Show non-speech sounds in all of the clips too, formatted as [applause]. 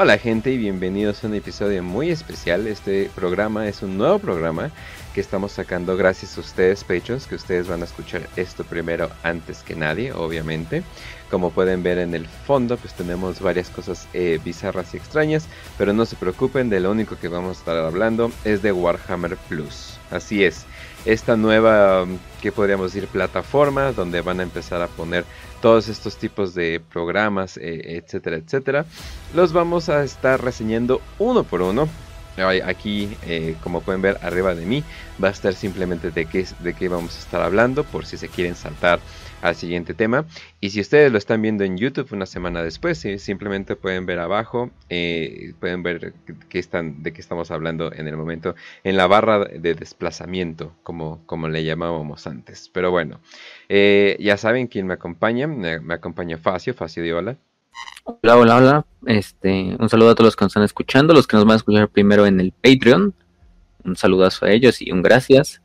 Hola gente y bienvenidos a un episodio muy especial. Este programa es un nuevo programa que estamos sacando gracias a ustedes, patrons, que ustedes van a escuchar esto primero antes que nadie, obviamente. Como pueden ver en el fondo, pues tenemos varias cosas eh, bizarras y extrañas, pero no se preocupen, de lo único que vamos a estar hablando es de Warhammer Plus. Así es, esta nueva, que podríamos decir, plataforma donde van a empezar a poner todos estos tipos de programas, eh, etcétera, etcétera, los vamos a estar reseñando uno por uno. Aquí, eh, como pueden ver arriba de mí, va a estar simplemente de qué, de qué vamos a estar hablando, por si se quieren saltar al siguiente tema. Y si ustedes lo están viendo en YouTube una semana después, simplemente pueden ver abajo, eh, pueden ver qué están, de qué estamos hablando en el momento, en la barra de desplazamiento, como, como le llamábamos antes. Pero bueno, eh, ya saben quién me acompaña, me, acompaña Facio, Facio de Hola. Hola, hola, hola. Este, un saludo a todos los que nos están escuchando, los que nos van a escuchar primero en el Patreon. Un saludazo a ellos y un gracias.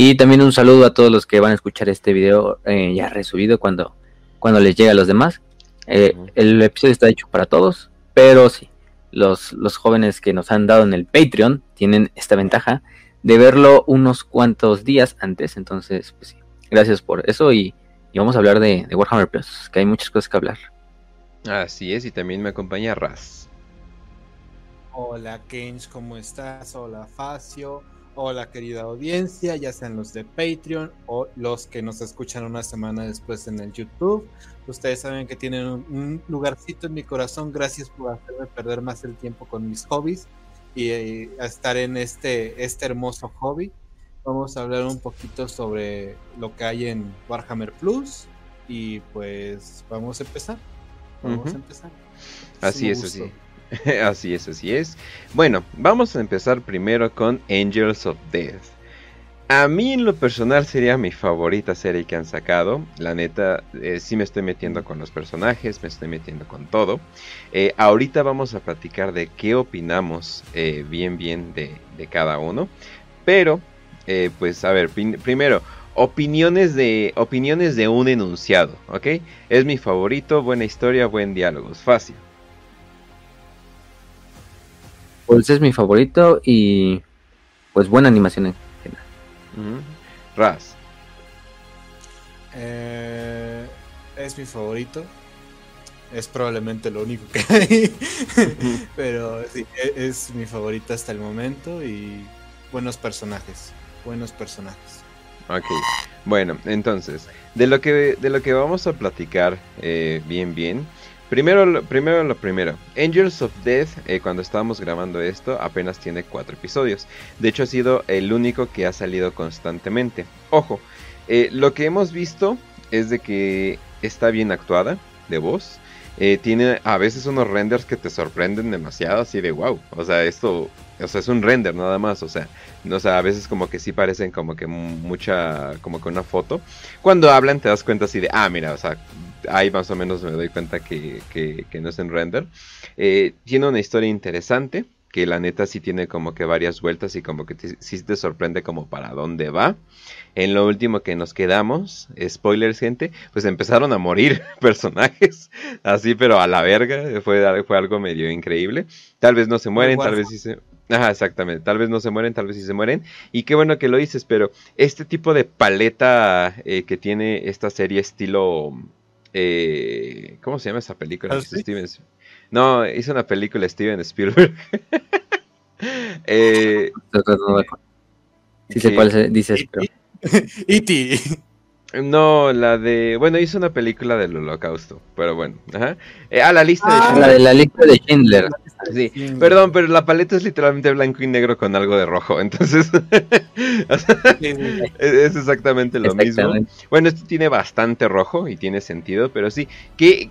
Y también un saludo a todos los que van a escuchar este video eh, ya resubido cuando, cuando les llegue a los demás. Eh, el episodio está hecho para todos, pero sí, los, los jóvenes que nos han dado en el Patreon tienen esta ventaja de verlo unos cuantos días antes. Entonces, pues sí, gracias por eso y, vamos a hablar de, de, Warhammer Plus, que hay muchas cosas que hablar. Así es, y también me acompaña Raz. Hola Kench, ¿cómo estás? Hola Facio. Hola querida audiencia, ya sean los de Patreon o los que nos escuchan una semana después en el YouTube. Ustedes saben que tienen un, lugarcito en mi corazón. Gracias por hacerme perder más el tiempo con mis hobbies y eh, estar en este, este hermoso hobby. Vamos a hablar un poquito sobre lo que hay en Warhammer Plus y pues vamos a empezar. Vamos a empezar. Así es, así. [laughs] así es, así es. Bueno, vamos a empezar primero con Angels of Death. A mí en lo personal sería mi favorita serie que han sacado. La neta, eh, sí me estoy metiendo con los personajes, me estoy metiendo con todo. Eh, ahorita vamos a platicar de qué opinamos eh, bien bien de, cada uno. Pero, pues a ver, primero, opiniones de, opiniones de un enunciado, ¿ok? Es mi favorito, buena historia, buen diálogo, fácil. Pues es mi favorito y pues buena animación en general. Raz. Eh, es mi favorito. Es probablemente lo único que hay. [laughs] Pero sí, e, es mi favorito hasta el momento y buenos personajes. Buenos personajes. Ok. Bueno, entonces, de lo que, de lo que vamos a platicar eh, bien, bien Primero, primero lo primero. Angels of Death, eh, cuando estábamos grabando esto, apenas tiene cuatro episodios. De hecho, ha sido el único que ha salido constantemente. Ojo, eh, lo que hemos visto es de que está bien actuada de voz. Eh, tiene a veces unos renders que te sorprenden demasiado, así de wow. O sea, esto, o sea, es un render nada más. O sea, o sea, a veces como que sí parecen como que mucha, como que una foto. Cuando hablan te das cuenta así de, ah, mira, o sea, ahí más o menos me doy cuenta que, no es en render. Eh, tiene una historia interesante, que la neta sí tiene como que varias vueltas y como que sí te sorprende como para dónde va. En lo último que nos quedamos, spoilers gente, pues empezaron a morir [laughs] personajes, así pero a la verga, fue, fue algo medio increíble. Tal vez no se mueren, tal vez sí se... Ajá, exactamente. Tal vez no se mueren, tal vez sí se mueren. Y qué bueno que lo dices, pero este tipo de paleta eh, que tiene esta serie estilo eh, ¿Cómo se llama esa película? no, hizo una película Steven Spielberg. [laughs] eh, sí sé cuál dices, E.T. No, la de. Bueno, hizo una película del holocausto, pero bueno. Ajá. Eh, ah, la lista de ah, La de la lista de Schindler. Sí, perdón, pero la paleta es literalmente blanco y negro con algo de rojo, [laughs] entonces. es exactamente lo mismo. Bueno, esto tiene bastante rojo y tiene sentido, pero sí. Qué,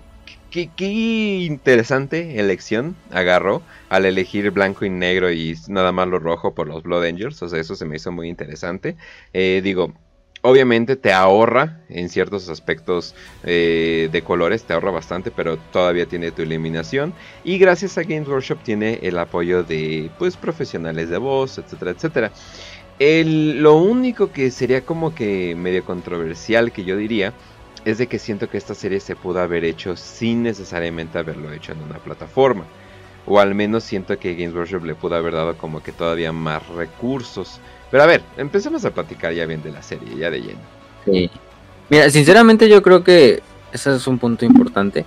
qué, qué interesante elección agarró al elegir blanco y negro y nada más lo rojo por los Blood Angels. O sea, eso se me hizo muy interesante. Eh, digo, Obviamente te ahorra en ciertos aspectos eh, de colores, te ahorra bastante, pero todavía tiene tu eliminación. Y gracias a Games Workshop tiene el apoyo de pues profesionales de voz, etcétera, etcétera. lo único que sería como que medio controversial que yo diría es de que siento que esta serie se pudo haber hecho sin necesariamente haberlo hecho en una plataforma. o al menos siento que Games Workshop le pudo haber dado como que todavía más recursos. Pero a ver, empecemos a platicar ya bien de la serie, ya de lleno. Sí. Mira, sinceramente yo creo que ese es un punto importante.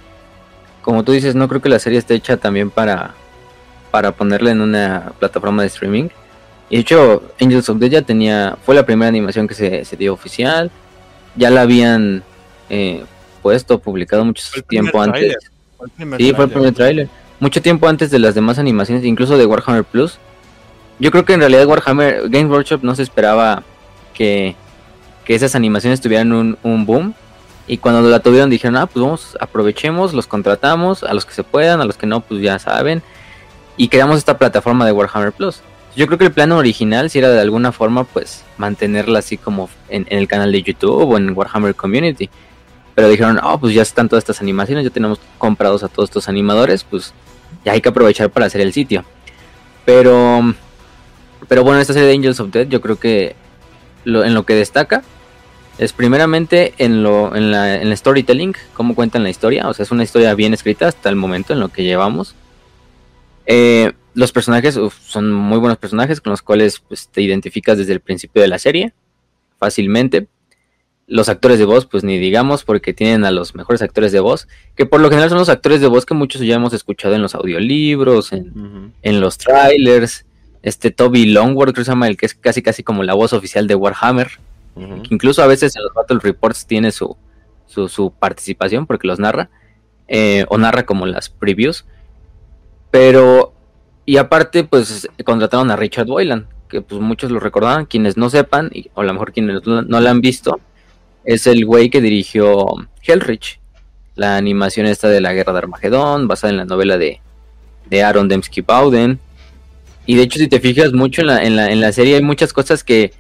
Como tú dices, no creo que la serie esté hecha también para, para ponerla en una plataforma de streaming. Y de hecho, Angels of Death ya tenía, fue la primera animación que se, se dio oficial. Ya la habían eh, puesto, publicado mucho tiempo antes. sí, fue el primer tráiler. Mucho tiempo antes de las demás animaciones, incluso de Warhammer Plus. Yo creo que en realidad Warhammer Games Workshop no se esperaba que, que esas animaciones tuvieran un, un boom. Y cuando la tuvieron dijeron, ah, pues vamos, aprovechemos, los contratamos, a los que se puedan, a los que no, pues ya saben. Y creamos esta plataforma de Warhammer Plus. Yo creo que el plan original, si era de alguna forma, pues mantenerla así como en, en el canal de YouTube o en Warhammer Community. Pero dijeron, oh, pues ya están todas estas animaciones, ya tenemos comprados a todos estos animadores, pues ya hay que aprovechar para hacer el sitio. Pero, pero bueno, esta serie de Angels of Death yo creo que lo, en lo que destaca es primeramente en, lo, en, la, en el storytelling, cómo cuentan la historia, o sea, es una historia bien escrita hasta el momento en lo que llevamos. Eh, los personajes uf, son muy buenos personajes con los cuales pues, te identificas desde el principio de la serie fácilmente. Los actores de voz, pues ni digamos, porque tienen a los mejores actores de voz, que por lo general son los actores de voz que muchos ya hemos escuchado en los audiolibros, en, uh -huh. en los trailers. Este Toby Longworth, creo que se llama el que es casi casi como la voz oficial de Warhammer. Uh -huh. incluso a veces en los Battle Reports tiene su, su, su participación porque los narra. Eh, o narra como las previews. Pero, y aparte, pues contrataron a Richard Boylan, que pues muchos lo recordaban, quienes no sepan, y, o a lo mejor quienes no, no la han visto, es el güey que dirigió Hellrich, la animación esta de la guerra de Armagedón, basada en la novela de, de Aaron Dembski Bowden. Y de hecho, si te fijas mucho en la, en, la, en la serie, hay muchas cosas que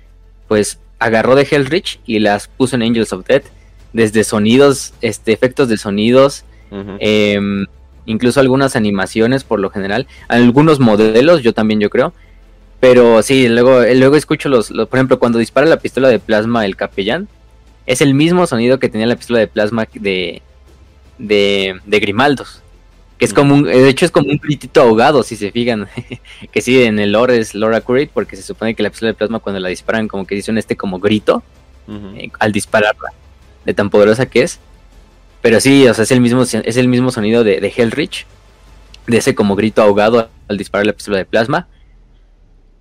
pues agarró de Hellrich y las puso en Angels of Death, desde sonidos, este, efectos de sonidos, uh -huh. eh, incluso algunas animaciones por lo general, algunos modelos, yo también yo creo. Pero sí, luego, luego escucho los, los, por ejemplo, cuando dispara la pistola de plasma el capellán, es el mismo sonido que tenía la pistola de plasma de, de, de Grimaldos. Que es como un, de hecho es como un gritito ahogado, si se fijan. [laughs] que sí, en el lore es lore accurate, porque se supone que la pistola de plasma cuando la disparan como que dice un este como grito uh -huh. eh, al dispararla, de tan poderosa que es. Pero sí, o sea, es el mismo, es el mismo sonido de, de Hellrich, de ese como grito ahogado al disparar la pistola de plasma.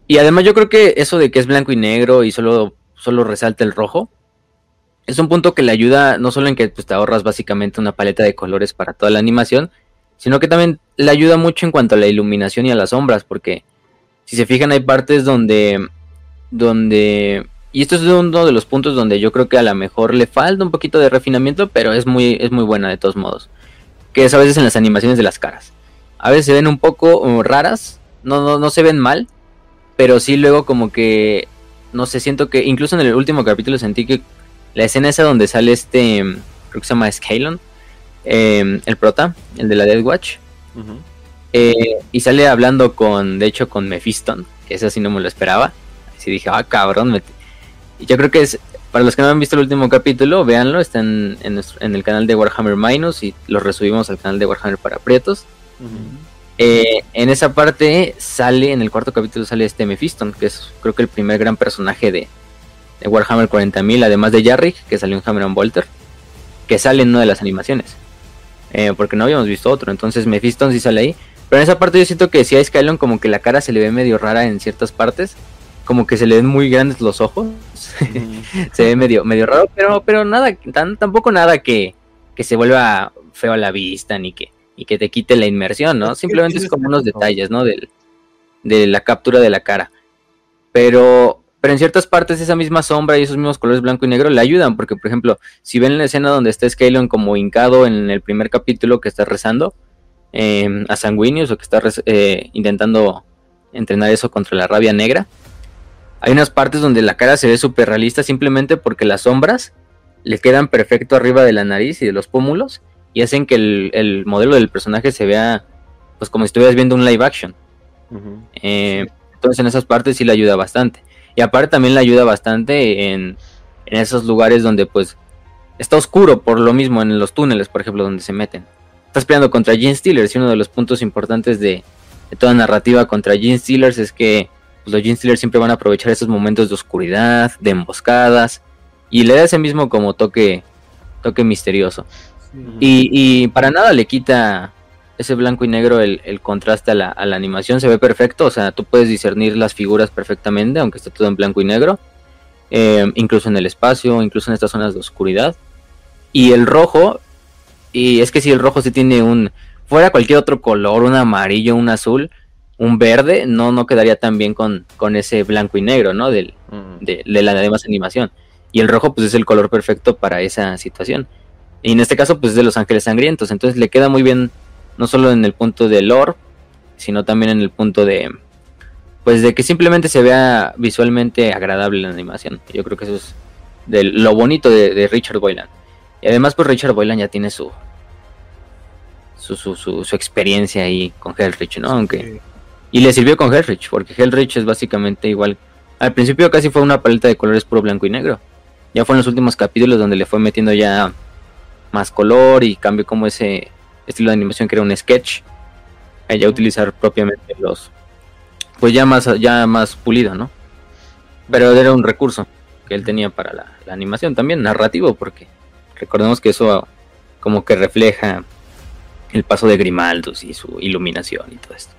Y además yo creo que eso de que es blanco y negro y solo, solo resalta el rojo, es un punto que le ayuda no solo en que pues, te ahorras básicamente una paleta de colores para toda la animación, sino que también le ayuda mucho en cuanto a la iluminación y a las sombras, porque si se fijan hay partes donde, donde, y esto es uno de los puntos donde yo creo que a lo mejor le falta un poquito de refinamiento, pero es muy, es muy buena de todos modos, que es a veces en las animaciones de las caras. A veces se ven un poco uh, raras, no, no, no se ven mal, pero sí luego como que, no sé, siento que incluso en el último capítulo sentí que la escena esa donde sale este, creo que se llama Scalon, eh, el prota, el de la Dead Watch, uh -huh. eh, y sale hablando con, de hecho, con Mephiston, que eso sí no me lo esperaba, así dije, ah, cabrón, me... y yo creo que es, para los que no han visto el último capítulo, véanlo, está en, en, nuestro, en el canal de Warhammer Minus y lo resubimos al canal de Warhammer para Prietos. Uh -huh. Eh, en esa parte sale, en el cuarto capítulo sale este Mephiston, que es creo que el primer gran personaje de, de Warhammer 40.000, además de Jarrick, que salió en Hammer and Bolter, que sale en una de las animaciones. Eh, porque no habíamos visto otro, entonces Mephiston sí sale ahí. Pero en esa parte yo siento que si a Skylon como que la cara se le ve medio rara en ciertas partes, como que se le ven muy grandes los ojos, mm. [laughs] se ve medio, medio raro, pero, pero nada, tan, tampoco nada que, que se vuelva feo a la vista, ni que y que te quite la inmersión, ¿no? Simplemente es como unos detalles, ¿no? De, de la captura de la cara. Pero, pero en ciertas partes esa misma sombra y esos mismos colores blanco y negro le ayudan, porque por ejemplo, si ven la escena donde está Scalon como hincado en el primer capítulo que está rezando eh, a Sanguinius o que está eh, intentando entrenar eso contra la rabia negra, hay unas partes donde la cara se ve súper realista simplemente porque las sombras le quedan perfecto arriba de la nariz y de los pómulos y hacen que el, el, modelo del personaje se vea pues como si estuvieras viendo un live action. Uh -huh. eh, entonces en esas partes sí le ayuda bastante. Y aparte también le ayuda bastante en, en, esos lugares donde pues está oscuro por lo mismo, en los túneles, por ejemplo, donde se meten. Estás peleando contra Gene Steelers y uno de los puntos importantes de, de toda narrativa contra Gene Stealers es que pues, los Gene Stealers siempre van a aprovechar esos momentos de oscuridad, de emboscadas, y le da ese mismo como toque, toque misterioso. Y, y, para nada le quita ese blanco y negro el, el contraste a la, a la, animación, se ve perfecto, o sea, tú puedes discernir las figuras perfectamente, aunque esté todo en blanco y negro, eh, incluso en el espacio, incluso en estas zonas de oscuridad. Y el rojo, y es que si el rojo sí tiene un, fuera cualquier otro color, un amarillo, un azul, un verde, no, no quedaría tan bien con, con ese blanco y negro, ¿no? Del, de, de, la demás animación. Y el rojo, pues es el color perfecto para esa situación. Y en este caso, pues es de Los Ángeles Sangrientos. Entonces le queda muy bien, no solo en el punto de lore, sino también en el punto de, pues de que simplemente se vea visualmente agradable la animación. Yo creo que eso es de lo bonito de, de Richard Boylan. Y además, pues Richard Boylan ya tiene su su, su, su, su experiencia ahí con Hellrich, ¿no? Aunque... Sí. Y le sirvió con Hellrich, porque Hellrich es básicamente igual. Al principio casi fue una paleta de colores puro blanco y negro. Ya fue en los últimos capítulos donde le fue metiendo ya más color y cambió como ese estilo de animación que era un sketch. A ya utilizar propiamente los... Pues ya más, ya más pulido, ¿no? Pero era un recurso que él tenía para la, la animación también, narrativo, porque recordemos que eso como que refleja el paso de Grimaldus y su iluminación y todo esto.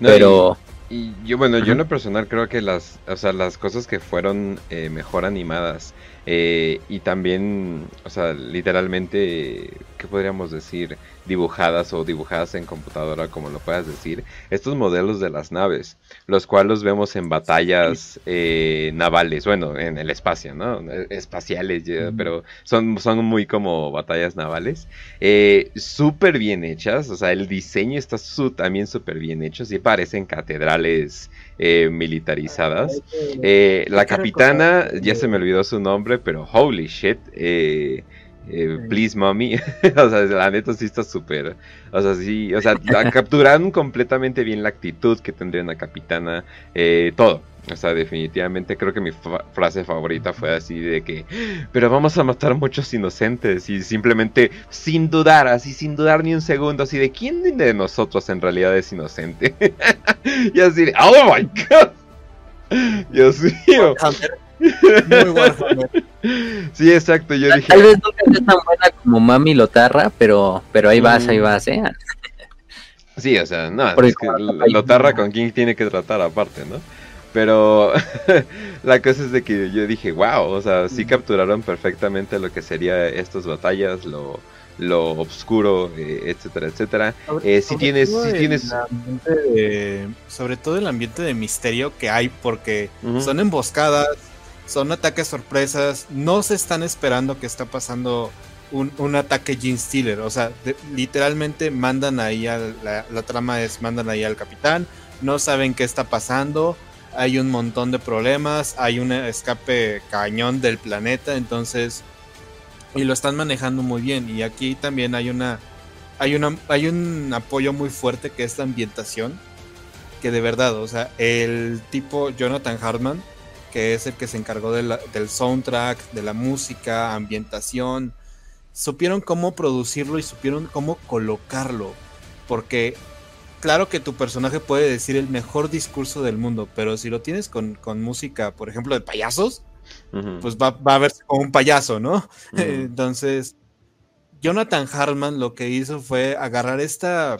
No, Pero. Y, y, yo, bueno, yo en lo personal creo que las, o sea, las cosas que fueron eh, mejor animadas eh, y también, o sea, literalmente, ¿qué podríamos decir? Dibujadas o dibujadas en computadora, como lo puedas decir, estos modelos de las naves, los cuales los vemos en batallas eh, navales, bueno, en el espacio, ¿no? Espaciales, ya, mm. pero son, son muy como batallas navales, eh, súper bien hechas, o sea, el diseño está su, también súper bien hecho, sí parecen catedrales eh, militarizadas. Eh, la capitana, ya se me olvidó su nombre, pero holy shit. Eh, eh, please mommy, [laughs] o sea, la neta sí está súper, o sea, sí, o sea, [laughs] capturaron completamente bien la actitud que tendría una capitana, eh, todo, o sea, definitivamente creo que mi frase favorita fue así de que, pero vamos a matar muchos inocentes y simplemente sin dudar, así sin dudar ni un segundo, así de quién de nosotros en realidad es inocente. [laughs] y así de, oh my god. Dios mío. Muy Warhammer. Sí, exacto, yo dije. Tal vez nunca es tan buena como Mami Lotarra, pero, pero ahí vas, mm. ahí vas, ¿eh? Sí, o sea, no, Porque es que Lotarra con quién tiene que tratar aparte, ¿no? Pero [laughs] la cosa es de que yo dije, wow, o sea, sí capturaron perfectamente lo que sería estas batallas, lo, lo oscuro, eh, etcétera, etcétera. Sobre, eh, si tienes, si tienes... De, sobre todo el ambiente de misterio que hay, porque uh -huh. son emboscadas, son ataques sorpresas, no se están esperando que está pasando un, un ataque Gene Stealer, o sea, literalmente mandan ahí la, la trama es mandan ahí al capitán, no saben qué está pasando, hay un montón de problemas, hay un escape cañón del planeta, entonces y lo están manejando muy bien y aquí también hay una hay una hay un apoyo muy fuerte que es la ambientación que de verdad, o sea, el tipo Jonathan Hartman que es el que se encargó de la, del soundtrack, de la música, ambientación, supieron cómo producirlo y supieron cómo colocarlo, porque claro que tu personaje puede decir el mejor discurso del mundo, pero si lo tienes con, con música, por ejemplo, de payasos, uh -huh. pues va, va, a verse como un payaso, ¿no? Uh [laughs] -huh. Entonces, Jonathan Hartman lo que hizo fue agarrar esta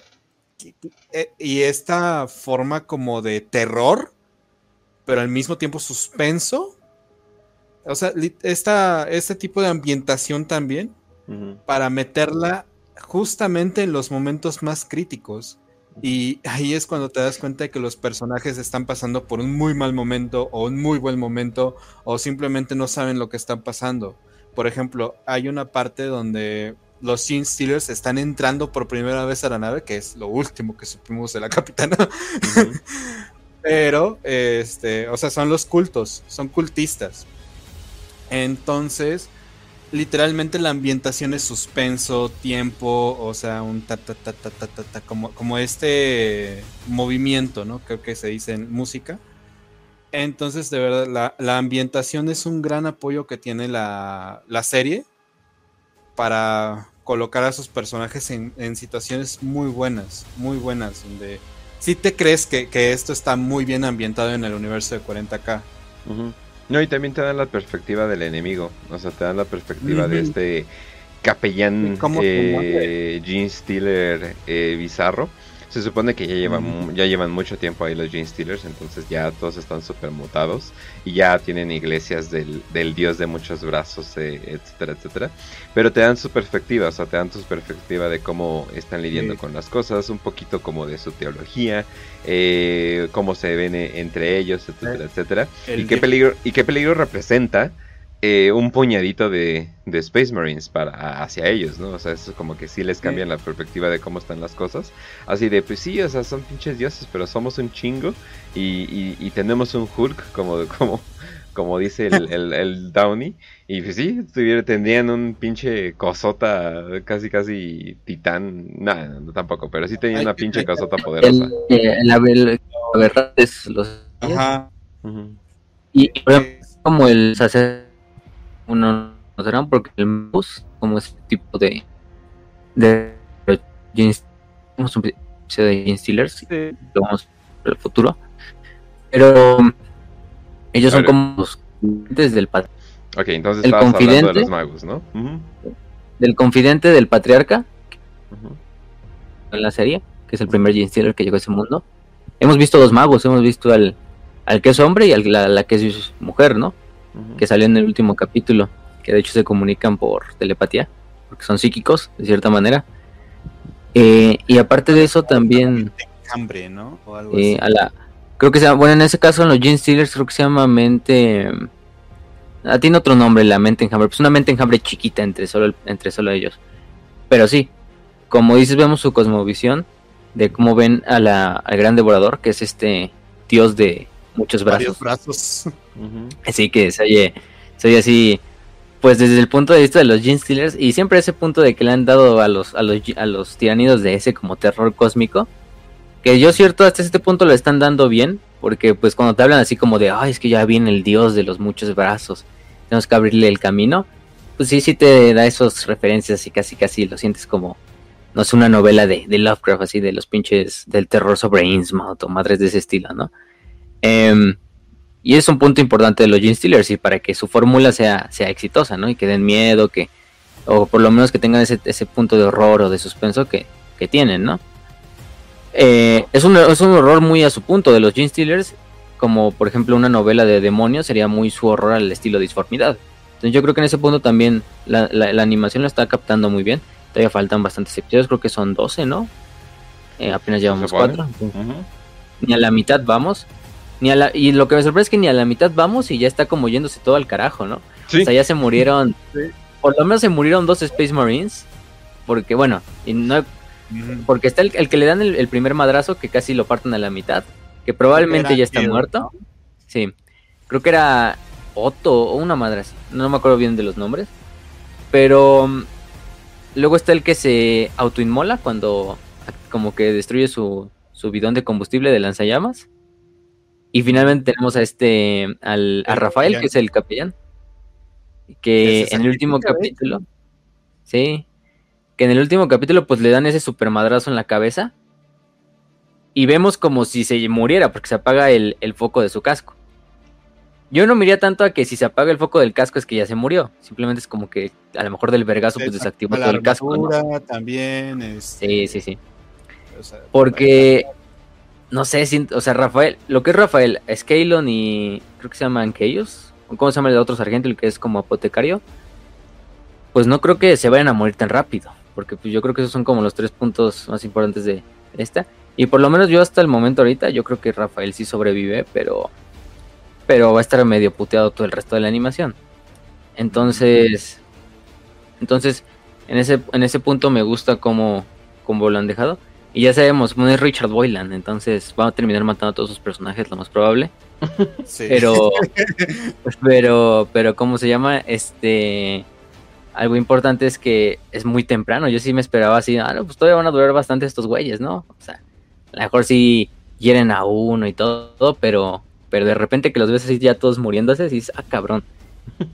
y esta forma como de terror, pero al mismo tiempo suspenso. O sea, esta, este tipo de ambientación también, uh -huh. para meterla justamente en los momentos más críticos. Y ahí es cuando te das cuenta de que los personajes están pasando por un muy mal momento o un muy buen momento o simplemente no saben lo que está pasando. Por ejemplo, hay una parte donde los Sin Steelers están entrando por primera vez a la nave, que es lo último que supimos de la capitana. Uh [laughs] -huh. Pero, este, o sea, son los cultos, son cultistas. Entonces, literalmente la ambientación es suspenso, tiempo, o sea, un ta ta ta ta ta ta, ta como, como este movimiento, ¿no? Creo que se dice en música. Entonces, de verdad, la, la ambientación es un gran apoyo que tiene la, la serie para colocar a sus personajes en, en, situaciones muy buenas, muy buenas, donde sí te crees que, que esto está muy bien ambientado en el universo de 40k. Ujú. No, y también te dan la perspectiva del enemigo. O sea, te dan la perspectiva de este capellán eh, Gene Stealer eh, bizarro. Se supone que ya llevan, ya llevan mucho tiempo ahí los Gene Stealers, entonces ya todos están súper mutados y ya tienen iglesias del, del dios de muchos brazos, eh, etcétera, etcétera. Pero te dan su perspectiva, o sea, te dan su perspectiva de cómo están lidiando Sí. con las cosas, un poquito como de su teología, eh, cómo se ven eh, entre ellos, etcétera, etcétera. El ¿Y qué, peligro, ¿Y qué peligro representa eh, un puñadito de, de Space Marines para, hacia ellos, ¿no? O sea, eso como que sí les cambian la perspectiva de cómo están las cosas. Así de, pues sí, o sea, son pinches dioses, pero somos un chingo y, y- y tenemos un Hulk, como, [laughs] como, como dice el, [laughs] el- el Downey. Y pues sí, tuviera, tendrían un pinche cosota, casi casi titán. No, no, tampoco, pero sí tenían una pinche cosota poderosa. El, eh, el aberrantes, los Ajá. Ujú. y por ejemplo, como el sacerdote uno no serán porque el Moose como ese tipo de de somos un episodio de Gene Stealers y lo vamos a ver el futuro. Pero ellos son como los confidentes del pat- Ok, entonces El estabas hablando de confidente. los magos, ¿no? Del confidente del patriarca. En la serie que es el primer Gene Stealer que llegó a ese mundo. Hemos visto dos magos hemos visto al al que es hombre y al la, la que es mujer no Que salió en el último capítulo, que de hecho se comunican por telepatía, porque son psíquicos, de cierta manera. Eh, y aparte de eso también Hambre, ¿no? O algo eh, así. a la creo que se llama, bueno en ese caso en los Gene Stealers creo que se llama mente ah, tiene otro nombre la mente enjambre, pues una mente enjambre chiquita entre solo el- entre solo ellos. Pero sí, como dices vemos su cosmovisión de cómo ven a la, al gran devorador, que es este dios de muchos brazos. Brazos. Así que se oye, se oye así, pues desde el punto de vista de los Gene Stealers, y siempre ese punto de que le han dado a los, a los, a los tiranidos de ese como terror cósmico, que yo cierto hasta este punto lo están dando bien, porque pues cuando te hablan así como de, ay, es que ya viene el dios de los muchos brazos, tenemos que abrirle el camino, pues sí, sí te da esas referencias y casi casi lo sientes como, no es una novela de, de Lovecraft, así de los pinches del terror sobre Innsmouth o madres de ese estilo, ¿no? Em, y es un punto importante de los Gene Stealers y para que su fórmula sea, sea exitosa, ¿no? Y que den miedo, que o por lo menos que tengan ese, ese punto de horror o de suspenso que, que tienen, ¿no? Eh, es, un, es un horror muy a su punto de los Gene Stealers, como por ejemplo una novela de demonios sería muy su horror al estilo disformidad. Entonces yo creo que en ese punto también la, la- la animación lo está captando muy bien. Todavía faltan bastantes episodios, creo que son 12, ¿no? Eh, apenas llevamos supone. 4 Ujú. ni a la mitad vamos. Ni a la, y lo que me sorprende es que ni a la mitad vamos y ya está como yéndose todo al carajo, ¿no? Sí. O sea, ya se murieron. [laughs] Sí. Por lo menos se murieron dos Space Marines. Porque, bueno, y no, porque está el, el que le dan el, el primer madrazo que casi lo parten a la mitad. Que probablemente Era ya está muerto. Sí. Creo que era Otto o una madre así. No me acuerdo bien de los nombres. Pero luego está el que se autoinmola cuando como que destruye su, su bidón de combustible de lanzallamas. Y finalmente tenemos a este, al, a El Rafael, que es el capellán. Que en el último capítulo, sí, que en el último capítulo pues le dan ese super madrazo en la cabeza. Y vemos como si se muriera porque se apaga el, el foco de su casco. Yo no miraría tanto a que si se apaga el foco del casco es que ya se murió. Simplemente es como que a lo mejor del vergazo pues desactivó todo el casco. ¿no? también. este, Sí, sí, sí. o sea, Porque, no sé, si- o sea, Rafael, lo que es Rafael, Scalon y creo que se llaman Keyos, o cómo se llama el otro sargento, el que es como apotecario, pues no creo que se vayan a morir tan rápido, porque pues yo creo que esos son como los tres puntos más importantes de esta. Y por lo menos yo hasta el momento ahorita, yo creo que Rafael sí sobrevive, pero, pero va a estar medio puteado todo el resto de la animación. Entonces, entonces, en ese, en ese punto me gusta cómo, cómo lo han dejado. Y ya sabemos, no es Richard Boylan, entonces va a terminar matando a todos sus personajes, lo más probable. [laughs] sí. Pero, [laughs] pero, pero, ¿cómo se llama? Este, algo importante es que es muy temprano. Yo sí me esperaba así, ah, no, pues todavía van a durar bastante estos güeyes, ¿no? O sea, a lo mejor sí hieren a uno y todo, pero, pero de repente que los ves así ya todos muriéndose, dices, ah, cabrón,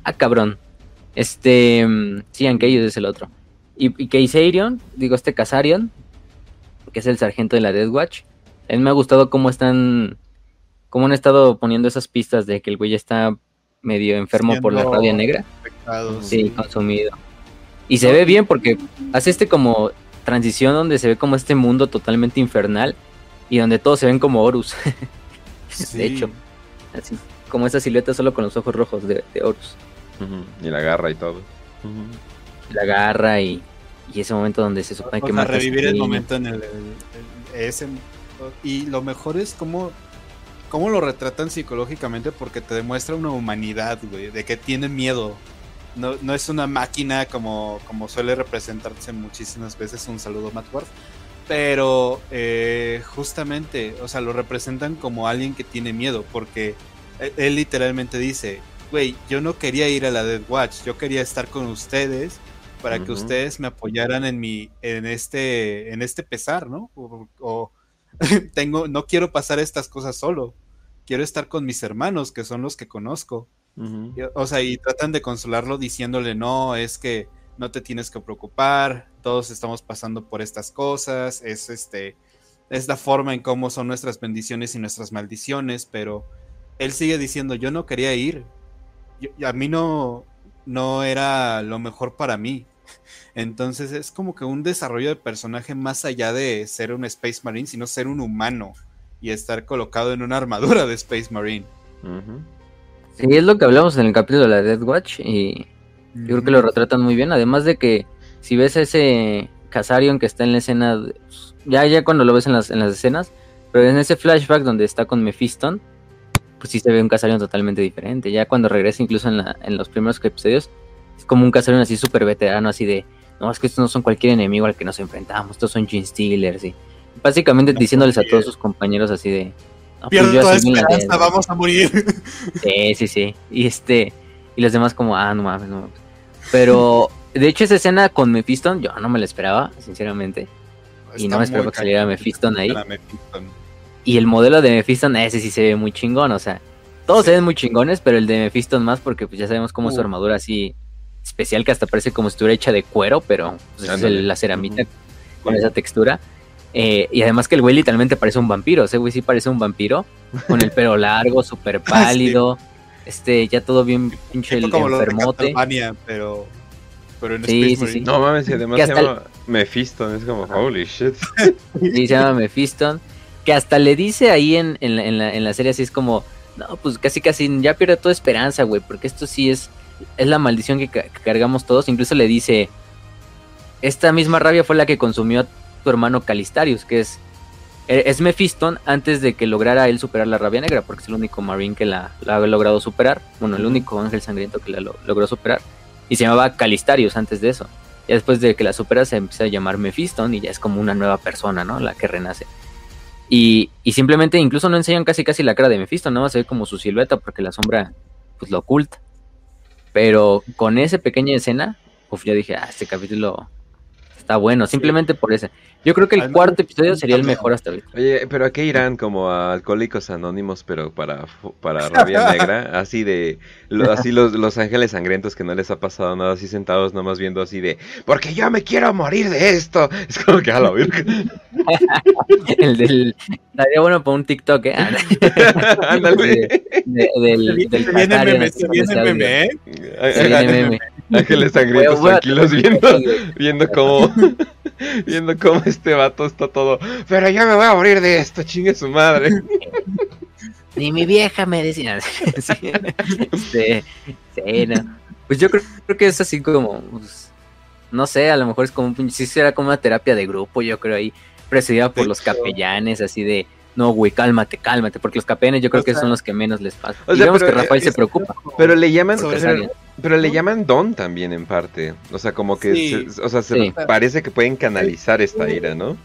ah, cabrón. Este, mm, sí, ellos es el otro. Y, y Kaisarion, digo, este Casarion, que es el sargento de la Death Watch, A mí me ha gustado cómo están, cómo han estado poniendo esas pistas de que el güey está medio enfermo por la rabia negra. Sí, consumido. Y se ve bien porque hace este como transición donde se ve como este mundo totalmente infernal y donde todos se ven como Horus. [laughs] Sí. De hecho, así como esa silueta solo con los ojos rojos de, de Horus. Y la garra y todo. La garra y, y ese momento donde se supone O que ese revivir el momento en el, el- el- ese y lo mejor es cómo cómo lo retratan psicológicamente porque te demuestra una humanidad, güey, de que tiene miedo. No, no es una máquina como, como suele representarse muchísimas veces. Un saludo, Matt Ward. Pero eh, justamente, o sea, lo representan como alguien que tiene miedo porque él, él literalmente dice, güey, yo no quería ir a la Dead Watch, yo quería estar con ustedes para que ustedes me apoyaran en mi en este en este pesar, ¿no? O, o [laughs] tengo no quiero pasar estas cosas solo. Quiero estar con mis hermanos, que son los que conozco. Ujú. Y, O sea, y tratan de consolarlo diciéndole, "No, es que no te tienes que preocupar, todos estamos pasando por estas cosas, es este es la forma en cómo son nuestras bendiciones y nuestras maldiciones, pero él sigue diciendo, "Yo no quería ir. Yo- a mí no no era lo mejor para mí." Entonces es como que un desarrollo de personaje más allá de ser un Space Marine, sino ser un humano y estar colocado en una armadura de Space Marine. Sí, es lo que hablamos en el capítulo de la Death Watch y yo creo que lo retratan muy bien. Además de que si ves a ese Casarion que está en la escena, pues, ya ya cuando lo ves en las, en las escenas, pero en ese flashback donde está con Mephiston, pues sí se ve un Casarion totalmente diferente. Ya cuando regresa incluso en, la- en los primeros episodios, es como un Casarion así súper veterano, así de, no, es que estos no son cualquier enemigo al que nos enfrentamos, estos son Gene Stealers y básicamente No, diciéndoles a todos sus compañeros así de... "No, pues Pierdo toda esperanza, vamos a morir. [laughs] Sí, sí, sí. Y este, y los demás como, ah, no mames, no mames. Pero, de hecho, esa escena con Mephiston, yo no me la esperaba, sinceramente. Y no me esperaba que saliera Mephiston ahí. Mephiston. Y el modelo de Mephiston, ese sí se ve muy chingón, o sea, todos se ven muy chingones, pero el de Mephiston más porque pues ya sabemos cómo es su armadura así especial que hasta parece como si estuviera hecha de cuero, pero pues, es el- la ceramita con esa textura. Eh, y además que el güey literalmente parece un vampiro, ese güey sí parece un vampiro, con el pelo largo, [laughs] súper pálido, este, ya todo bien pinche el como enfermote. Pero, pero en Sí, Space sí. No mames, y además Que se llama Mephiston, es como, holy shit. [laughs] Sí, se llama Mephiston. Que hasta le dice ahí en, en, la, en, la, en la serie así es como, no, pues casi casi ya pierde toda esperanza, güey, porque esto sí es, es la maldición que, ca- que cargamos todos. Incluso le dice, esta misma rabia fue la que consumió a tu hermano Calistarius, que es, e- es Mephiston antes de que lograra él superar la rabia negra, porque es el único Marine que la, la ha logrado superar, bueno, el único ángel sangriento que la lo- logró superar, y se llamaba Calistarius antes de eso. Ya después de que la supera se empieza a llamar Mephiston y ya es como una nueva persona, ¿no? La que renace. Y, y simplemente incluso no enseñan casi casi la cara de Mephiston, nada más se ve como su silueta porque la sombra pues lo oculta. Pero con esa pequeña escena, uf, yo dije, ah, este capítulo está bueno, simplemente por ese. Yo creo que el cuarto episodio sería el mejor hasta ahorita. Oye, pero ¿a qué irán? Como a Alcohólicos Anónimos, pero para, para rabia [laughs] negra. Así de, lo- así los, los ángeles sangrientos que no les ha pasado nada, así sentados nomás viendo así de, porque yo me quiero morir de esto. [laughs] Es como que a la virgen. [laughs] El del. Estaría bueno para un TikTok, ¿eh? Ándale. De- del, del Se viene meme, se viene meme, ¿eh? Se viene meme. Ángeles sangrientos tranquilos viendo, viendo cómo, [laughs] viendo cómo este vato está todo, pero yo me voy a morir de esto, chingue su madre. Ni mi vieja me decía. [laughs] sí, sí, sí, no. Pues yo creo, creo que es así como, pues, no sé, a lo mejor es como, sí será como una terapia de grupo, yo creo ahí, presidida por los capellanes, así de, no, güey, cálmate, cálmate, porque los capellanes yo creo O que sea, son los que menos les pasa. o y sea, vemos que pero, Rafael eh, se es- preocupa. Pero le llaman, pero, le llaman don también en parte. O sea, como que, Sí. se- o sea, se Sí. parece que pueden canalizar esta ira, ¿no?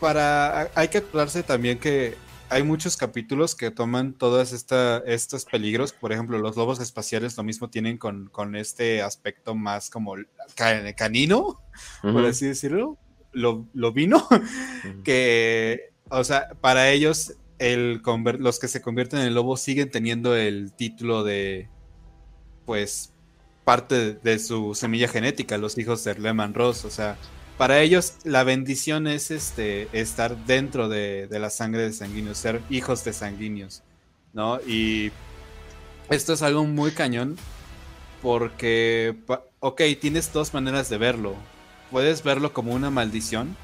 para hay que acordarse también que hay muchos capítulos que toman todos estos peligros. Por ejemplo, los lobos espaciales lo mismo tienen con, con este aspecto más como ca- canino, por así decirlo. Lo, lo vino. Que, o sea, para ellos, los que se convierten en lobo siguen teniendo el título de, pues, parte de su semilla genética, los hijos de Lehman Ross. O sea, para ellos la bendición es este estar dentro de, la sangre de sanguíneos, ser hijos de sanguíneos, ¿no? Y esto es algo muy cañón porque, ok, tienes dos maneras de verlo. Puedes verlo como una maldición,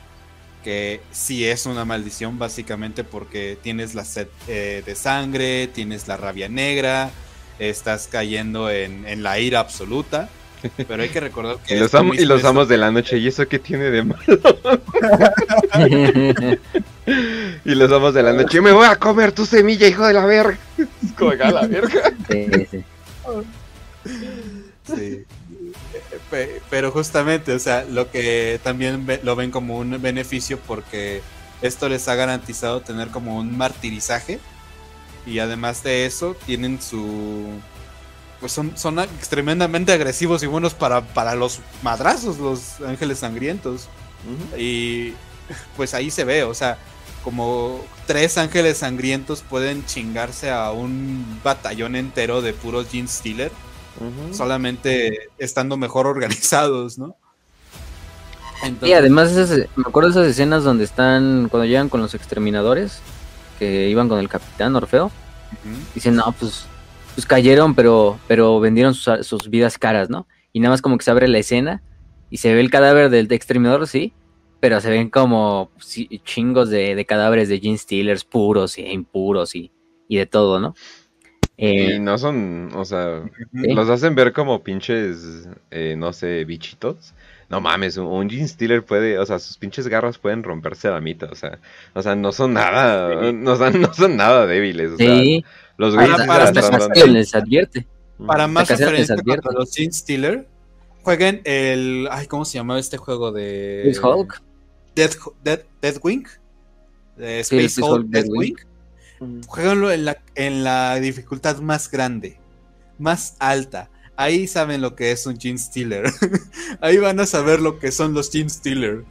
que sí es una maldición básicamente porque tienes la sed eh, de sangre, tienes la rabia negra, estás cayendo en, la ira absoluta. Pero hay que recordar que... [laughs] y los, amos, y los amos de la noche, ¿y eso qué tiene de malo? [laughs] [laughs] y los amos de la noche, me voy a comer tu semilla, hijo de la verga. la verga. sí pero justamente, o sea, lo que también lo ven como un beneficio porque esto les ha garantizado tener como un martirizaje y además de eso tienen su pues son, son tremendamente agresivos y buenos para, para los madrazos, los ángeles sangrientos. Y pues ahí se ve, o sea, como tres ángeles sangrientos pueden chingarse a un batallón entero de puros Gene Stealer solamente estando mejor [laughs] organizados, ¿no? y además me acuerdo de esas escenas donde están, cuando llegan con los exterminadores, que iban con el capitán Orfeo, dicen, no, pues, pues cayeron, pero, pero vendieron sus, vidas caras, ¿no? Y nada más como que se abre la escena y se ve el cadáver del exterminador, sí, pero se ven como chingos de, cadáveres de Gene Stealers puros e impuros y, y de todo, ¿no? Y eh, no son, o sea, los hacen ver como pinches, eh, no sé, bichitos. No mames, un, Gene Stealer puede, o sea, sus pinches garras pueden romperse a la mitad, o sea, o sea, no son nada, no, son, no son nada débiles, o sea, los güeyes para, para, les advierte. Para más referencia para los Gene Stealer, jueguen el, ay, ¿cómo se llamaba este juego de Hulk? Dead, Dead, Deadwing, de Space Hulk, Deadwing. Jueganlo en la, en la dificultad más grande, más alta. Ahí saben lo que es un Gene Stealer. [laughs] Ahí van a saber lo que son los Gene Stealer.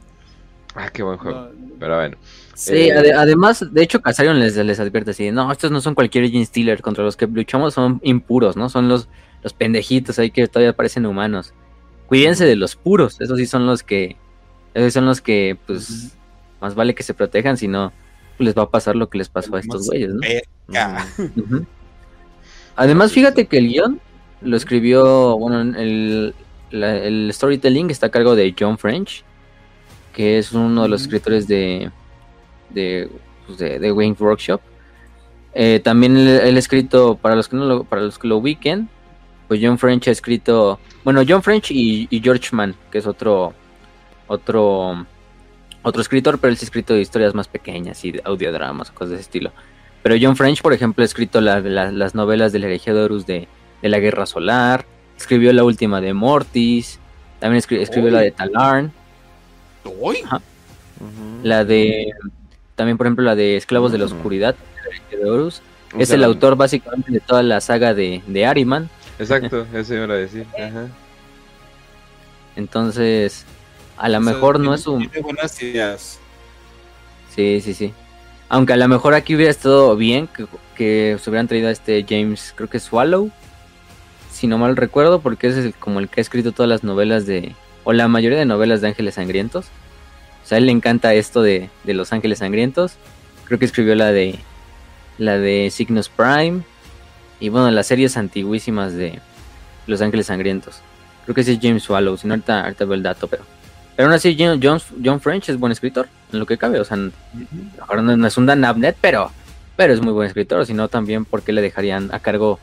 Ah, qué buen juego. Pero bueno. Sí, eh, además, de hecho, Casarion les, les advierte así, no, estos no son cualquier Gene Stealer, contra los que luchamos son impuros, ¿no? Son los, los pendejitos ahí que todavía parecen humanos. Cuídense de los puros, esos sí son los que, esos son los que, pues, más vale que se protejan, si no, les va a pasar lo que les pasó a estos güeyes, ¿no? Además, fíjate que el guion lo escribió, bueno, el, el storytelling está a cargo de John French, que es uno de los escritores de, de, pues de, Wayne Workshop. Eh, también el, escrito, para los que no lo, para los que lo ubiquen, pues John French ha escrito, bueno, John French y, y George Mann, que es otro, otro otro escritor, pero él sí ha escrito historias más pequeñas y de audiodramas o cosas de ese estilo. Pero John French, por ejemplo, ha escrito las novelas del herejía de de, de, la Guerra Solar, escribió la última de Mortis, también escribió la de Talarn. La de. También, por ejemplo, la de Esclavos de la Oscuridad, de Horus. Es el autor básicamente de toda la saga de, de Ariman. Exacto, [laughs] eso iba a decir. Entonces, a lo mejor no es un... buenas ideas. Sí, sí, sí. Aunque a lo mejor aquí hubiera estado bien que, se hubieran traído a este James, creo que Swallow, si no mal recuerdo, porque es como el que ha escrito todas las novelas de, o la mayoría de novelas de Ángeles Sangrientos. O sea, a él le encanta esto de, de Los Ángeles Sangrientos. Creo que escribió la de, la de Cygnus Prime, y bueno, las series antiguísimas de Los Ángeles Sangrientos. Creo que ese es James Swallow, si no ahorita, ahorita veo el dato, pero pero aún así, John, John, French es buen escritor, en lo que cabe. O sea, ahora no, es un Dan Abnett, pero, pero es muy buen escritor. Si no, también, porque le dejarían a cargo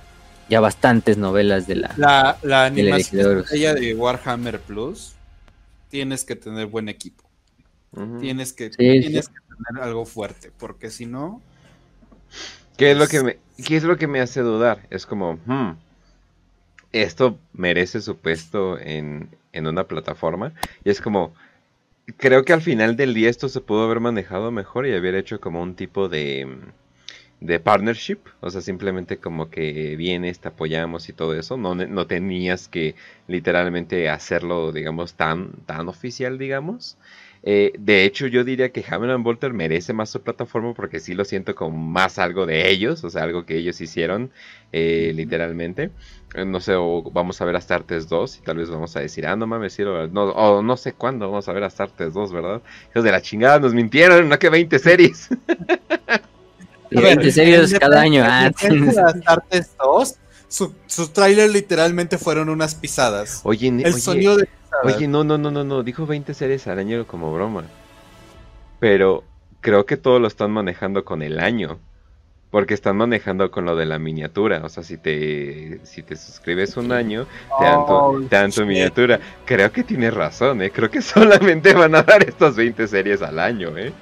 ya bastantes novelas de la. La, la animación de, de Warhammer Plus, tienes que tener buen equipo. tienes, que, tienes que tener algo fuerte, porque si no. ¿Qué es, lo que me, ¿Qué es lo que me hace dudar? Es como, hmm, esto merece su puesto en, en una plataforma. Y es como, creo que al final del día esto se pudo haber manejado mejor y haber hecho como un tipo de, de partnership. O sea, simplemente como que vienes, te apoyamos y todo eso. No, no tenías que literalmente hacerlo, digamos, tan, tan oficial, digamos. Eh, de hecho, yo diría que Hammer and Bolter merece más su plataforma porque sí lo siento como más algo de ellos, o sea, algo que ellos hicieron eh, literalmente. Eh, no sé, o vamos a ver hasta Artes 2 y tal vez vamos a decir, ah, no mames, sí, o no, o no sé cuándo vamos a ver hasta Artes 2, ¿verdad? Hijos de la chingada, nos mintieron, no que 20 series. 20 series cada año. Ah, Artes 2, su, su tráiler literalmente fueron unas pisadas. Oye, El oye, sonido de Oye, no, no, no, no, no, dijo 20 series al año como broma. Pero creo que todo lo están manejando con el año. Porque están manejando con lo de la miniatura. O sea, si te, si te suscribes un año, te dan tu, Oh, te dan tu shit. miniatura. Creo que tienes razón, ¿eh? Creo que [laughs] solamente van a dar estas 20 series al año, ¿eh?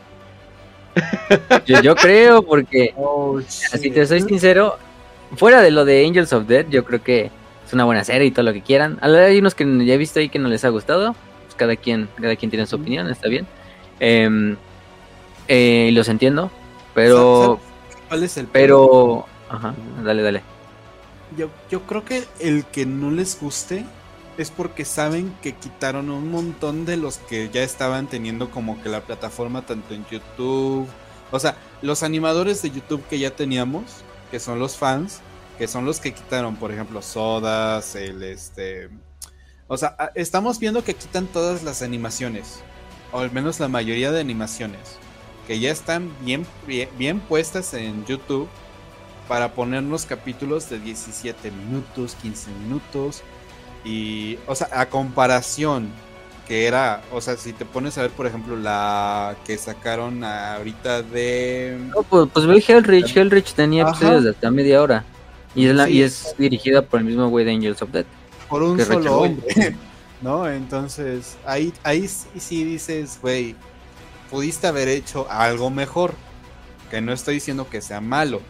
Yo, yo creo, porque Oh, si te soy sincero, fuera de lo de Angels of Death, yo creo que es una buena serie y todo lo que quieran. A la- Hay unos que ya he visto ahí que no les ha gustado. Pues cada quien, cada quien tiene su opinión, está bien. Em, eh, los entiendo, pero, ¿Sabes ¿Cuál es el pero, ajá, dale, dale. Yo, yo creo que el que no les guste es porque saben que quitaron un montón de los que ya estaban teniendo como que la plataforma tanto en YouTube. O sea, los animadores de YouTube que ya teníamos, que son los fans, que son los que quitaron, por ejemplo, Sodas, el este... O sea, estamos viendo que quitan todas las animaciones, o al menos la mayoría de animaciones, que ya están bien, bien, bien puestas en YouTube para ponernos capítulos de 17 minutos, 15 minutos. Y, o sea, a comparación que era, o sea, si te pones a ver, por ejemplo, la que sacaron ahorita de... No, pues, pues ve Hellrich, Hellrich tenía episodios de hasta media hora. Y es, la, Sí. y es dirigida por el mismo güey de Angels of Death. por un solo hombre, [laughs] ¿no? Entonces, ahí, ahí sí, sí dices, güey, pudiste haber hecho algo mejor. Que no estoy diciendo que sea malo,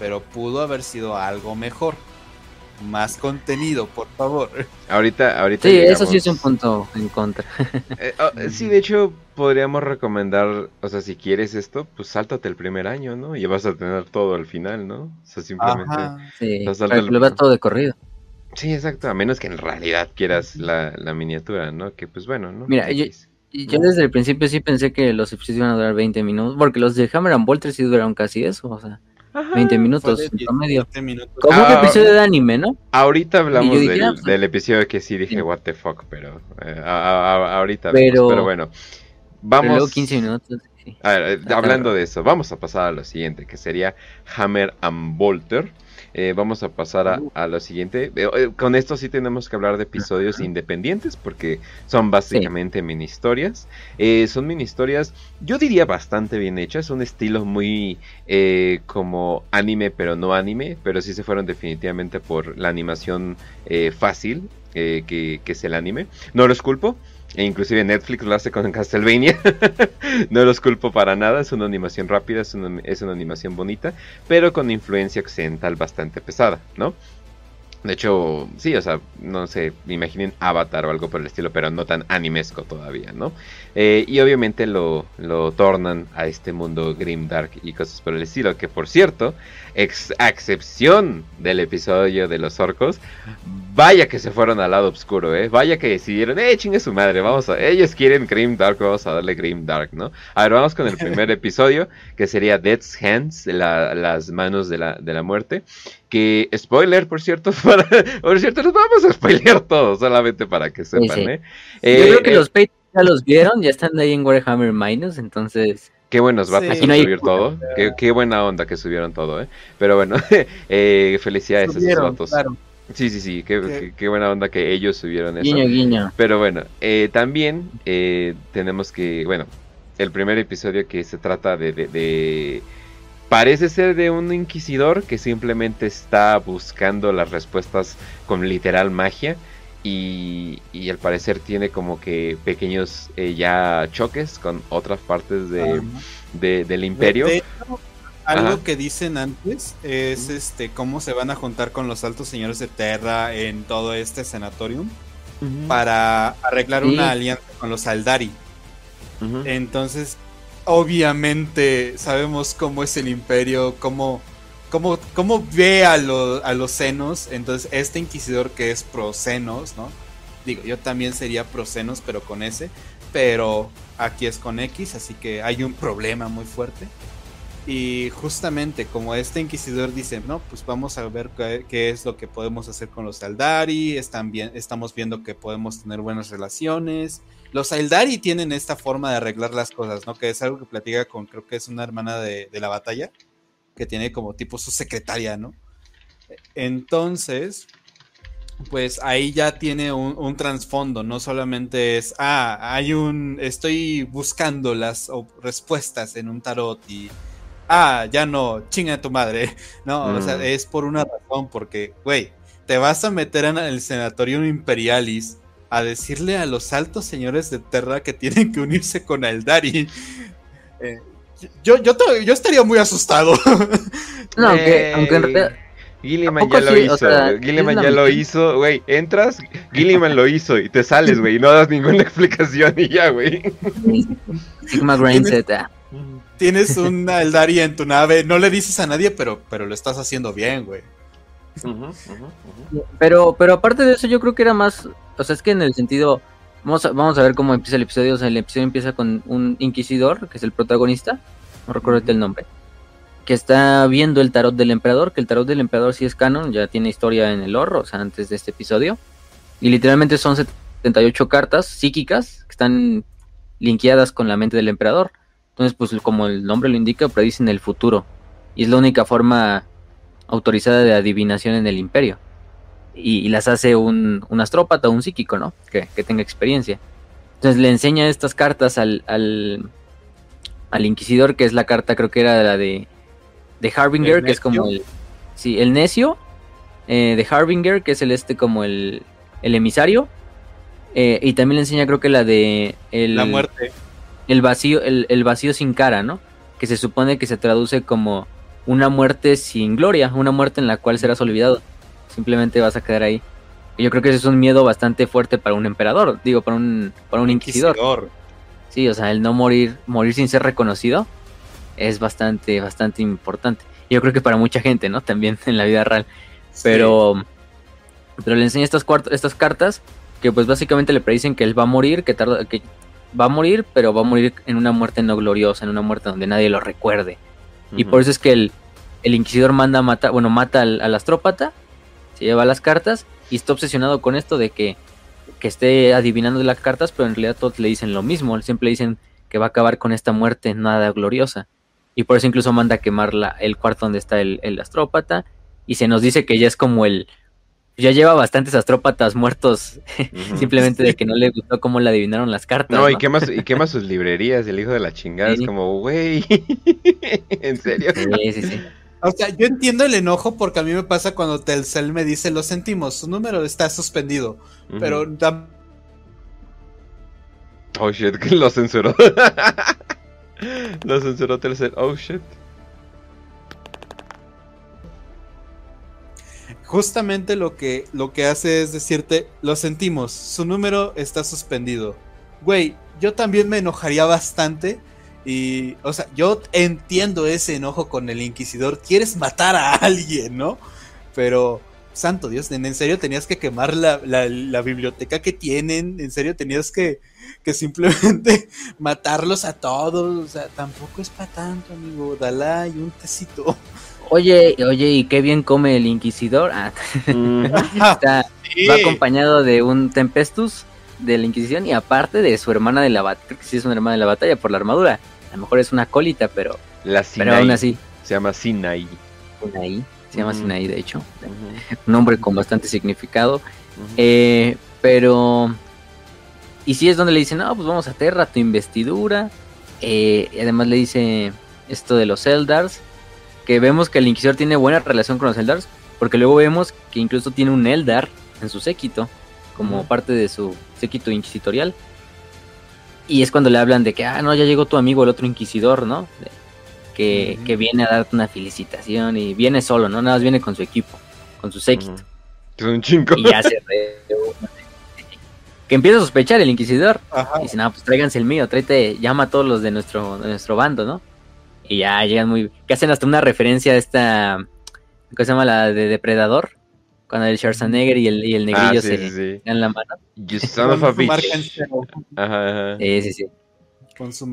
pero pudo haber sido algo mejor. Más contenido, por favor. Ahorita, ahorita Sí, eso sí es un punto en contra. [laughs] Eh, oh, eh, sí, de hecho, podríamos recomendar, o sea, si quieres esto, pues sáltate el primer año, ¿no? Y vas a tener todo al final, ¿no? O sea, simplemente... Ajá. Sí, que lo veas todo de corrido. Sí, exacto, a menos que en realidad quieras la, la miniatura, ¿no? Que pues bueno, ¿no? Mira, yo desde el principio sí pensé que los episodios iban a durar 20 minutos, porque los de Hammer and Bolter sí duraron casi eso, o sea, 20 minutos en promedio. 17 minutos. Como un Ah, episodio de anime, ¿no? Ahorita hablamos dije, del, ah, pues, del episodio que sí dije, sí. what the fuck, pero eh, a- a- a- ahorita Pero- vemos, pero bueno. Pero Vamos. luego 15 minutos. sí. A ver, Está hablando de eso, vamos a pasar a lo siguiente, que sería Hammer and Bolter. Eh, vamos a pasar a, a lo siguiente. Eh, con esto sí tenemos que hablar de episodios independientes, porque son básicamente mini historias. Eh, son mini historias, yo diría bastante bien hechas, un estilo muy eh, como anime, pero no anime, pero sí se fueron definitivamente por la animación eh, fácil, eh, que, que es el anime. No los culpo. E inclusive Netflix lo hace con [laughs] Castlevania. [laughs] no los culpo para nada. Es una animación rápida, es una, es una animación bonita, pero con influencia occidental bastante pesada, ¿no? De hecho, sí, o sea, no sé, me imaginen Avatar o algo por el estilo, pero no tan animesco todavía, ¿no? Eh, y obviamente lo, lo tornan a este mundo grimdark y cosas por el estilo, que por cierto, ex- a excepción del episodio de los orcos, vaya que se fueron al lado oscuro, ¿eh? Vaya que decidieron, eh, chingue su madre, vamos a, ellos quieren grimdark, vamos a darle grimdark, ¿no? A ver, vamos con el [laughs] primer episodio, que sería Death's Hands, la- las manos de la, de la muerte. Que, spoiler, por cierto, [laughs] para- por cierto, nos vamos a spoilear todo, solamente para que sepan, sí. ¿eh? Yo Eh, creo que eh, los Patreons ya los vieron, ya están ahí en Warhammer Minus, entonces Qué buenos vatos Sí. No subir todo. Qué, qué buena onda que subieron todo, ¿eh? Pero bueno, [laughs] eh, felicidades a esos vatos. claro. Sí, sí, sí, qué, Que- qué- qué buena onda que ellos subieron eso. guiño, guiño. Pero bueno, eh, también eh, tenemos que, bueno, el primer episodio que se trata de, de- de- Parece ser de un inquisidor que simplemente está buscando las respuestas con literal magia y, y al parecer tiene como que pequeños eh, ya choques con otras partes de, de- del imperio. De- hecho, algo Ajá. que dicen antes es este cómo se van a juntar con los altos señores de Terra en todo este sanatorium para arreglar Sí. una alianza con los Aldari. Entonces, obviamente sabemos cómo es el imperio, cómo, cómo, cómo ve a, a los senos. Entonces, este inquisidor que es pro senos, ¿no? Digo, yo también sería pro senos, pero con ese. pero aquí es con X, así que hay un problema muy fuerte. Y justamente como este inquisidor dice, no, pues vamos a ver qué, es lo que podemos hacer con los Aldari, bien, estamos viendo que podemos tener buenas relaciones. Los Aldari tienen esta forma de arreglar las cosas, ¿no? Que es algo que platica con, creo que es una hermana de, de la batalla, que tiene como tipo su secretaria, ¿no? Entonces, pues ahí ya tiene un, trasfondo, no solamente es, ah, hay un, estoy buscando las respuestas en un tarot y, ah, ya no, chinga tu madre, [laughs] no, o sea, mm. es por una razón, porque, güey, te vas a meter en el Senatorium Imperialis a decirle a los altos señores de Terra que tienen que unirse con Eldari. Eh, yo, yo, yo, estaría muy asustado. [laughs] No, aunque, aunque en realidad Gilliman ya lo hizo. Gilliman ya lo hizo, güey. Entras, Gilliman lo hizo y te sales, güey. Y no das ninguna [laughs] explicación y ya, güey. Sigma Grain Z. Tienes [laughs] una Eldaria en tu nave. No le dices a nadie, pero, pero lo estás haciendo bien, güey. Pero, pero aparte de eso, yo creo que era más. O sea, es que en el sentido. Vamos a, vamos a ver cómo empieza el episodio. O sea, el episodio empieza con un inquisidor, que es el protagonista. No recuerdo el nombre que está viendo el tarot del emperador, que el tarot del emperador sí es canon, ya tiene historia en el horror, o sea, antes de este episodio. Y literalmente son 78 cartas psíquicas que están linkeadas con la mente del emperador. Entonces, pues como el nombre lo indica, predicen el futuro. Y es la única forma autorizada de adivinación en el imperio. Y, las hace un, un astrópata, un psíquico, ¿no? Que, tenga experiencia. Entonces le enseña estas cartas al, al, al inquisidor, que es la carta, creo que era la de de Harbinger, que es como el. Sí, el necio. Eh, de Harbinger, que es el este como el, el emisario. Eh, y también le enseña, creo que la de. El, la muerte. El vacío, el, vacío sin cara, ¿no? Que se supone que se traduce como una muerte sin gloria, una muerte en la cual serás olvidado. Simplemente vas a quedar ahí. Y yo creo que ese es un miedo bastante fuerte para un emperador, digo, para un, para un inquisidor. inquisidor. Sí, o sea, el no morir, morir sin ser reconocido es bastante, bastante importante. Yo creo que para mucha gente, ¿no? También [laughs] en la vida real. Pero, pero le enseña estas, estas cartas que pues básicamente le predicen que él va a morir, que, tarda, que va a morir, pero va a morir en una muerte no gloriosa, en una muerte donde nadie lo recuerde. Y por eso es que el, el inquisidor manda a matar, bueno, mata al, al, astrópata, se lleva las cartas y está obsesionado con esto de que, que esté adivinando las cartas, pero en realidad todos le dicen lo mismo, siempre le dicen que va a acabar con esta muerte nada gloriosa y por eso incluso manda a quemar la, el cuarto donde está el, astrópata y se nos dice que ya es como el ya lleva bastantes astrópatas muertos [laughs] simplemente de que no le gustó cómo le adivinaron las cartas. No, y quema, y quema [laughs] sus librerías, el hijo de la chingada, es como, güey, [laughs] ¿en serio? Sí, sí, sí. O sea, yo entiendo el enojo porque a mí me pasa cuando Telcel me dice, lo sentimos, su número está suspendido, pero... Oh, shit, que [laughs] lo censuró. Lo censuró tercer. Oh shit. Justamente lo que, lo que hace es decirte, lo sentimos, su número está suspendido. Güey, yo también me enojaría bastante. Y, o sea, yo entiendo ese enojo con el inquisidor. Quieres matar a alguien, ¿no? Pero, santo Dios, en serio tenías que quemar la, la biblioteca que tienen. En serio tenías que, que simplemente [laughs] matarlos a todos. O sea, tampoco es para tanto, amigo. Dalá y un tecito. Oye, oye, ¿y qué bien come el Inquisidor? Ah, [laughs] está, Va acompañado de un Tempestus de la Inquisición y aparte de su hermana de la batalla. Creo que sí es una hermana de la batalla por la armadura. A lo mejor es una colita, pero, la pero aún así. Se llama Sinai. Sinai. Se llama Sinai, de hecho. Un nombre con bastante significado. eh, pero y si es donde le dicen, no, pues vamos a Terra, tu investidura. Eh, y además le dice esto de los Eldars. Que vemos que el Inquisidor tiene buena relación con los Eldars. Porque luego vemos que incluso tiene un Eldar en su séquito. Como parte de su séquito inquisitorial. Y es cuando le hablan de que, ah, no, ya llegó tu amigo el otro Inquisidor, ¿no? que, que, viene a darte una felicitación. Y viene solo, ¿no? Nada más viene con su equipo. Con su séquito. Es un chingo. Y ya se [laughs] que empieza a sospechar el inquisidor. Y dice, no, pues tráiganse el mío, tráete, llama a todos los de nuestro, de nuestro bando, ¿no? Y ya llegan muy... que hacen hasta una referencia a esta... ¿Cómo se llama? La de Depredador. Cuando el Schwarzenegger y el, y el Ah, negrillo sí, se sí, sí. dan la mano. You [laughs] son of a Con su marca en bitch. cero, Ajá, ajá. Sí, sí, sí.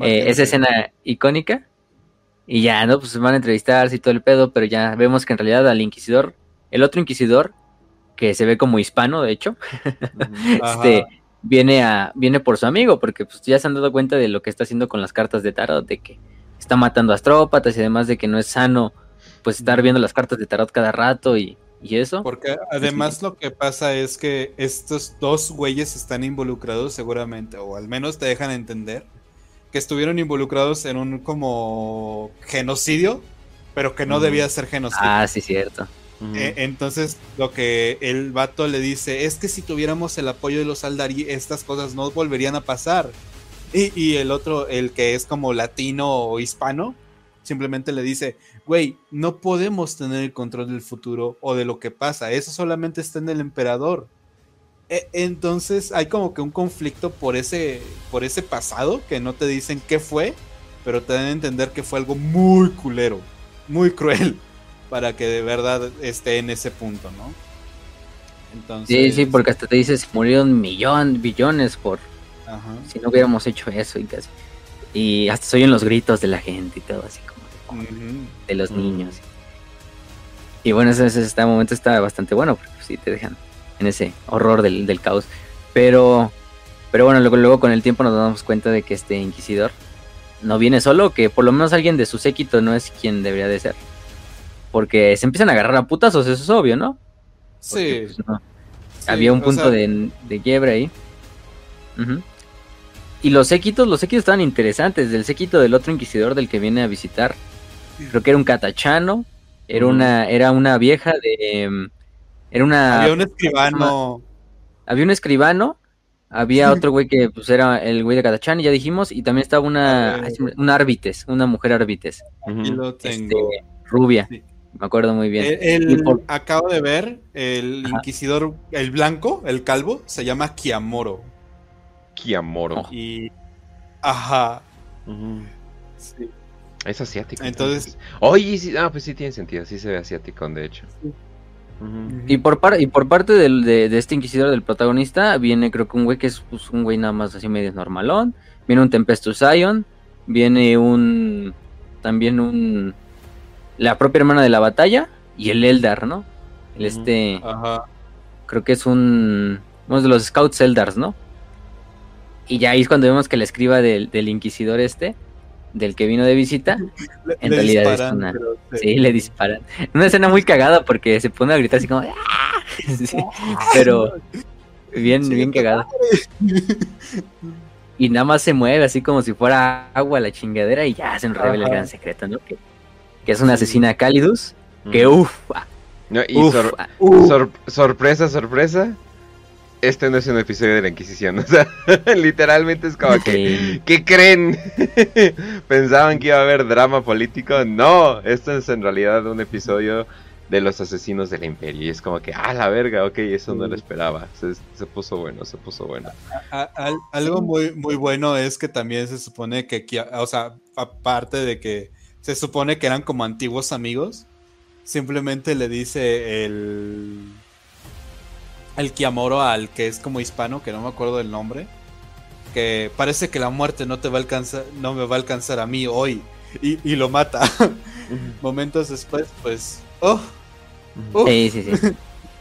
Eh, esa escena icónica. Y ya, ¿no? Pues van a entrevistarse y todo el pedo, pero ya vemos que en realidad al inquisidor, el otro inquisidor, que se ve como hispano, de hecho, [laughs] este, viene a, viene por su amigo, porque pues ya se han dado cuenta de lo que está haciendo con las cartas de tarot, de que está matando astrópatas y además de que no es sano, pues estar viendo las cartas de tarot cada rato y, y eso. Porque además lo que pasa es que estos dos güeyes están involucrados seguramente, o al menos te dejan entender, que estuvieron involucrados en un como genocidio, pero que no debía ser genocidio. Ah, sí, cierto. Eh, entonces lo que el vato le dice es que si tuviéramos el apoyo de los Aldari, estas cosas no volverían a pasar. Y, y el otro, el que es como latino o hispano, simplemente le dice, güey, no podemos tener el control del futuro o de lo que pasa, eso solamente está en el emperador. E- entonces hay como que un conflicto por ese, por ese pasado que no te dicen qué fue, pero te dan a entender que fue algo muy culero, muy cruel, [laughs] para que de verdad esté en ese punto, ¿no? Entonces, Sí, sí, porque hasta te dices, murieron millón, billones por Ajá. si no hubiéramos hecho eso y casi. Y hasta se oyen los gritos de la gente y todo así de, los Mm. niños. Y bueno, ese, ese este momento está bastante bueno porque pues, sí te dejan en ese horror del, del caos. Pero, pero bueno, luego, luego con el tiempo nos damos cuenta de que este inquisidor no viene solo, que por lo menos alguien de su séquito no es quien debería de ser. Porque se empiezan a agarrar a putazos, eso es obvio, ¿no? Porque, Sí, pues, no, sí, había un punto sea, de, de quiebre ahí. Y los séquitos, los séquitos estaban interesantes. Del séquito del otro inquisidor del que viene a visitar. Creo que era un catachano. Era una, era una vieja de. em, Era una. Había un escribano. había un escribano. Había otro güey que pues era el güey de Catachán, y ya dijimos. Y también estaba una. Una árbites, una mujer árbites. Aquí lo este, tengo. rubia. Sí. Me acuerdo muy bien. El, el- Y por- acabo de ver el Ajá. inquisidor, el blanco, el calvo, se llama Kiamoro. Kiamoro. Y. Ajá. Sí. Es asiático. Entonces- Oye, sí, ah, pues sí tiene sentido. Sí se ve asiático, de hecho. Y por, par- y por parte del- de, de este inquisidor del protagonista, viene creo que un güey que es pues, un güey nada más así medio normalón. Viene un Tempestus Zion. Viene un. También un. La propia hermana de la batalla. Y el Eldar, ¿no? El este. Ajá. Creo que es un. Uno de los Scouts Eldars, ¿no? Y ya ahí es cuando vemos que la escriba del, del inquisidor este. Del que vino de visita. Le- En le realidad es una- pero Sí, le disparan. Una escena muy cagada porque se pone a gritar así como. "¡Ah!". [laughs] Sí, pero bien, Sí, bien está cagado. Y nada más se mueve así como si fuera agua la chingadera y ya se nos revela el gran secreto, ¿no? Que, que es una Sí. asesina Calidus. Que uff, No, y uf, sor- Uh, sor- sorpresa, sorpresa. Este no es un episodio de la Inquisición. [laughs] O sea, literalmente es como que. ¿Qué creen? [laughs] ¿Pensaban que iba a haber drama político? No, esto es en realidad un episodio de los asesinos del imperio. Y es como que, ah, la verga, ok, eso no lo esperaba. Se, se puso bueno, se puso bueno. a- algo muy, muy bueno es que también se supone que, o sea, aparte de que se supone que eran como antiguos amigos, simplemente le dice el el Kiamoro al que es como hispano, que no me acuerdo del nombre, que parece que la muerte no te va a alcanzar, no me va a alcanzar a mí hoy y, y lo mata. [laughs] Momentos después, pues, oh, oh, Sí, sí, sí. [laughs]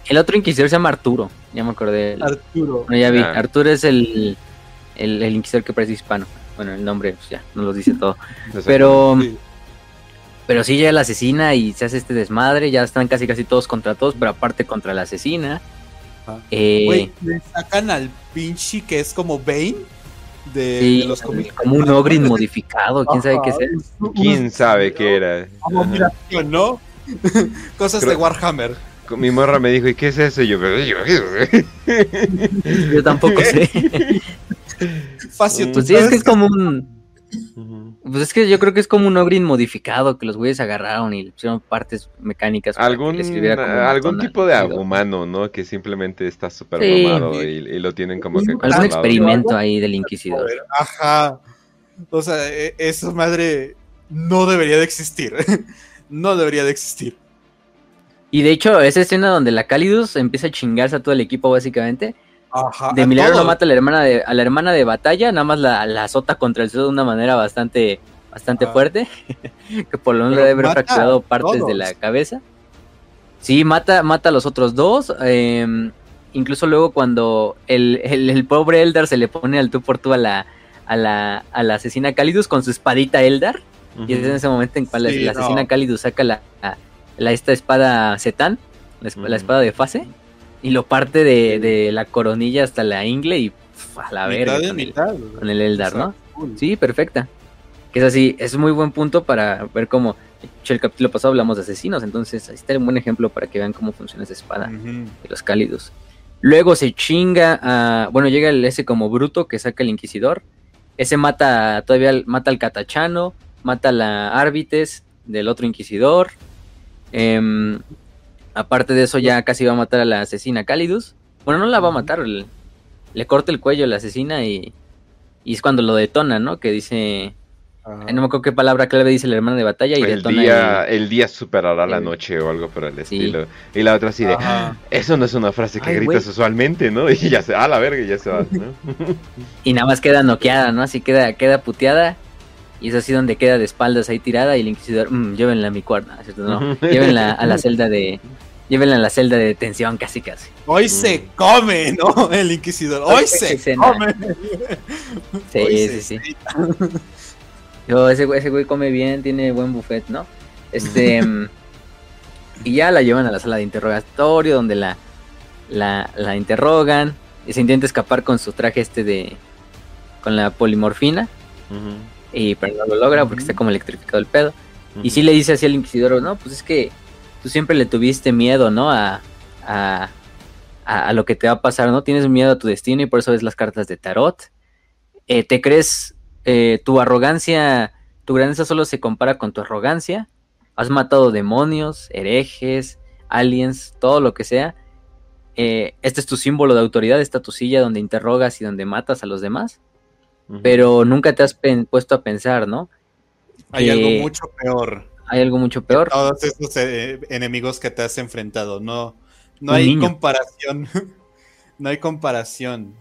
El otro inquisidor se llama Arturo. Ya me acordé. Arturo. Bueno, ya vi. Ah. Arturo es el, el, el inquisidor que parece hispano. Bueno, el nombre, pues ya, nos lo dice todo. [laughs] Pero, Sí. pero sí llega la asesina y se hace este desmadre. Ya están casi casi todos contra todos, pero aparte contra la asesina. Eh, Güey, le sacan al pinche que es como Bane de, sí, de los cómics. como un ogrin modificado, quién sabe qué un- ¿Quién un- sabe qué era? Abominación, ¿no? [laughs] Cosas de Creo- Warhammer. Mi morra me dijo, ¿y qué es eso? Y yo, "Pero yo, Yo tampoco sé. Facio. ¿tú Pues sí, es que es como un. Pues es que yo creo que es como un ogrin modificado que los güeyes agarraron y le pusieron partes mecánicas. para Algún, como algún tipo de humano, ¿no? Que simplemente está súper Sí. mamado y, y lo tienen como que Algún controlado. experimento ahí del inquisidor. Ajá. O sea, e- esa madre no debería de existir. [laughs] no debería de existir. Y de hecho, esa escena donde la Calidus empieza a chingarse a todo el equipo, básicamente. Ajá, De milagro no mata a la hermana de, a la hermana de batalla, nada más la, la azota contra el suelo de una manera bastante, bastante Ah. fuerte. [laughs] que por lo menos debe haber fracturado partes de la cabeza. Sí, mata, mata a los otros dos. eh, incluso luego cuando el, el- el pobre Eldar se le pone al tú por tú a la, a la, a la asesina Calidus con su espadita Eldar. Y es en ese momento en cual la- Sí, la, no. asesina Calidus saca la, la- esta espada Setán, la, espada de fase, y lo parte de, de la coronilla hasta la ingle y a la verga mitad con el, con el Eldar, ¿no? Sí, perfecta. Que es así, es muy buen punto para ver cómo. de hecho, El capítulo pasado hablamos de asesinos, entonces ahí está un buen ejemplo para que vean cómo funciona esa espada de los cálidos. Luego se chinga a. Bueno, llega el, ese como bruto que saca el inquisidor. Ese mata todavía mata al catachano, mata a la árbites del otro inquisidor. Em, aparte de eso, ya casi va a matar a la asesina Calidus. Bueno, no la va a matar, le, le corta el cuello a la asesina y, y es cuando lo detona, ¿no? Que dice. Ay, no me acuerdo qué palabra clave dice el hermano de batalla y El detona día, el- el día superará la noche o algo por el Sí. estilo. Y la otra así de, Ajá. eso no es una frase que Ay, gritas usualmente, ¿no? [laughs] Y ya se, ah, la verga, y ya se va, ¿no? [laughs] [laughs] Y nada más queda noqueada, ¿no? Así queda, queda puteada. Y es así donde queda de espaldas ahí tirada. Y el inquisidor, "Mm, llévenla a mi. ¿no? ¿cierto? No, [laughs] llévenla a la celda de. Llévenla a la celda de detención, casi casi. Hoy Mm. se come, ¿no? El inquisidor. Hoy Hoy se come. Sí, [laughs] Hoy sí, se sí. Yo, ese, güey- ese güey come bien, tiene buen buffet, ¿no? Este. [laughs] mm, y ya la llevan a la sala de interrogatorio, donde la, la, la interrogan. Y se intenta escapar con su traje este de. con la polimorfina. Y pero no lo logra porque está como electrificado el pedo. Y sí le dice así al inquisidor, no, pues es que tú siempre le tuviste miedo, ¿no? A, a, a, a lo que te va a pasar, ¿no? Tienes miedo a tu destino y por eso ves las cartas de tarot. Eh, ¿Te crees eh, tu arrogancia, tu grandeza solo se compara con tu arrogancia? Has matado demonios, herejes, aliens, todo lo que sea. Eh, este es tu símbolo de autoridad, está tu silla donde interrogas y donde matas a los demás. Pero nunca te has puesto a pensar, ¿no? Hay que algo mucho peor. Hay algo mucho peor. Todos esos eh, enemigos que te has enfrentado. No, no Un hay niño. comparación. [laughs] no hay comparación.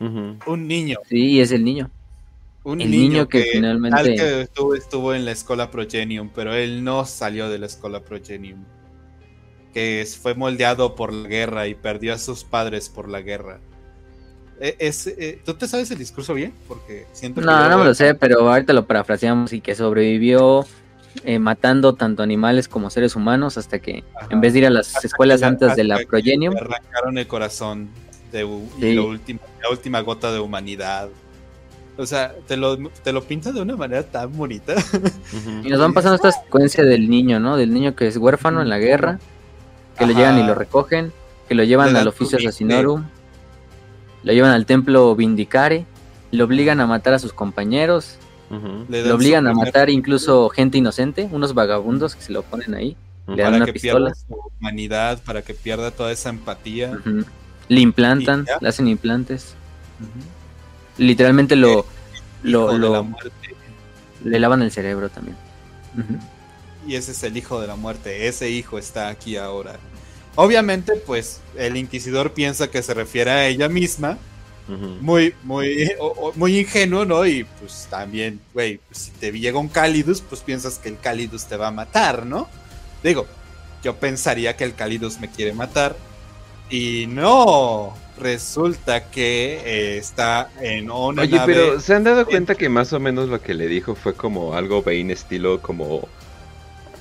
Un niño. Sí, es el niño. Un El niño, niño que que, finalmente- tal que estuvo, estuvo en la escuela Progenium, pero él no salió de la escuela Progenium. Que fue moldeado por la guerra y perdió a sus padres por la guerra. E- Es, eh, ¿Tú te sabes el discurso bien? Porque siento que No, no me lo sé, pero ahorita lo parafraseamos y que sobrevivió eh, matando tanto animales como seres humanos hasta que Ajá. en vez de ir a las Hasta escuelas que la- santas de la Progenium, arrancaron el corazón de, Sí. lo último- la última gota de humanidad. O sea, te lo, te lo pinta de una manera tan bonita. y nos van pasando esta secuencia del niño, ¿no? Del niño que es huérfano en la guerra, que lo Ajá. llegan y lo recogen, que lo llevan Le al oficio asesinorum, lo llevan al templo Vindicare, lo obligan a matar a sus compañeros, dan lo obligan a matar incluso gente inocente, unos vagabundos que se lo ponen ahí, le dan para una que pistola. pierda su humanidad, para que pierda toda esa empatía. Le implantan, le hacen implantes. Literalmente lo, lo, le lavan el cerebro también. Y ese es el hijo de la muerte. Ese hijo está aquí ahora. Obviamente, pues el inquisidor piensa que se refiere a ella misma. Muy, muy, o- o- muy ingenuo, ¿no? Y pues también, güey, pues, si te llega un Calidus, pues piensas que el Calidus te va a matar, ¿no? Digo, yo pensaría que el Calidus me quiere matar. Y no, resulta que eh, está en una Oye, nave- pero ¿se han dado cuenta que más o menos lo que le dijo fue como algo Bane estilo como...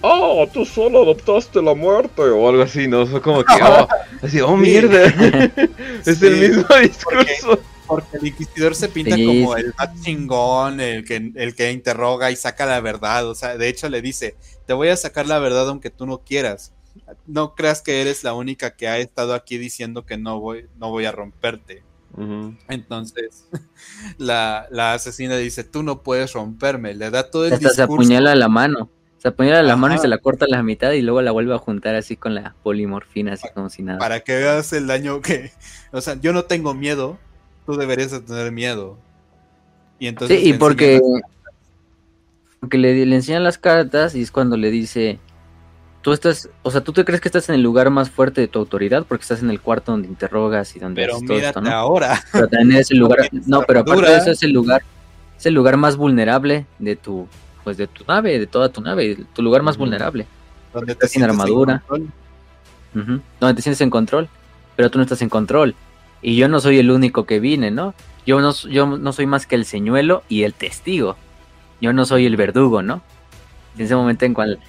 Oh, tú solo adoptaste la muerte o algo así, ¿no? Fue como que, oh, [laughs] así, oh, Sí. mierda. [laughs] es Sí, el mismo discurso. Porque el inquisidor se pinta Sí, como sí. el más chingón, el que, el que interroga y saca la verdad. O sea, de hecho le dice, te voy a sacar la verdad aunque tú no quieras. No creas que eres la única que ha estado aquí diciendo que no voy, no voy a romperte. Entonces, [laughs] la, la asesina dice, tú no puedes romperme. Le da todo el Hasta se discurso. apuñala la mano. Se apuñala la mano y se la corta a la mitad y luego la vuelve a juntar así con la polimorfina, así como si nada. para que veas el daño que... O sea, yo no tengo miedo, tú deberías de tener miedo. Y entonces Sí, y porque, porque le, le enseñan las cartas y es cuando le dice, tú estás, o sea, tú te crees que estás en el lugar más fuerte de tu autoridad porque estás en el cuarto donde interrogas y donde Pero haces todo mírate esto, ¿no? ahora. Pero también es el lugar, [laughs] no, pero aparte de eso es el lugar, es el lugar más vulnerable de tu, pues de tu nave, de toda tu nave, tu lugar más vulnerable, Donde Estás sin en armadura. donde te sientes en control, pero tú no estás en control. Y yo no soy el único que vine, ¿no? Yo no, yo no soy más que el señuelo y el testigo. Yo no soy el verdugo, ¿no? En ese momento en cual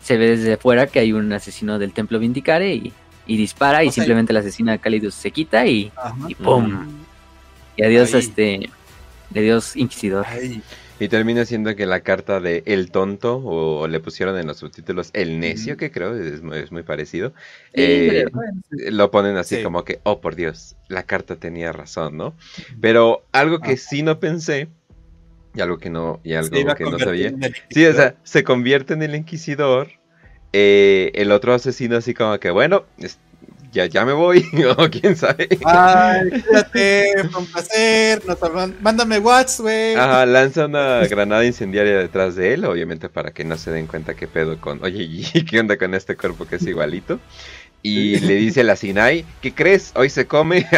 se ve desde fuera que hay un asesino del templo Vindicare y, y dispara y sea, simplemente la asesina de Calidus se quita y, y ¡pum! Y adiós este, adiós Inquisidor. Ay, Y termina siendo que la carta de El Tonto, o, le pusieron en los subtítulos El Necio, que creo es, muy- es muy parecido, Sí, eh, lo ponen así Sí. como que, oh por Dios, la carta tenía razón, ¿no? Pero algo que Ah. sí no pensé, y algo que no, y algo que no sabía, Sí, o sea, se convierte en el inquisidor. eh, el otro asesino así como que, bueno, es- ya, ya me voy, [laughs] o quién sabe. Ay, cuídate, fue un placer. Hablan- Mándame WhatsApp, güey. Ajá, lanza una granada incendiaria detrás de él, obviamente para que no se den cuenta qué pedo con, oye, ¿y [laughs] qué onda con este cuerpo que es igualito? Y le dice a la Sinai, ¿qué crees? Hoy se come. [laughs] [laughs]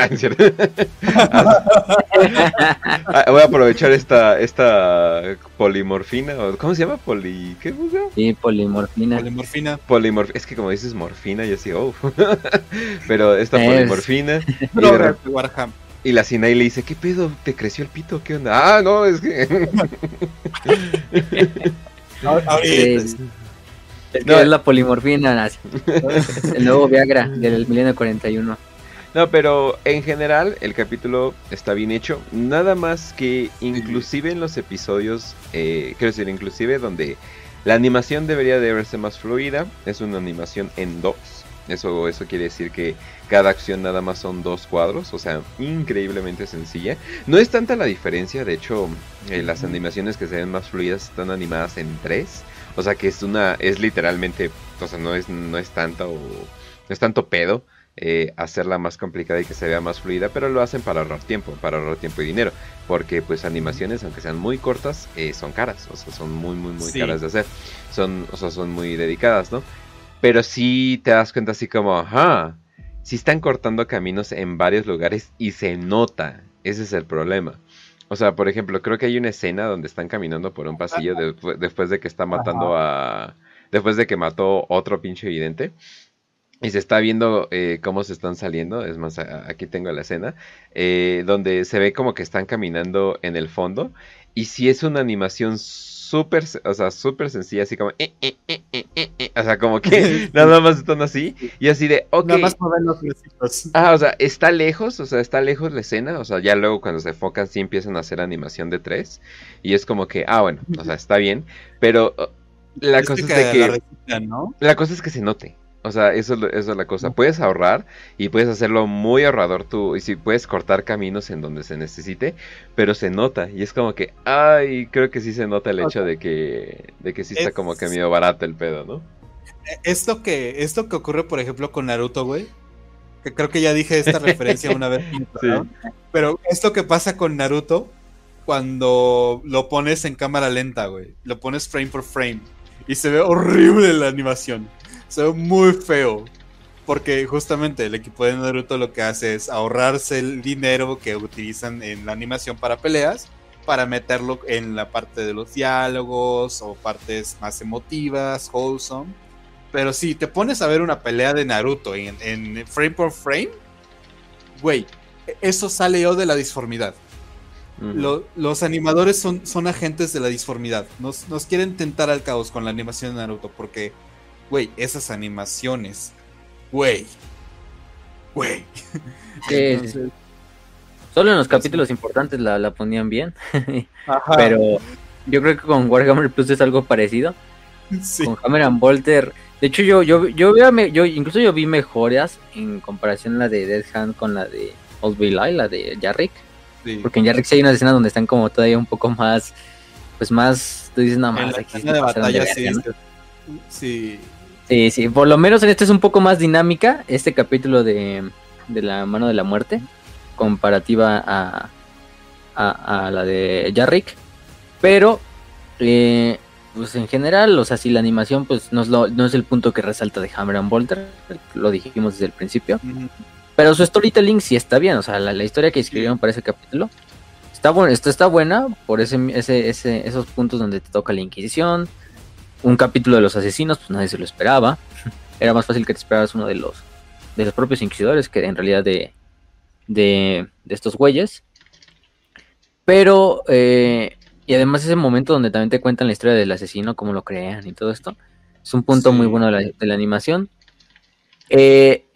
Ah, Voy a aprovechar esta, esta polimorfina, ¿cómo se llama? Poli... ¿Qué? ¿Cómo se llama? Sí, polimorfina. Polimorfina. Polimorf es que como dices morfina, yo así, oh. [laughs] Pero esta Es- polimorfina. Y, y la Sinai le dice, ¿qué pedo? ¿Te creció el pito? ¿Qué onda? Ah, no, es que. Ahorita. Sí. Es que No. es la polimorfina, el nuevo Viagra del milenio 41. no, pero en general el capítulo está bien hecho. Nada más que inclusive en los episodios, eh, quiero decir, inclusive donde la animación debería de verse más fluida, es una animación en dos. Eso, eso quiere decir que cada acción nada más son dos cuadros, o sea, increíblemente sencilla. No es tanta la diferencia, de hecho, eh, las animaciones que se ven más fluidas están animadas en tres. O sea que es una, es literalmente, o sea, no es, no es tanto, no es tanto pedo eh, hacerla más complicada y que se vea más fluida, pero lo hacen para ahorrar tiempo, para ahorrar tiempo y dinero, porque pues animaciones, aunque sean muy cortas, eh, son caras, o sea, son muy, muy, muy Sí. caras de hacer, son, o sea, son muy dedicadas, ¿no? Pero sí te das cuenta así como, ajá, sí están cortando caminos en varios lugares y se nota, ese es el problema. O sea, por ejemplo, creo que hay una escena donde están caminando por un pasillo de- después de que está matando a... Después de que mató otro pinche evidente. Y se está viendo eh, cómo se están saliendo. Es más, aquí tengo la escena. eh, donde se ve como que están caminando en el fondo. Y sí es una animación súper, o sea, súper sencilla. Así como... eh, eh, eh, O sea, como que [laughs] nada más están así. Y así de... Ok. Nada más mover los huesitos. Ah, o sea, está lejos, o sea, está lejos la escena, o sea, ya luego cuando se enfocan sí empiezan a hacer animación de tres y es como que, ah, bueno, o sea, está bien, pero la Es cosa es que de la que, la cosa es que se note, o sea, eso es, lo- eso es la cosa, puedes ahorrar y puedes hacerlo muy ahorrador tú, y si puedes cortar caminos en donde se necesite, pero se nota y es como que, ay, creo que sí se nota el hecho de que, de que sí está Es- como que medio barato el pedo, ¿no? Es lo que, es lo que ocurre, por ejemplo, con Naruto, güey. Que creo que ya dije esta referencia una vez. [laughs] ¿no? Pero es lo que pasa con Naruto cuando lo pones en cámara lenta, güey. Lo pones frame por frame. Y se ve horrible la animación. Se ve muy feo. Porque justamente el equipo de Naruto lo que hace es ahorrarse el dinero que utilizan en la animación para peleas. Para meterlo en la parte de los diálogos o partes más emotivas, wholesome. Pero si te pones a ver una pelea de Naruto en, en frame por frame, güey, eso sale yo de la disformidad. Lo- los animadores son, son agentes de la disformidad. Nos, nos quieren tentar al caos con la animación de Naruto porque, güey, esas animaciones, güey, güey. Sí. Entonces, Solo en los capítulos importantes la, la ponían bien, [laughs] ajá, pero yo creo que con Warhammer Plus es algo parecido. sí. Con Hammer and Bolter, de hecho yo yo yo, me- yo incluso yo vi mejoras en comparación la de Death Hand con la de Old Billy, la de Jarrick, sí. porque en Jarrick sí hay una escena donde están como todavía un poco más pues más tú dices nada En más la aquí de batalla, sí, sí. Sí, sí, por lo menos en este es un poco más dinámica, este capítulo de, de la mano de la muerte, comparativa a, a, a la de Jarrick. Pero eh, pues en general, o sea, si la animación pues no es, lo- no es el punto que resalta de Hammer and Bolter, lo dijimos desde el principio, pero su storytelling sí está bien, o sea, la, la historia que escribieron para ese capítulo está, bu- está, está buena por ese, ese, ese, esos puntos donde te toca la Inquisición, un capítulo de los asesinos, pues nadie se lo esperaba, era más fácil que te esperaras uno de los, de los propios inquisidores que en realidad de, de, de estos güeyes. Pero, eh, y además ese momento donde también te cuentan la historia del asesino, cómo lo crean y todo esto, es un punto Sí. muy bueno de la, de la animación. Eh,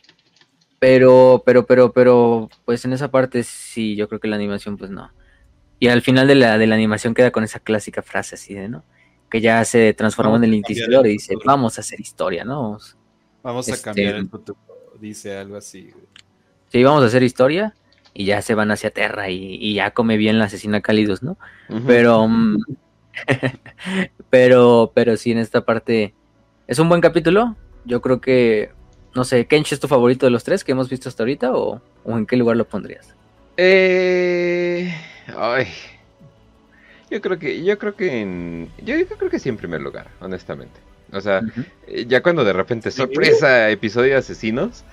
pero, pero, pero, pero, pues en esa parte sí, yo creo que la animación, pues no. Y al final de la, de la animación queda con esa clásica frase así de, ¿no? Que ya se transformó Vamos en el inquisidor y dice, vamos a hacer historia, ¿no? Vamos- Vamos a Este- cambiar el futuro, dice algo así. Sí, vamos a hacer historia y ya se van hacia Terra y, y ya come bien la asesina cálidos, ¿no? Pero, mm, [laughs] pero, pero sí, en esta parte es un buen capítulo. Yo creo que, no sé, Kench es tu favorito de los tres que hemos visto hasta ahorita o, o en qué lugar lo pondrías? Eh, ay. Yo creo que, yo creo que en, yo, yo creo que sí en primer lugar, honestamente. O sea, eh, ya cuando de repente sorpresa episodio de asesinos,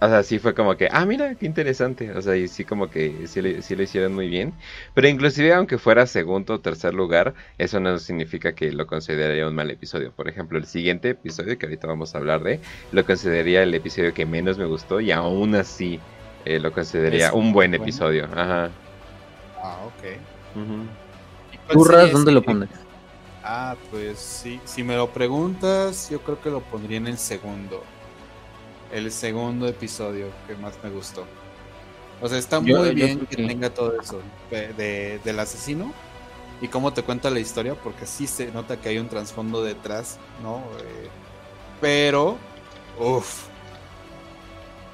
o sea, sí fue como que, ah, mira, qué interesante. O sea, y sí como que sí, le- sí lo hicieron muy bien. Pero inclusive aunque fuera segundo o tercer lugar, eso no significa que lo consideraría un mal episodio. Por ejemplo, el siguiente episodio que ahorita vamos a hablar de, lo consideraría el episodio que menos me gustó y aún así eh, lo consideraría Es un buen bueno. episodio. Ajá. Ah, ok. Ujú. ¿Y cuál ¿Turras dónde lo pondrías? Ah, pues sí, si me lo preguntas, yo creo que lo pondría en el segundo. El segundo episodio que más me gustó. O sea, está Yo- muy yo bien que, que- tenga todo eso de, de- del asesino y cómo te cuenta la historia, porque sí se nota que hay un trasfondo detrás, ¿no? Eh, pero, uff.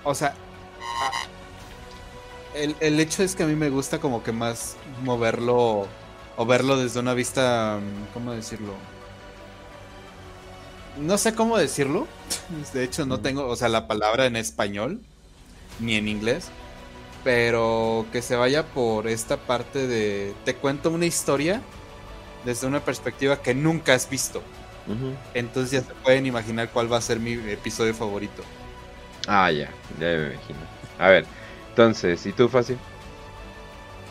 O sea, el, el hecho es que a mí me gusta como que más moverlo o verlo desde una vista, ¿cómo decirlo? No sé cómo decirlo. De hecho, no tengo, o sea, la palabra en español ni en inglés. Pero que se vaya por esta parte de te cuento una historia desde una perspectiva que nunca has visto. Entonces ya se pueden imaginar cuál va a ser mi episodio favorito. Ah, ya, ya me imagino. A ver, entonces, ¿y tú, Fácil?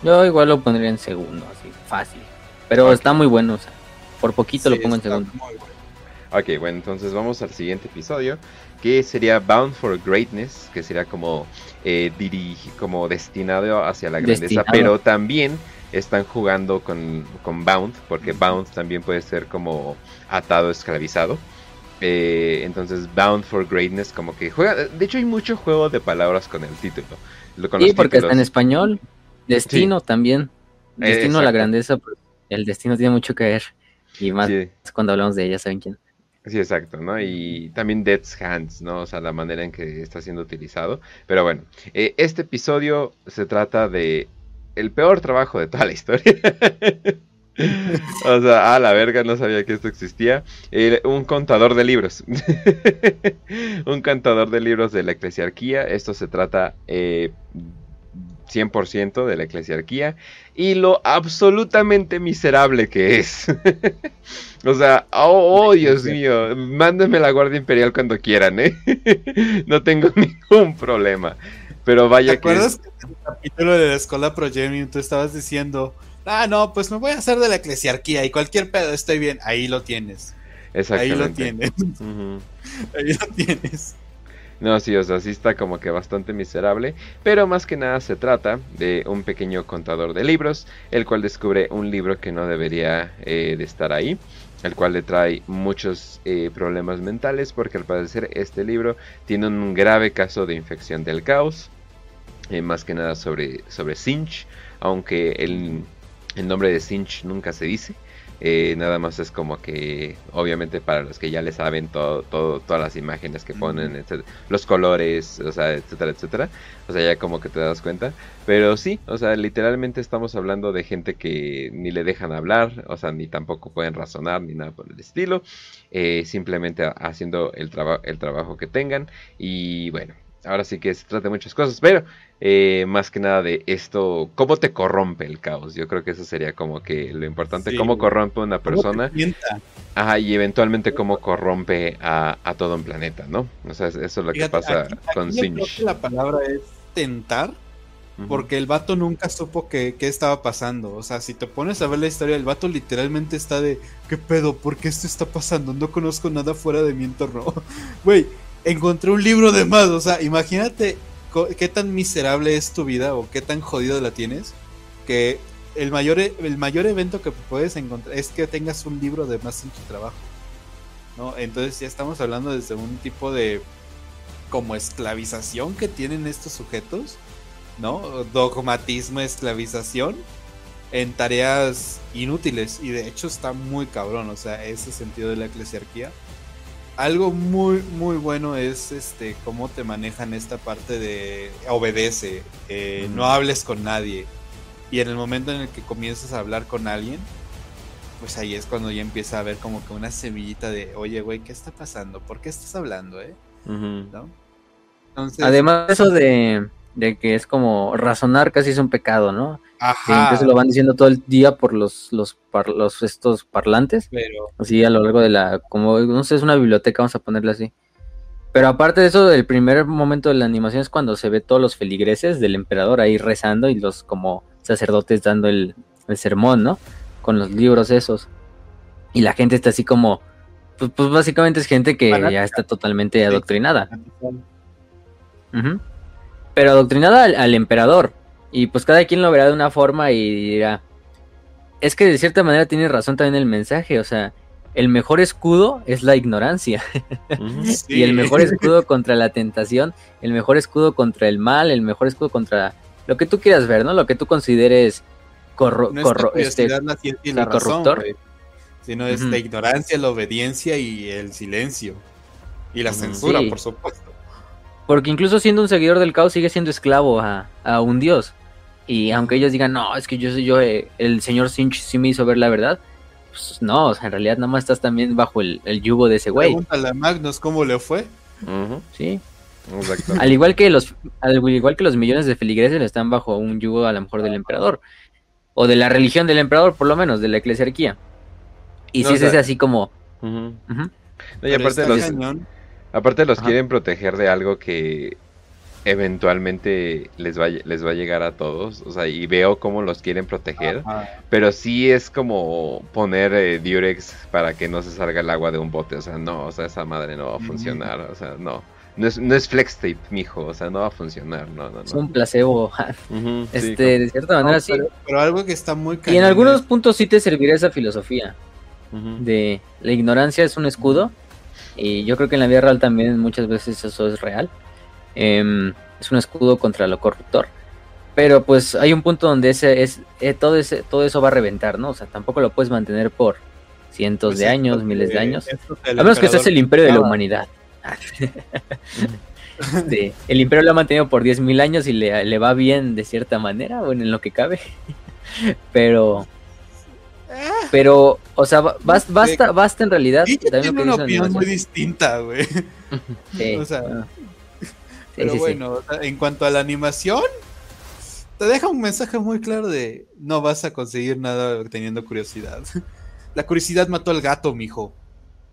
Yo igual lo pondría en segundo, así, fácil. Pero está muy bueno, o sea, por poquito lo pongo en segundo. muy bueno. Ok, bueno, entonces vamos al siguiente episodio, que sería Bound for Greatness, que sería como, eh, como destinado hacia la grandeza, Destinado. pero también están jugando con, con Bound, porque Bound también puede ser como atado, esclavizado. Eh, entonces, Bound for Greatness, como que juega. De hecho, hay mucho juego de palabras con el título. lo- con Sí, los porque está en títulos. español. Destino también. Destino a la grandeza, pues, el destino tiene mucho que ver. Y más Sí. cuando hablamos de ella, ¿saben quién? Sí, exacto, ¿no? Y también Dead's Hands, ¿no? O sea, la manera en que está siendo utilizado. Pero bueno, eh, este episodio se trata de el peor trabajo de toda la historia. [laughs] o sea, a la verga, no sabía que esto existía. Eh, un contador de libros. [laughs] un contador de libros de la eclesiarquía. Esto se trata eh, 100% de la eclesiarquía. Y lo absolutamente miserable que es. [laughs] O sea, oh, oh, Dios mío, mándenme la Guardia Imperial cuando quieran, ¿eh? [laughs] no tengo [laughs] ningún problema. Pero ¿Te vaya que... acuerdas que en el capítulo de la escuela Progemium tú estabas diciendo, ah, no, pues me voy a hacer de la eclesiarquía y cualquier pedo estoy bien? Ahí lo tienes. Ahí lo tienes. Ahí lo tienes. No, sí, o sea, sí está como que bastante miserable, pero más que nada se trata de un pequeño contador de libros, el cual descubre un libro que no debería eh, de estar ahí, el cual le trae muchos eh, problemas mentales, porque al parecer este libro tiene un grave caso de infección del caos, eh, más que nada sobre, sobre Sinch, aunque el, el nombre de Sinch nunca se dice. Eh, nada más es como que, obviamente, para los que ya le saben todo, todo, todas las imágenes que ponen, etcétera, los colores, o sea, etcétera, etcétera. O sea, ya como que te das cuenta. Pero sí, o sea, literalmente estamos hablando de gente que ni le dejan hablar, o sea, ni tampoco pueden razonar, ni nada por el estilo. eh, simplemente ha- haciendo el, traba- el trabajo que tengan. Y bueno, ahora sí que se trata de muchas cosas, pero eh, más que nada de esto, cómo te corrompe el caos. Yo creo que eso sería como que lo importante, Sí, cómo corrompe una ¿Cómo te persona. Ajá, y eventualmente cómo corrompe a, a todo un planeta, ¿no? O sea, eso es lo que pasa aquí- con aquí yo creo Sinch. que la palabra es tentar, porque el vato nunca supo qué, qué estaba pasando. O sea, si te pones a ver la historia, el vato literalmente está de, ¿qué pedo? ¿Por qué esto está pasando? No conozco nada fuera de mi entorno. [laughs] Güey, encontré un libro de más. O sea, imagínate qué tan miserable es tu vida o qué tan jodido la tienes, que el mayor, e- el mayor evento que puedes encontrar es que tengas un libro de más en tu trabajo. ¿no? Entonces ya estamos hablando desde un tipo de como esclavización que tienen estos sujetos, ¿no? Dogmatismo, esclavización en tareas inútiles y de hecho está muy cabrón, o sea, ese sentido de la eclesiarquía. Algo muy muy bueno es este cómo te manejan esta parte de obedece, eh, Mm. no hables con nadie y en el momento en el que comienzas a hablar con alguien, pues ahí es cuando ya empieza a haber como que una semillita de, oye, güey, ¿qué está pasando? ¿Por qué estás hablando, eh? Ujú. ¿No? Entonces, Además, eso de, de que es como razonar casi es un pecado, ¿no? Ajá, incluso lo van diciendo todo el día por los, los, par- los estos parlantes. pero así a lo largo de la, como no sé, es una biblioteca, vamos a ponerla así. Pero aparte de eso, el primer momento de la animación es cuando se ve todos los feligreses del emperador ahí rezando y los como sacerdotes dando el, el sermón, ¿no? Con los libros esos. Y la gente está así como, pues, pues básicamente es gente que Fanática. ya está totalmente adoctrinada. Ujú. Pero adoctrinada al, al emperador. Y pues cada quien lo verá de una forma y dirá. Es que de cierta manera tiene razón también el mensaje. O sea, el mejor escudo es la ignorancia. [laughs] Y el mejor escudo contra la tentación, el mejor escudo contra el mal, el mejor escudo contra lo que tú quieras ver, ¿no? Lo que tú consideres corro, no corro- este, la ciencia y la razón, corruptor. sino es la ignorancia, la obediencia y el silencio. Y la censura, Sí. por supuesto. Porque incluso siendo un seguidor del caos sigue siendo esclavo a, a un dios. Y aunque ellos digan, no, es que yo soy yo, eh, el señor Sinch sí me hizo ver la verdad. Pues no, o sea, en realidad nada más estás también bajo el, el yugo de ese güey. Pregúntale a Magnus cómo le fue. Ujú. Sí. Exacto. Al igual que los, al igual que los millones de feligreses están bajo un yugo a lo mejor del emperador. O de la religión del emperador, por lo menos, de la eclesiarquía. Y No, si o es ese así como. No, y aparte está los, cañón. Aparte los Ajá. quieren proteger de algo que eventualmente les va, les va a llegar a todos. O sea, y veo cómo los quieren proteger. Ajá. Pero sí es como poner eh, Durex para que no se salga el agua de un bote. O sea, no, o sea, esa madre no va a funcionar. O sea, no. No es, no es flex tape, mijo. O sea, no va a funcionar. No, no, Es no. un placebo. [laughs] Este, de cierta manera No, sí. pero, pero algo que está muy Y en algunos es- puntos sí te servirá esa filosofía. de la ignorancia es un escudo y yo creo que en la vida real también muchas veces eso es real. Em, es un escudo contra lo corruptor. Pero pues hay un punto donde ese es eh, todo ese todo eso va a reventar, ¿no? O sea, tampoco lo puedes mantener por cientos pues de esto años, miles de años. A menos que seas el imperio de la humanidad. [laughs] Este, el imperio lo ha mantenido por 10.000 años y le, le va bien de cierta manera, bueno, en lo que cabe. [laughs] Pero, pero, o sea, ba- bas- basta, basta en realidad. Ella también tiene lo que una opinión muy distinta, güey. [laughs] Sí, o sea, ah. [laughs] Sí, Pero sí, sí. bueno, o sea, en cuanto a la animación, te deja un mensaje muy claro de no vas a conseguir nada teniendo curiosidad. [laughs] La curiosidad mató al gato, mijo.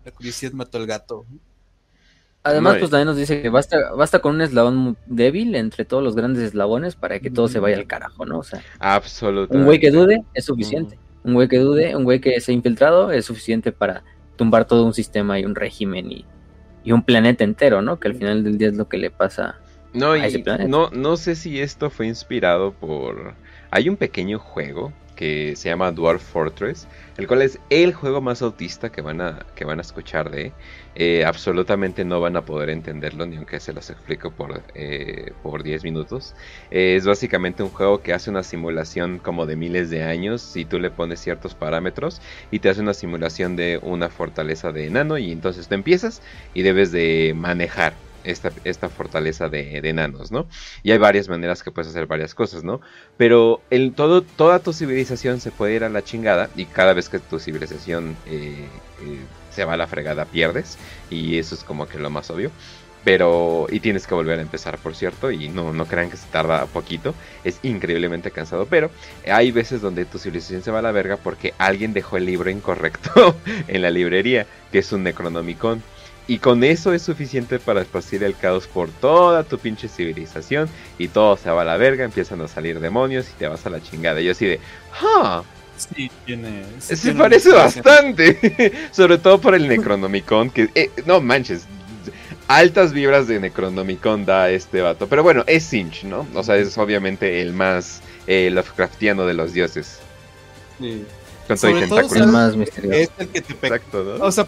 La curiosidad mató al gato. Además, No, pues también nos dice que basta, basta con un eslabón débil entre todos los grandes eslabones para que todo se vaya al carajo, ¿no? O sea, Absolutamente. un güey que dude es suficiente. Un güey que dude, un güey que se ha infiltrado es suficiente para tumbar todo un sistema y un régimen y, y un planeta entero, ¿no? Que al final del día es lo que le pasa. No, a y ese planeta. no, no sé si esto fue inspirado por... Hay un pequeño juego que se llama Dwarf Fortress, el cual es el juego más autista que van a, que van a escuchar de. Eh, absolutamente no van a poder entenderlo, ni aunque se los explico por, eh, por 10 minutos. Eh, es básicamente un juego que hace una simulación como de miles de años, si tú le pones ciertos parámetros, y te hace una simulación de una fortaleza de enano, y entonces tú empiezas y debes de manejar esta, fortaleza de, de enanos, ¿no? Y hay varias maneras que puedes hacer varias cosas, ¿no? Pero el, todo, toda tu civilización se puede ir a la chingada y cada vez que tu civilización eh, eh, se va a la fregada pierdes y eso es como que lo más obvio. Pero, y tienes que volver a empezar, por cierto, y no, no crean que se tarda poquito, es increíblemente cansado, pero hay veces donde tu civilización se va a la verga porque alguien dejó el libro incorrecto [laughs] en la librería, que es un Necronomicon. Y con eso es suficiente para esparcir el caos por toda tu pinche civilización. Y todo se va a la verga, empiezan a salir demonios y te vas a la chingada. Y yo así de, ¡ah! Sí, tiene. sí se parece bastante. [laughs] Sobre todo por el Necronomicon. Que, eh, no manches. Altas vibras de Necronomicon da este vato. Pero bueno, es Sinch, ¿no? O sea, es obviamente el más eh, Lovecraftiano de los dioses. Sí. Con todo más misterioso. Es el que te pega. Exacto, ¿no? O sea,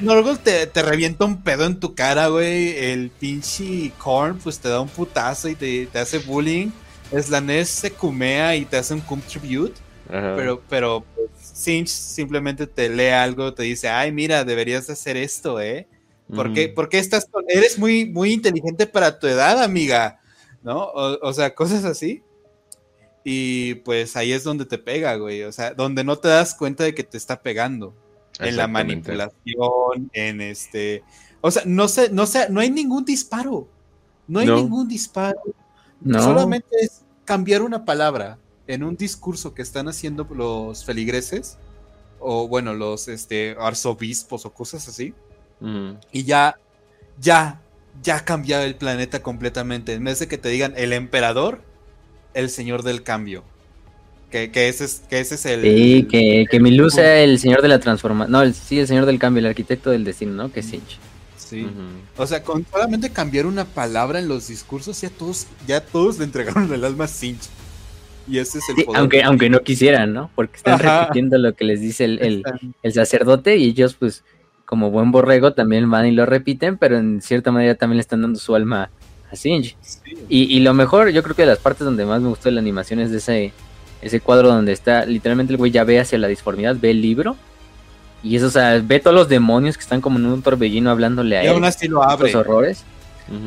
Norgol te, te revienta un pedo en tu cara, güey. El pinche Korn, pues te da un putazo y te, te hace bullying. Slanesh se cumea y te hace un cum tribute. Ajá. Pero, pero pues, Sinch simplemente te lee algo, te dice, ay, mira, deberías de hacer esto, ¿eh? ¿Por qué, Ujú. por qué estás con- Eres muy, muy inteligente para tu edad, amiga, ¿no? O, o sea, [laughs] cosas así. Y pues ahí es donde te pega, güey. O sea, donde no te das cuenta de que te está pegando. En la manipulación, en este. O sea, no sé, no sé, no hay ningún disparo. No hay No. ningún disparo. No. Solamente es cambiar una palabra en un discurso que están haciendo los feligreses, o bueno, los este, arzobispos o cosas así, Ujú. y ya, ya, ya cambiado el planeta completamente. En vez de que te digan el emperador, el señor del cambio. Que, que ese, es, que ese es el. Sí, que, que Milú sea el señor de la transformación. No, el, sí, el señor del cambio, el arquitecto del destino, ¿no? Que es Sinch. Sí. O sea, con solamente cambiar una palabra en los discursos, ya todos, ya todos le entregaron el alma a Sinch. Y ese es el Sí, poder. aunque, aunque no quisieran, ¿no? Porque están Ajá. repitiendo lo que les dice el, el, el sacerdote y ellos, pues, como buen borrego, también van y lo repiten, pero en cierta manera también le están dando su alma a Sinch. sí. Y, y lo mejor, yo creo que de las partes donde más me gustó de la animación es de ese, ese cuadro donde está, literalmente el güey ya ve hacia la disformidad, ve el libro. Y eso, o sea, ve todos los demonios que están como en un torbellino hablándole a Y él. aún así lo abre. Los horrores.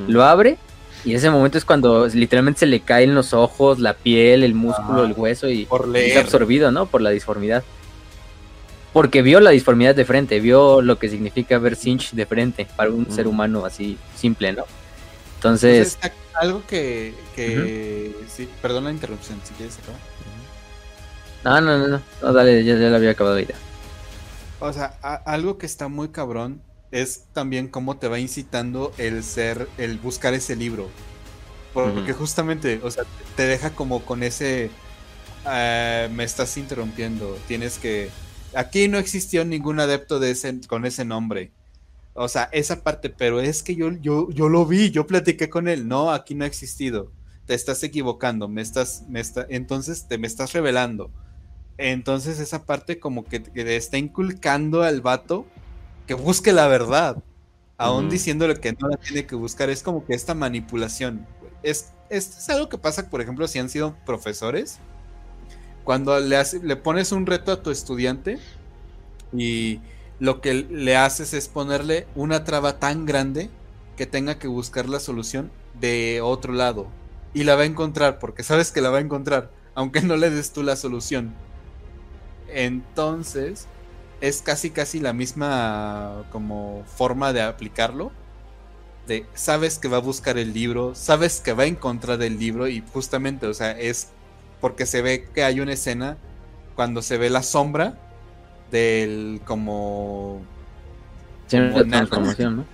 Lo abre y ese momento es cuando literalmente se le caen los ojos, la piel, el músculo, el hueso y Por es leer. absorbido, ¿no? Por la disformidad. Porque vio la disformidad de frente, vio lo que significa ver Sinch de frente para un ser humano así simple, ¿no? Entonces, Entonces, algo que. que sí, perdón la interrupción, si quieres acabar. No, no, no, no, no, dale, ya, ya la había acabado ya. O sea, a- algo que está muy cabrón es también cómo te va incitando el ser, el buscar ese libro. Porque justamente, o sea, te deja como con ese. eh, me estás interrumpiendo. Tienes que. Aquí no existió ningún adepto de ese, con ese nombre. O sea, esa parte, pero es que yo, yo, yo lo vi, yo platiqué con él. No, aquí no ha existido. Te estás equivocando, me estás, me está, entonces te me estás revelando. Entonces esa parte como que, que le está inculcando al vato que busque la verdad. Aún Ujú. diciéndole que no la tiene que buscar. Es como que esta manipulación. Es, esto es algo que pasa, por ejemplo, si han sido profesores. Cuando le, hace- le pones un reto a tu estudiante y lo que le haces es ponerle una traba tan grande que tenga que buscar la solución de otro lado. Y la va a encontrar, porque sabes que la va a encontrar, aunque no le des tú la solución. Entonces, es casi casi la misma como forma de aplicarlo. De sabes que va a buscar el libro, sabes que va a encontrar el libro y justamente, o sea, es porque se ve que hay una escena cuando se ve la sombra del como transformación, ¿no?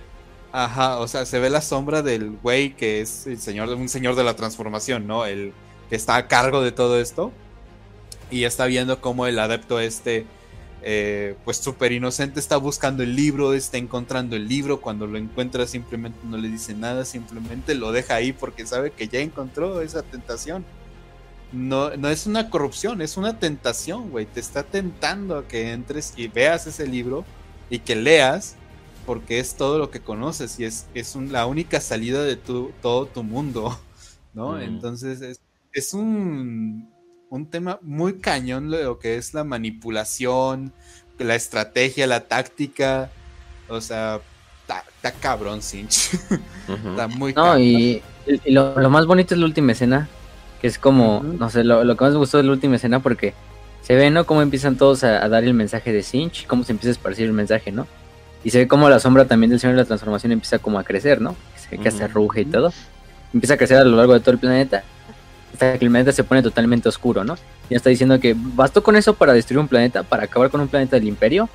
Ajá, o sea, se ve la sombra del güey que es el señor, un señor de la transformación, ¿no? El que está a cargo de todo esto. Y está viendo cómo el adepto este, eh, pues súper inocente, está buscando el libro, está encontrando el libro. Cuando lo encuentra simplemente no le dice nada, simplemente lo deja ahí porque sabe que ya encontró esa tentación. No, no es una corrupción, es una tentación, güey. Te está tentando a que entres y veas ese libro y que leas porque es todo lo que conoces y es, es un- la única salida de tu, todo tu mundo, [laughs] ¿no? Mm. Entonces es, es un, un tema muy cañón lo que es la manipulación, la estrategia, la táctica, o sea, está cabrón, Sinch, está muy No, cabrón. y, y lo, lo más bonito es la última escena, que es como, no sé, lo, lo que más me gustó de la última escena porque se ve, ¿no? Cómo empiezan todos a, a dar el mensaje de Sinch, cómo se empieza a esparcir el mensaje, ¿no? Y se ve como la sombra también del Señor de la Transformación empieza como a crecer, ¿no? Se ve que se ruge y todo. Empieza a crecer a lo largo de todo el planeta. Hasta que el planeta se pone totalmente oscuro, ¿no? Ya está diciendo que bastó con eso para destruir un planeta, para acabar con un planeta del Imperio.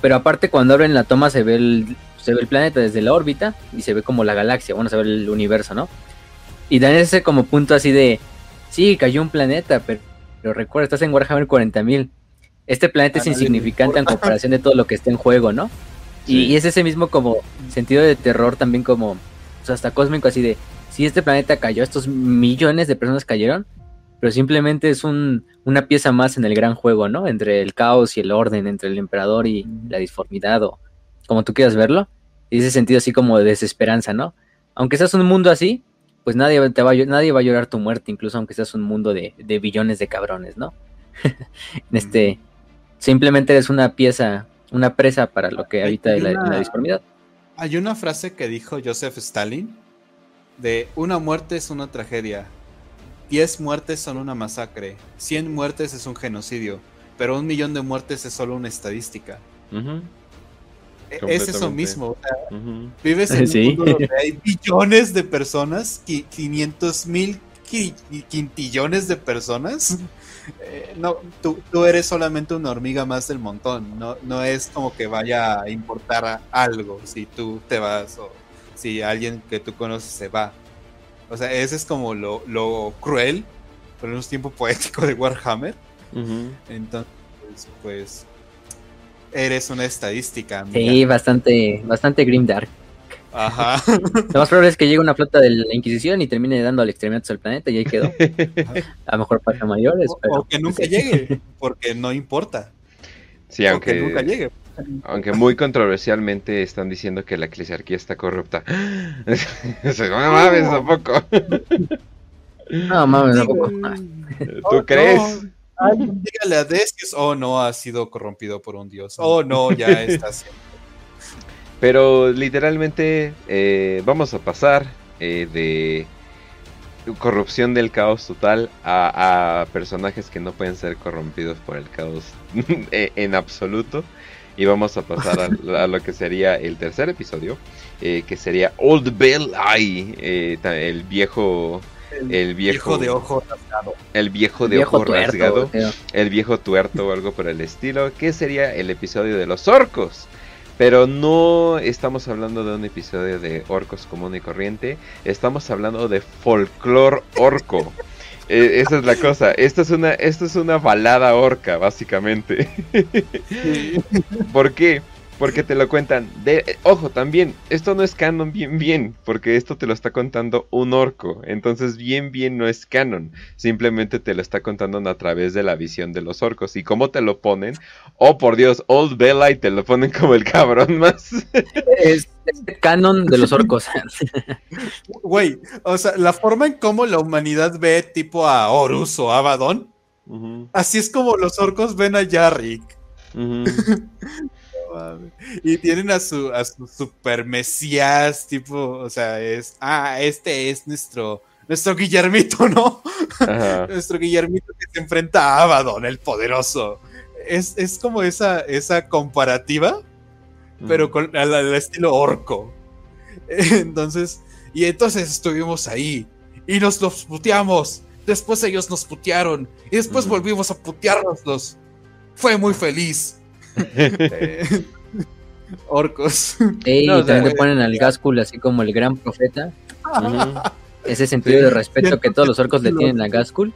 Pero aparte cuando abren la toma se ve el, se ve el planeta desde la órbita y se ve como la galaxia, bueno, se ve el universo, ¿no? Y dan ese como punto así de, sí, cayó un planeta, pero, pero recuerda, estás en Warhammer 40.000. Este planeta es insignificante en comparación de todo lo que está en juego, ¿no? Y, y es ese mismo como sentido de terror también como, o sea, hasta cósmico así de, si este planeta cayó, estos millones de personas cayeron, pero simplemente es un, una pieza más en el gran juego, ¿no? Entre el caos y el orden, entre el emperador y la disformidad, o como tú quieras verlo. Y ese sentido así como de desesperanza, ¿no? Aunque seas un mundo así, pues nadie, te va, a, nadie va a llorar tu muerte, incluso aunque seas un mundo de, de billones de cabrones, ¿no? [laughs] este, simplemente eres una pieza, una presa para lo que habita en la, la disformidad. Hay una frase que dijo Joseph Stalin de una muerte es una tragedia, 10 muertes son una masacre, 100 muertes es un genocidio, pero un millón de muertes es solo una estadística. Uh -huh. Es eso mismo. O sea, uh -huh. Vives en [laughs] sí. un mundo donde hay billones de personas, 500 mil quintillones de personas. Eh, no, tú, tú, eres solamente una hormiga más del montón. No, no es como que vaya a importar algo si tú te vas o si alguien que tú conoces se va. O sea, ese es como lo, lo cruel, pero en un tiempo poético de Warhammer. Uh -huh. Entonces, pues, eres una estadística. Amiga. Sí, bastante, bastante grimdark. Ajá. Lo más probable es que llegue una flota de la Inquisición y termine dando al exterminatos al planeta y ahí quedó. A lo mejor pasa mayores. O, pero... o que nunca llegue, porque no importa. Sí, aunque que nunca llegue. Aunque muy controversialmente están diciendo que la eclesiarquía está corrupta. [gasps] no mames, tampoco. No mames, tampoco. [laughs] ¿Tú oh, crees? Ay, dígale a Decius, oh no, ha sido corrompido por un dios. Oh no, ya está [laughs] haciendo. Pero literalmente eh, vamos a pasar eh, de corrupción del caos total a, a, personajes que no pueden ser corrompidos por el caos [laughs] en absoluto. Y vamos a pasar a, [laughs] a, lo que sería el tercer episodio, eh, que sería Old Bell Eye, eh, el viejo... El, el viejo, viejo, de ojo rasgado. El viejo de El ojo tuerto, rasgado. tío. El viejo tuerto o algo por el estilo. Que sería el episodio de los orcos. Pero no estamos hablando de un episodio de orcos común y corriente. Estamos hablando de folclore orco. [laughs] Eh, esa es la cosa. Esto es una, esto es una balada orca, básicamente. Sí. ¿Por qué? Porque te lo cuentan. De, eh, ojo, también, esto no es canon bien bien, porque esto te lo está contando un orco. Entonces, bien bien no es canon. Simplemente te lo está contando a través de la visión de los orcos. ¿Y cómo te lo ponen? Oh, por Dios, Old Bella y te lo ponen como el cabrón más. Es, es el canon de los orcos. Güey, o sea, la forma en cómo la humanidad ve tipo a Horus o Abaddon, uh -huh. así es como los orcos ven a Yarrick. Uh -huh. Y tienen a su, a su super mesías, tipo, o sea, es, ah, este es nuestro, nuestro Guillermito, ¿no? [laughs] nuestro Guillermito que se enfrenta a Abaddon, el poderoso. Es, es como esa, esa comparativa, mm. pero con al, al, estilo orco. [laughs] Entonces, y entonces estuvimos ahí y nos los puteamos. Después ellos nos putearon y después mm. volvimos a puteárnoslos. Fue muy feliz. [laughs] orcos. Ey, no, también te ponen al Gaskull así como el gran profeta. Ese sentido sí. de respeto que todos los orcos le tienen a Gaskull.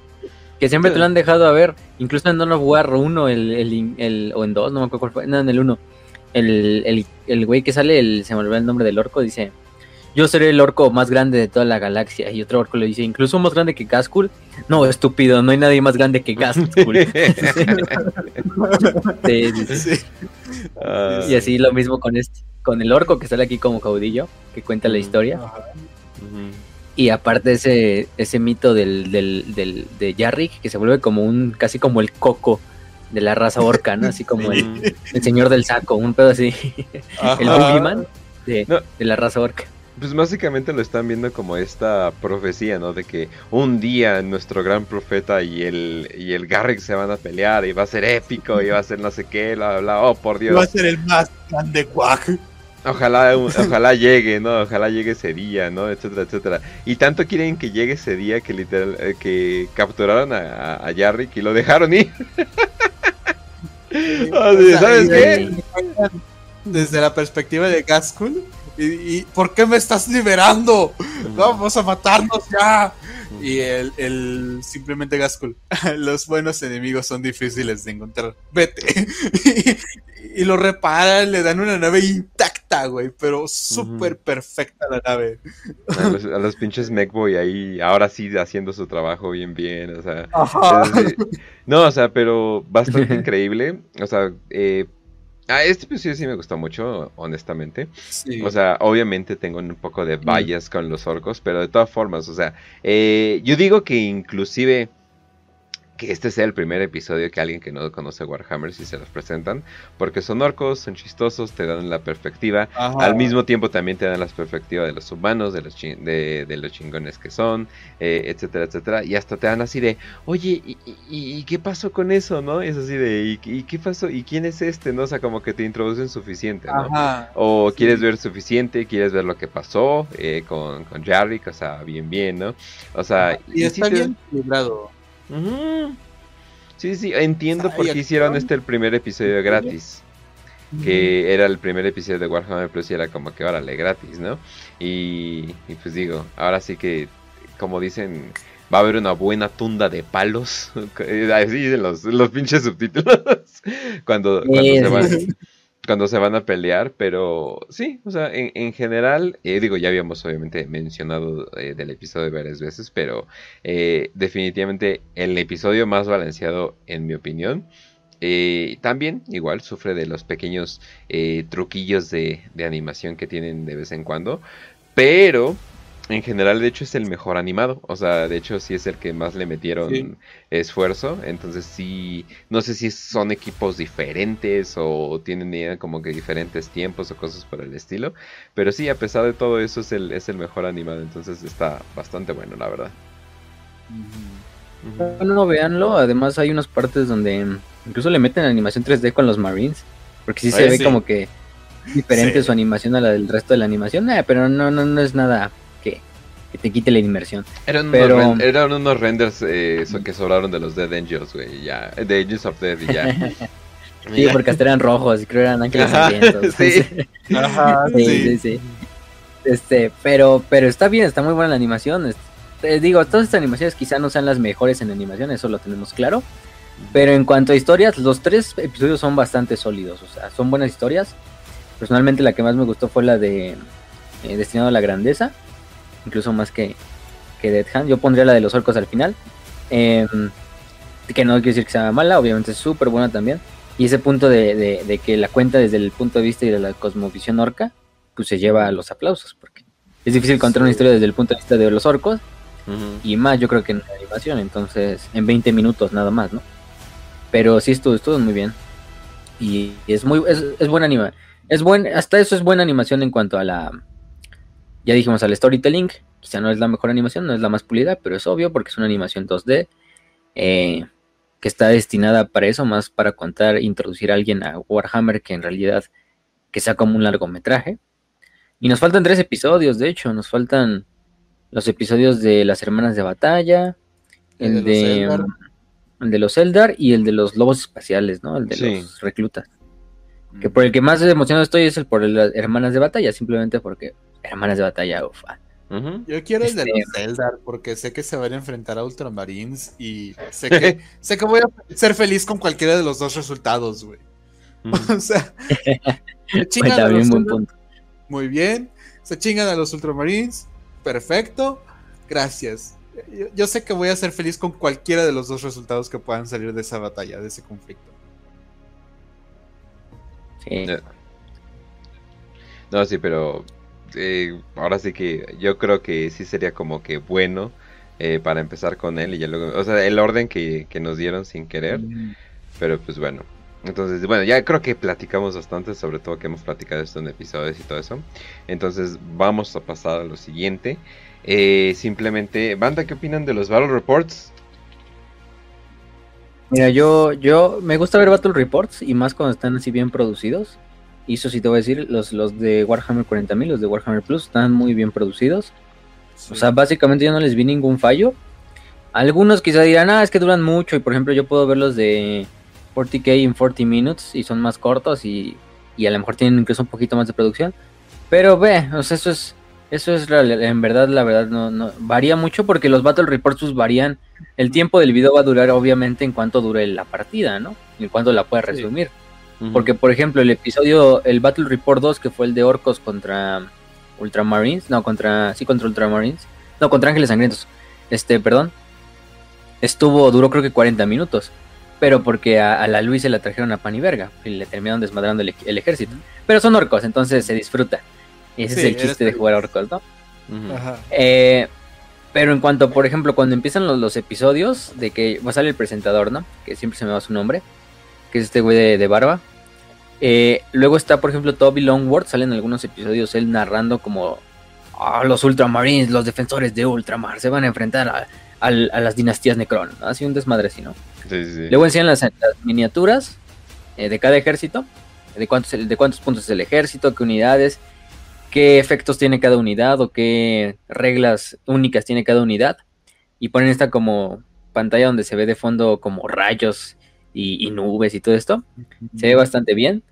Que siempre te lo han dejado a ver. Incluso en Dawn of War 1, el, el, el, o en 2, no me acuerdo cuál fue. No, en el 1. El, el, el güey que sale, el, se me olvidó el nombre del orco, dice: Yo seré el orco más grande de toda la galaxia. Y otro orco le dice: Incluso más grande que Gaskull. No, estúpido, no hay nadie más grande que Gaskull. [laughs] sí, sí, sí. Uh, y así lo mismo con este, con el orco que sale aquí como caudillo, que cuenta uh -huh. la historia. Uh -huh. Y aparte ese, ese mito del, del, del, de Yarrick, que se vuelve como un, casi como el coco de la raza orca, ¿no? Así como el, el señor del saco, un pedo así. [laughs] el Boogeyman de, no. de, la raza orca. Pues básicamente lo están viendo como esta profecía, ¿no? De que un día nuestro gran profeta y el, y el Garrick se van a pelear y va a ser épico y va a ser no sé qué, bla, bla, bla. Oh, por Dios. Va a ser el más grande guac. Ojalá, ojalá llegue, ¿no? Ojalá llegue ese día, ¿no? Etcétera, etcétera. Y tanto quieren que llegue ese día que literal, eh, que capturaron a, a Yarrick y lo dejaron ir. [laughs] ¿Sabes qué? Desde la perspectiva de Gaskell, ¿Y, por qué me estás liberando? Vamos a matarnos ya. Y el, el simplemente Gaskell, [laughs] los buenos enemigos son difíciles de encontrar. Vete. [laughs] y, lo reparan, le dan una nave intacta, güey, pero súper perfecta la nave. A los, pinches Mechboy ahí, ahora sí haciendo su trabajo bien, bien, o sea. no, o sea, pero bastante [laughs] increíble. O sea, eh, Ah, este episodio sí me gustó mucho, honestamente. O sea, obviamente tengo un poco de vallas con los orcos, pero de todas formas, o sea, eh, yo digo que inclusive que este sea el primer episodio que alguien que no conoce Warhammer si se los presentan, porque son orcos, son chistosos, te dan la perspectiva, al mismo tiempo también te dan la perspectiva de los humanos, de los, de, los chingones que son, eh, etcétera, etcétera, y hasta te dan así de, oye, ¿y, qué pasó con eso, no? Es así de, ¿y, qué pasó? ¿Y quién es este? ¿No? O sea, como que te introducen suficiente, ¿no? o quieres ver suficiente, quieres ver lo que pasó eh, con, con Jarrick, o sea, bien, bien, ¿no? O sea, y, está bien equilibrado. Sí, sí, entiendo por qué hicieron este el primer episodio gratis. Que era el primer episodio de Warhammer Plus y era como que órale, gratis, ¿no? Y, pues digo, ahora sí que, como dicen, va a haber una buena tunda de palos. [laughs] Así dicen los, los pinches subtítulos. [laughs] cuando, cuando se van cuando se van a pelear, pero sí, o sea, en, general, eh, digo, ya habíamos obviamente mencionado eh, del episodio varias veces, pero eh, definitivamente el episodio más balanceado, en mi opinión. también, igual, sufre de los pequeños truquillos de, de animación que tienen de vez en cuando, pero en general, de hecho, es el mejor animado. O sea, de hecho, sí es el que más le metieron esfuerzo. Entonces, sí, no sé si son equipos diferentes o tienen como que diferentes tiempos o cosas por el estilo. Pero sí, a pesar de todo eso, es el, es el mejor animado. Entonces, está bastante bueno, la verdad. No, véanlo. Además, hay unas partes donde incluso le meten animación 3D con los Marines. Porque sí se ve como que diferente su animación a la del resto de la animación. Eh, pero no, no, no es nada que te quite la inmersión. Eran, unos, eran unos renders eh, que sobraron de los Dead Angels, güey, ya. De Angels of Death y ya. [laughs] sí, porque hasta eran rojos, creo que eran ángeles sangrientos. sí. [laughs] Ajá, sí, sí, sí. Este, pero, pero está bien, está muy buena la animación. digo, todas estas animaciones quizá no sean las mejores en animación, eso lo tenemos claro. Pero en cuanto a historias, los tres episodios son bastante sólidos, o sea, son buenas historias. Personalmente la que más me gustó fue la de eh, Destinado a la Grandeza incluso más que, que Dead Hand. Yo pondría la de los orcos al final. Em, que no quiero decir que sea mala, obviamente es súper buena también. Y ese punto de, que la cuenta desde el punto de vista y de la cosmovisión orca, pues se lleva a los aplausos, porque es difícil contar una historia desde el punto de vista de los orcos, y más yo creo que en la animación, entonces en 20 minutos nada más, ¿no? Pero sí estuvo, estuvo muy bien. Y es muy, es, es buena animación. Es buen, hasta eso es buena animación en cuanto a la, ya dijimos al storytelling, quizá no es la mejor animación, no es la más pulida, pero es obvio porque es una animación 2D eh, que está destinada para eso, más para contar, introducir a alguien a Warhammer que en realidad que sea como un largometraje. Y nos faltan tres episodios, de hecho, nos faltan los episodios de las hermanas de batalla, el, de, el de los Eldar y el de los lobos espaciales, ¿no? El de los reclutas. Que por el que más emocionado estoy es el por las hermanas de batalla, simplemente porque hermanas de batalla, ufa. Yo quiero el de este, los Eldar porque sé que se van a enfrentar a Ultramarines y sé que, [laughs] sé que voy a ser feliz con cualquiera de los dos resultados, güey. [laughs] O sea, se [laughs] chingan a los Muy bien, se chingan a los Ultramarines, perfecto, gracias. Yo, sé que voy a ser feliz con cualquiera de los dos resultados que puedan salir de esa batalla, de ese conflicto. Sí. No, sí, pero eh, ahora sí que yo creo que sí sería como que bueno eh, para empezar con él y ya luego, o sea, el orden que, nos dieron sin querer, pero pues bueno. Entonces, bueno, ya creo que platicamos bastante, sobre todo que hemos platicado esto en episodios y todo eso. Entonces, vamos a pasar a lo siguiente. Eh, simplemente, banda, ¿qué opinan de los Battle Reports? Mira, yo, yo me gusta ver Battle Reports y más cuando están así bien producidos. Y eso sí te voy a decir, los, los de Warhammer 40.000, los de Warhammer Plus, están muy bien producidos. O sea, básicamente yo no les vi ningún fallo. Algunos quizá dirán, ah, es que duran mucho. Y por ejemplo, yo puedo ver los de 40k en 40 minutes y son más cortos y, y, a lo mejor tienen incluso un poquito más de producción. Pero ve, o sea, eso es, eso es en verdad, la verdad, no, no varía mucho porque los Battle Reports pues, varían. El tiempo del video va a durar obviamente en cuanto dure la partida, ¿no? En cuanto la puedes resumir. Sí. Porque, por ejemplo, el episodio, el Battle Report 2, que fue el de Orcos contra Ultramarines, no, contra, sí, contra Ultramarines, no, contra Ángeles Sangrientos, este, perdón, estuvo, duró creo que 40 minutos, pero porque a, a la Luis se la trajeron a pan y verga, y le terminaron desmadrando el, el ejército. Pero son orcos, entonces se disfruta. Y ese sí, es el chiste de jugar orcos, ¿no? Uh -huh. Ajá. Eh, pero en cuanto, por ejemplo, cuando empiezan los, los, episodios, de que va a salir el presentador, ¿no? Que siempre se me va su nombre, que es este güey de, de barba. Eh, luego está, por ejemplo, Toby Longworth, salen algunos episodios él narrando como oh, los Ultramarines, los defensores de Ultramar, se van a enfrentar a, a, a las dinastías Necron, así un desmadre así, ¿no? Sí, sí. Luego enseñan las, las miniaturas eh, de cada ejército, de cuántos, de cuántos puntos es el ejército, qué unidades, qué efectos tiene cada unidad o qué reglas únicas tiene cada unidad. Y ponen esta como pantalla donde se ve de fondo como rayos y, y nubes y todo esto. Se ve bastante bien.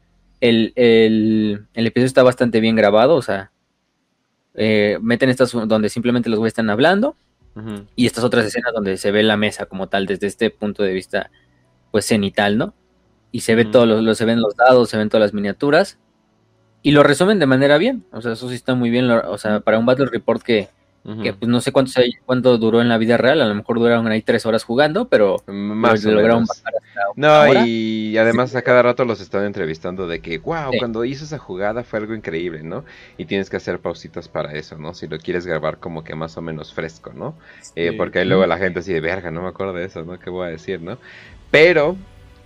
El, el, el, episodio está bastante bien grabado, o sea, eh, meten estas donde simplemente los güeyes están hablando uh -huh. y estas otras escenas donde se ve la mesa como tal desde este punto de vista pues cenital, ¿no? Y se ve uh -huh. todo, lo, lo, se ven los dados, se ven todas las miniaturas y lo resumen de manera bien, o sea, eso sí está muy bien, o sea, para un Battle Report que, uh -huh. que pues no sé cuánto, cuánto duró en la vida real, a lo mejor duraron ahí tres horas jugando, pero más lo lograron bajar No, y además sí. a cada rato los están entrevistando de que, wow, sí. cuando hizo esa jugada fue algo increíble, ¿no? Y tienes que hacer pausitas para eso, ¿no? Si lo quieres grabar como que más o menos fresco, ¿no? Sí. Eh, porque ahí luego la gente así de, verga, no me acuerdo de eso, ¿no? ¿Qué voy a decir, no? Pero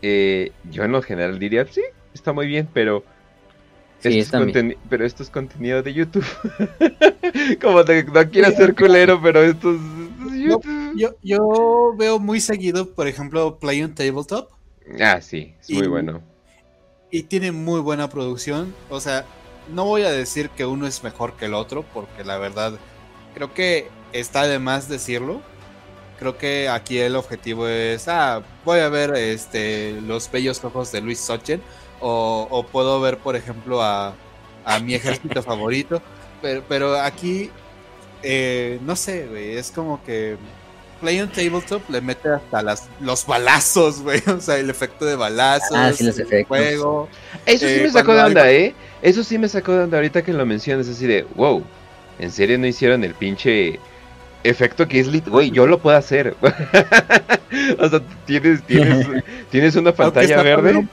eh, yo en lo general diría, sí, está muy bien, pero Sí, esto es pero esto es contenido de YouTube. [laughs] Como te, no quiero ser culero, pero esto es, esto es YouTube. No, yo, yo, veo muy seguido, por ejemplo, Play on Tabletop. Ah, sí, es y, muy bueno. Y tiene muy buena producción. O sea, no voy a decir que uno es mejor que el otro, porque la verdad, creo que está de más decirlo. Creo que aquí el objetivo es, ah, voy a ver este, los bellos ojos de Luis Sochen o, o puedo ver, por ejemplo, a, a mi ejército [laughs] favorito. Pero, pero aquí, eh, no sé, güey, es como que Play on Tabletop le mete hasta las, los balazos, [laughs] güey. O sea, el efecto de balazos, ah, sí, los efectos. juego. Eso sí eh, me sacó de onda, ¿eh? Eso sí me sacó de onda ahorita que lo mencionas, así de, wow, ¿en serio no hicieron el pinche efecto que es lit, güey, yo lo puedo hacer. [laughs] o sea, tienes, tienes, [laughs] tienes una pantalla verde.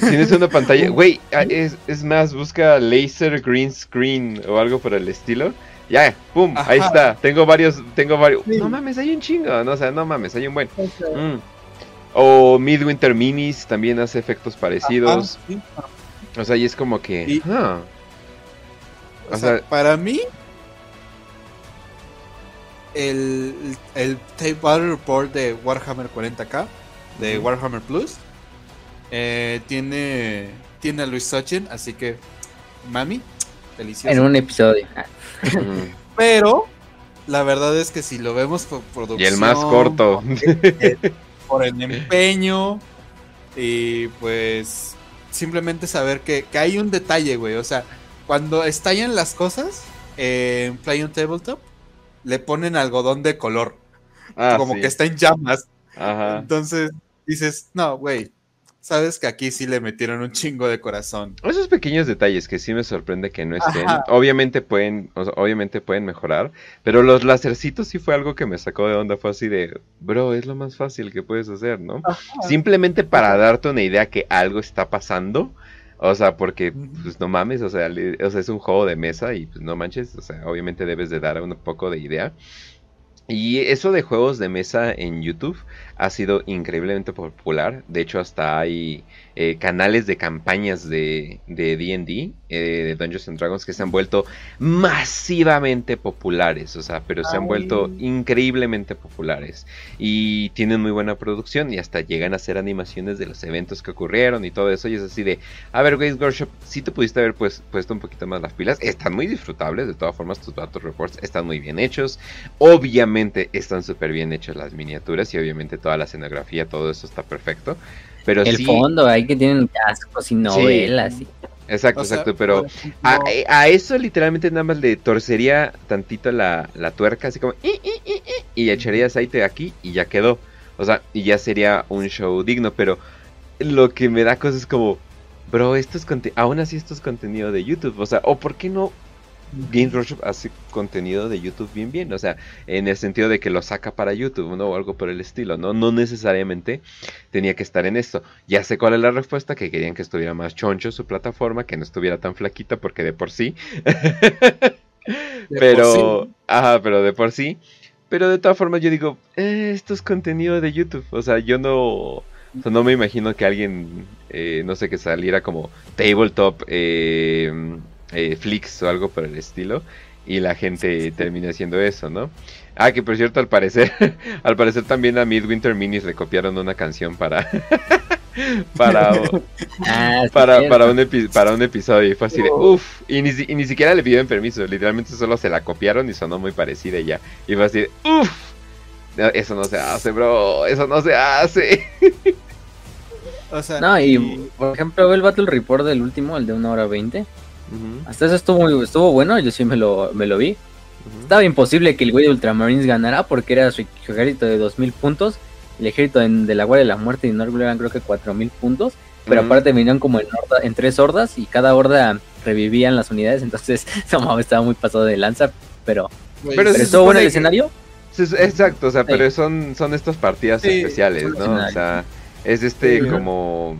tienes una pantalla, güey, ah, es, es, más, busca laser green screen o algo por el estilo. Ya, pum, Ajá. ahí está. Tengo varios, tengo varios. Sí. No mames, hay un chingo, no, o sea, no mames, hay un buen. Mm. O Midwinter Minis también hace efectos parecidos. Ajá, sí. O sea, y es como que. Ah. o, o sea, sea, para mí, el, el Tape Battle Report de Warhammer 40k, de uh -huh. Warhammer Plus, eh, tiene, tiene a Luis Sochen, así que, mami, delicioso. En un episodio. [laughs] Pero, la verdad es que si lo vemos por producción. Y el más corto. [laughs] Por el empeño. Y pues, simplemente saber que, que hay un detalle, güey. O sea, cuando estallan las cosas en Play on Tabletop le ponen algodón de color. Ah, como sí. que está en llamas. Ajá. Entonces dices, no, güey, sabes que aquí sí le metieron un chingo de corazón. Esos pequeños detalles que sí me sorprende que no estén. Ajá. Obviamente pueden, o sea, obviamente pueden mejorar, pero los lacercitos sí fue algo que me sacó de onda. Fue así de, bro, es lo más fácil que puedes hacer, ¿no? Ajá. Simplemente para darte una idea que algo está pasando. O sea, porque, pues no mames, o sea, o sea, es un juego de mesa y pues no manches, o sea, obviamente debes de dar un poco de idea. Y eso de juegos de mesa en YouTube ha sido increíblemente popular. De hecho, hasta hay eh, canales de campañas de D&D, eh, de Dungeons and Dragons, que se han vuelto masivamente populares, o sea, pero se han vuelto increíblemente populares. Y tienen muy buena producción y hasta llegan a hacer animaciones de los eventos que ocurrieron y todo eso. Y es así de, a ver, Games Workshop, si te pudiste haber pues, puesto un poquito más las pilas, están muy disfrutables, de todas formas tus Battle Reports están muy bien hechos. Obviamente están súper bien hechas las miniaturas y obviamente toda la escenografía, todo eso está perfecto. Pero el fondo, hay que tienen cascos y novelas. Exacto, exacto, pero a, eso literalmente nada más le torcería tantito la, tuerca, así como, y echaría aceite aquí y ya quedó. O sea, y ya sería un show digno, pero lo que me da cosas como, bro, esto es aún así esto es contenido de YouTube, o sea, o por qué no Games Workshop hace contenido de YouTube bien bien, o sea, en el sentido de que lo saca para YouTube, ¿no? O algo por el estilo, ¿no? No necesariamente tenía que estar en esto. Ya sé cuál es la respuesta, que querían que estuviera más choncho su plataforma, que no estuviera tan flaquita, porque de por sí. pero, ajá, pero de por sí. Pero de todas formas yo digo, eh, esto es contenido de YouTube, o sea, yo no... no me imagino que alguien, eh, no sé, que saliera como tabletop, eh, eh, flicks o algo por el estilo y la gente termina haciendo eso, ¿no? Ah, que por cierto, al parecer, [laughs] al parecer también a Midwinter Minis le copiaron una canción para [laughs] para ah, para, para, un para un episodio y fue así de uff, y ni, y ni siquiera le pidieron permiso, literalmente solo se la copiaron y sonó muy parecida y ya. Y fue así de uff, eso no se hace, bro, eso no se hace. O sea, no, y, por ejemplo, el Battle Report del último, el de una hora veinte hasta eso estuvo, estuvo bueno, yo sí me lo, me lo vi. Estaba imposible que el güey de Ultramarines ganara porque era su ejército de 2000 puntos. El ejército de la Guardia de la Muerte y Norgul eran creo que 4000 puntos. Pero aparte venían como en, en, tres hordas y cada horda revivían las unidades. Entonces, [laughs] estaba muy pasado de lanza. Pero, pero, estuvo bueno el escenario. Exacto, o sea, pero son, son estas partidas especiales, ¿no? O sea, es este como...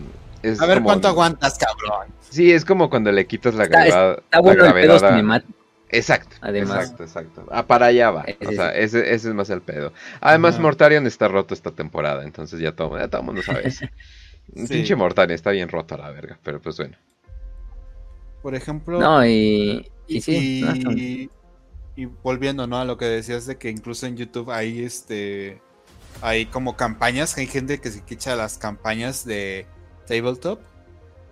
a ver cuánto aguantas, cabrón. Sí, es como cuando le quitas la, gravedad. Está bueno el pedo cinemático. Exacto, Además. exacto, exacto. Ah, para allá va. o sea, ese, ese, es más el pedo. Además, Mortarion está roto esta temporada, entonces ya todo, ya todo el mundo sabe eso. [laughs] Pinche Mortarion está bien roto a la verga, pero pues bueno. Por ejemplo. No, y. Y, sí. Y, y, volviendo, ¿no? A lo que decías de que incluso en YouTube hay este. Hay como campañas, hay gente que se quicha las campañas de Tabletop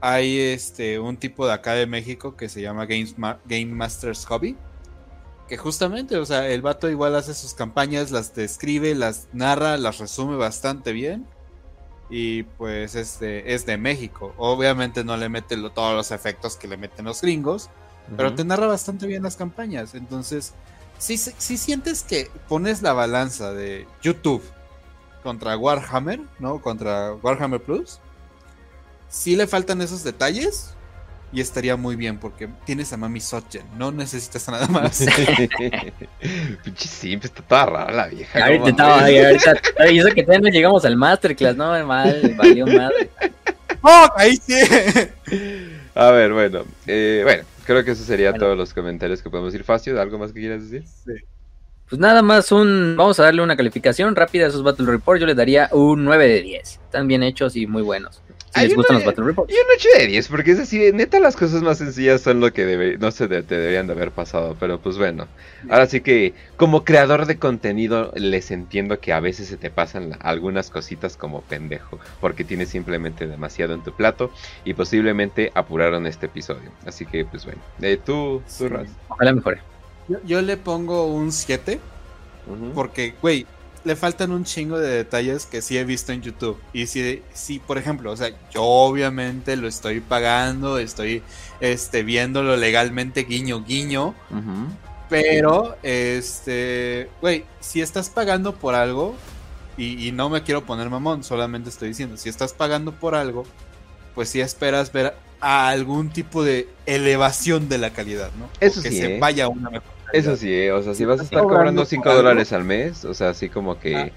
hay este un tipo de acá de México que se llama Game Masters Hobby. Que justamente, o sea, el vato igual hace sus campañas, las describe, las narra, las resume bastante bien. Y pues este es de México. Obviamente no le mete todos los efectos que le meten los gringos. Pero te narra bastante bien las campañas. Entonces, si, si sientes que pones la balanza de YouTube contra Warhammer, ¿no? Contra Warhammer Plus sí le faltan esos detalles y estaría muy bien porque tienes a Mami Sotgen, no necesitas nada más. [laughs] Pinche simple, está toda rara la vieja. Ahorita estaba ahí, ahorita. Y eso que todavía no llegamos al Masterclass, no, mal, valió madre. ¡Oh! Ahí sí. A ver, bueno, eh, bueno, creo que eso sería todos los comentarios que podemos decir. Facio, ¿algo más que quieras decir? Sí. Pues nada más un, vamos a darle una calificación rápida a esos Battle Report, yo les daría un 9 de 10. Están bien hechos y muy buenos. Si les gustan los Battle Reports. Y un 8 de 10, porque es así, neta las cosas más sencillas son lo que no se te deberían de haber pasado, pero pues bueno. Ahora sí que como creador de contenido les entiendo que a veces se te pasan algunas cositas como pendejo, porque tienes simplemente demasiado en tu plato y posiblemente apuraron este episodio. Así que pues bueno, eh, tú, tú Raz. Ojalá mejore. Yo, le pongo un 7, porque, güey, le faltan un chingo de detalles que sí he visto en YouTube. Y si, si por ejemplo, o sea, yo obviamente lo estoy pagando, estoy este, viéndolo legalmente guiño guiño. Pero, este, güey, si estás pagando por algo, y, no me quiero poner mamón, solamente estoy diciendo, si estás pagando por algo, pues sí esperas ver algún tipo de elevación de la calidad, ¿no? Eso que se ¿eh? vaya a una mejor eso sí, eh, o sea, si vas a estar cobrando 5 dólares al mes, o sea, así como que, ah,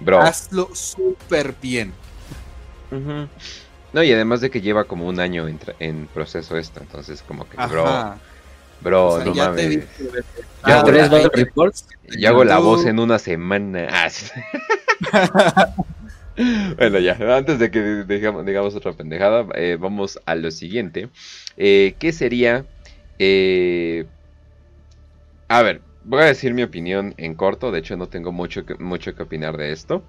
bro. Hazlo súper bien. No, y además de que lleva como un año en, en proceso esto, entonces como que, bro, bro, no mames. Ya hago, la, reports? Yo hago la voz en una semana. [laughs] [laughs] bueno, ya, antes de que digamos, digamos otra pendejada, eh, vamos a lo siguiente. Eh, ¿Qué sería? Eh, a ver, voy a decir mi opinión en corto, de hecho no tengo mucho que, mucho que opinar de esto.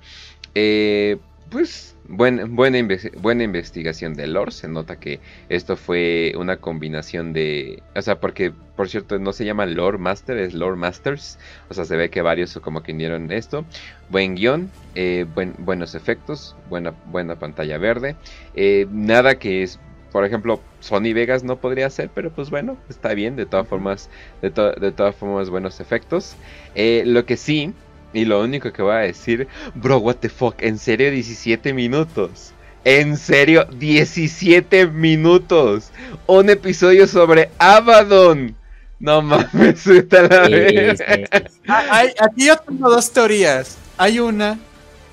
pues buena, buena investigación de lore. Se nota que esto fue una combinación de. O sea, porque, por cierto, no se llama lore master, es lore masters. O sea, se ve que varios como que unieron esto. Buen guion, eh, buenos efectos, buena, buena pantalla verde. Eh, nada que es. Por ejemplo, Sony Vegas no podría hacer, pero pues bueno, está bien. De todas formas, de, de todas formas, buenos efectos. Eh, lo que sí, y lo único que voy a decir, bro, what the fuck, en serio 17 minutos. En serio, 17 minutos. Un episodio sobre Abaddon. No [laughs] mames, está la vez. Ah, aquí yo tengo dos teorías. Hay una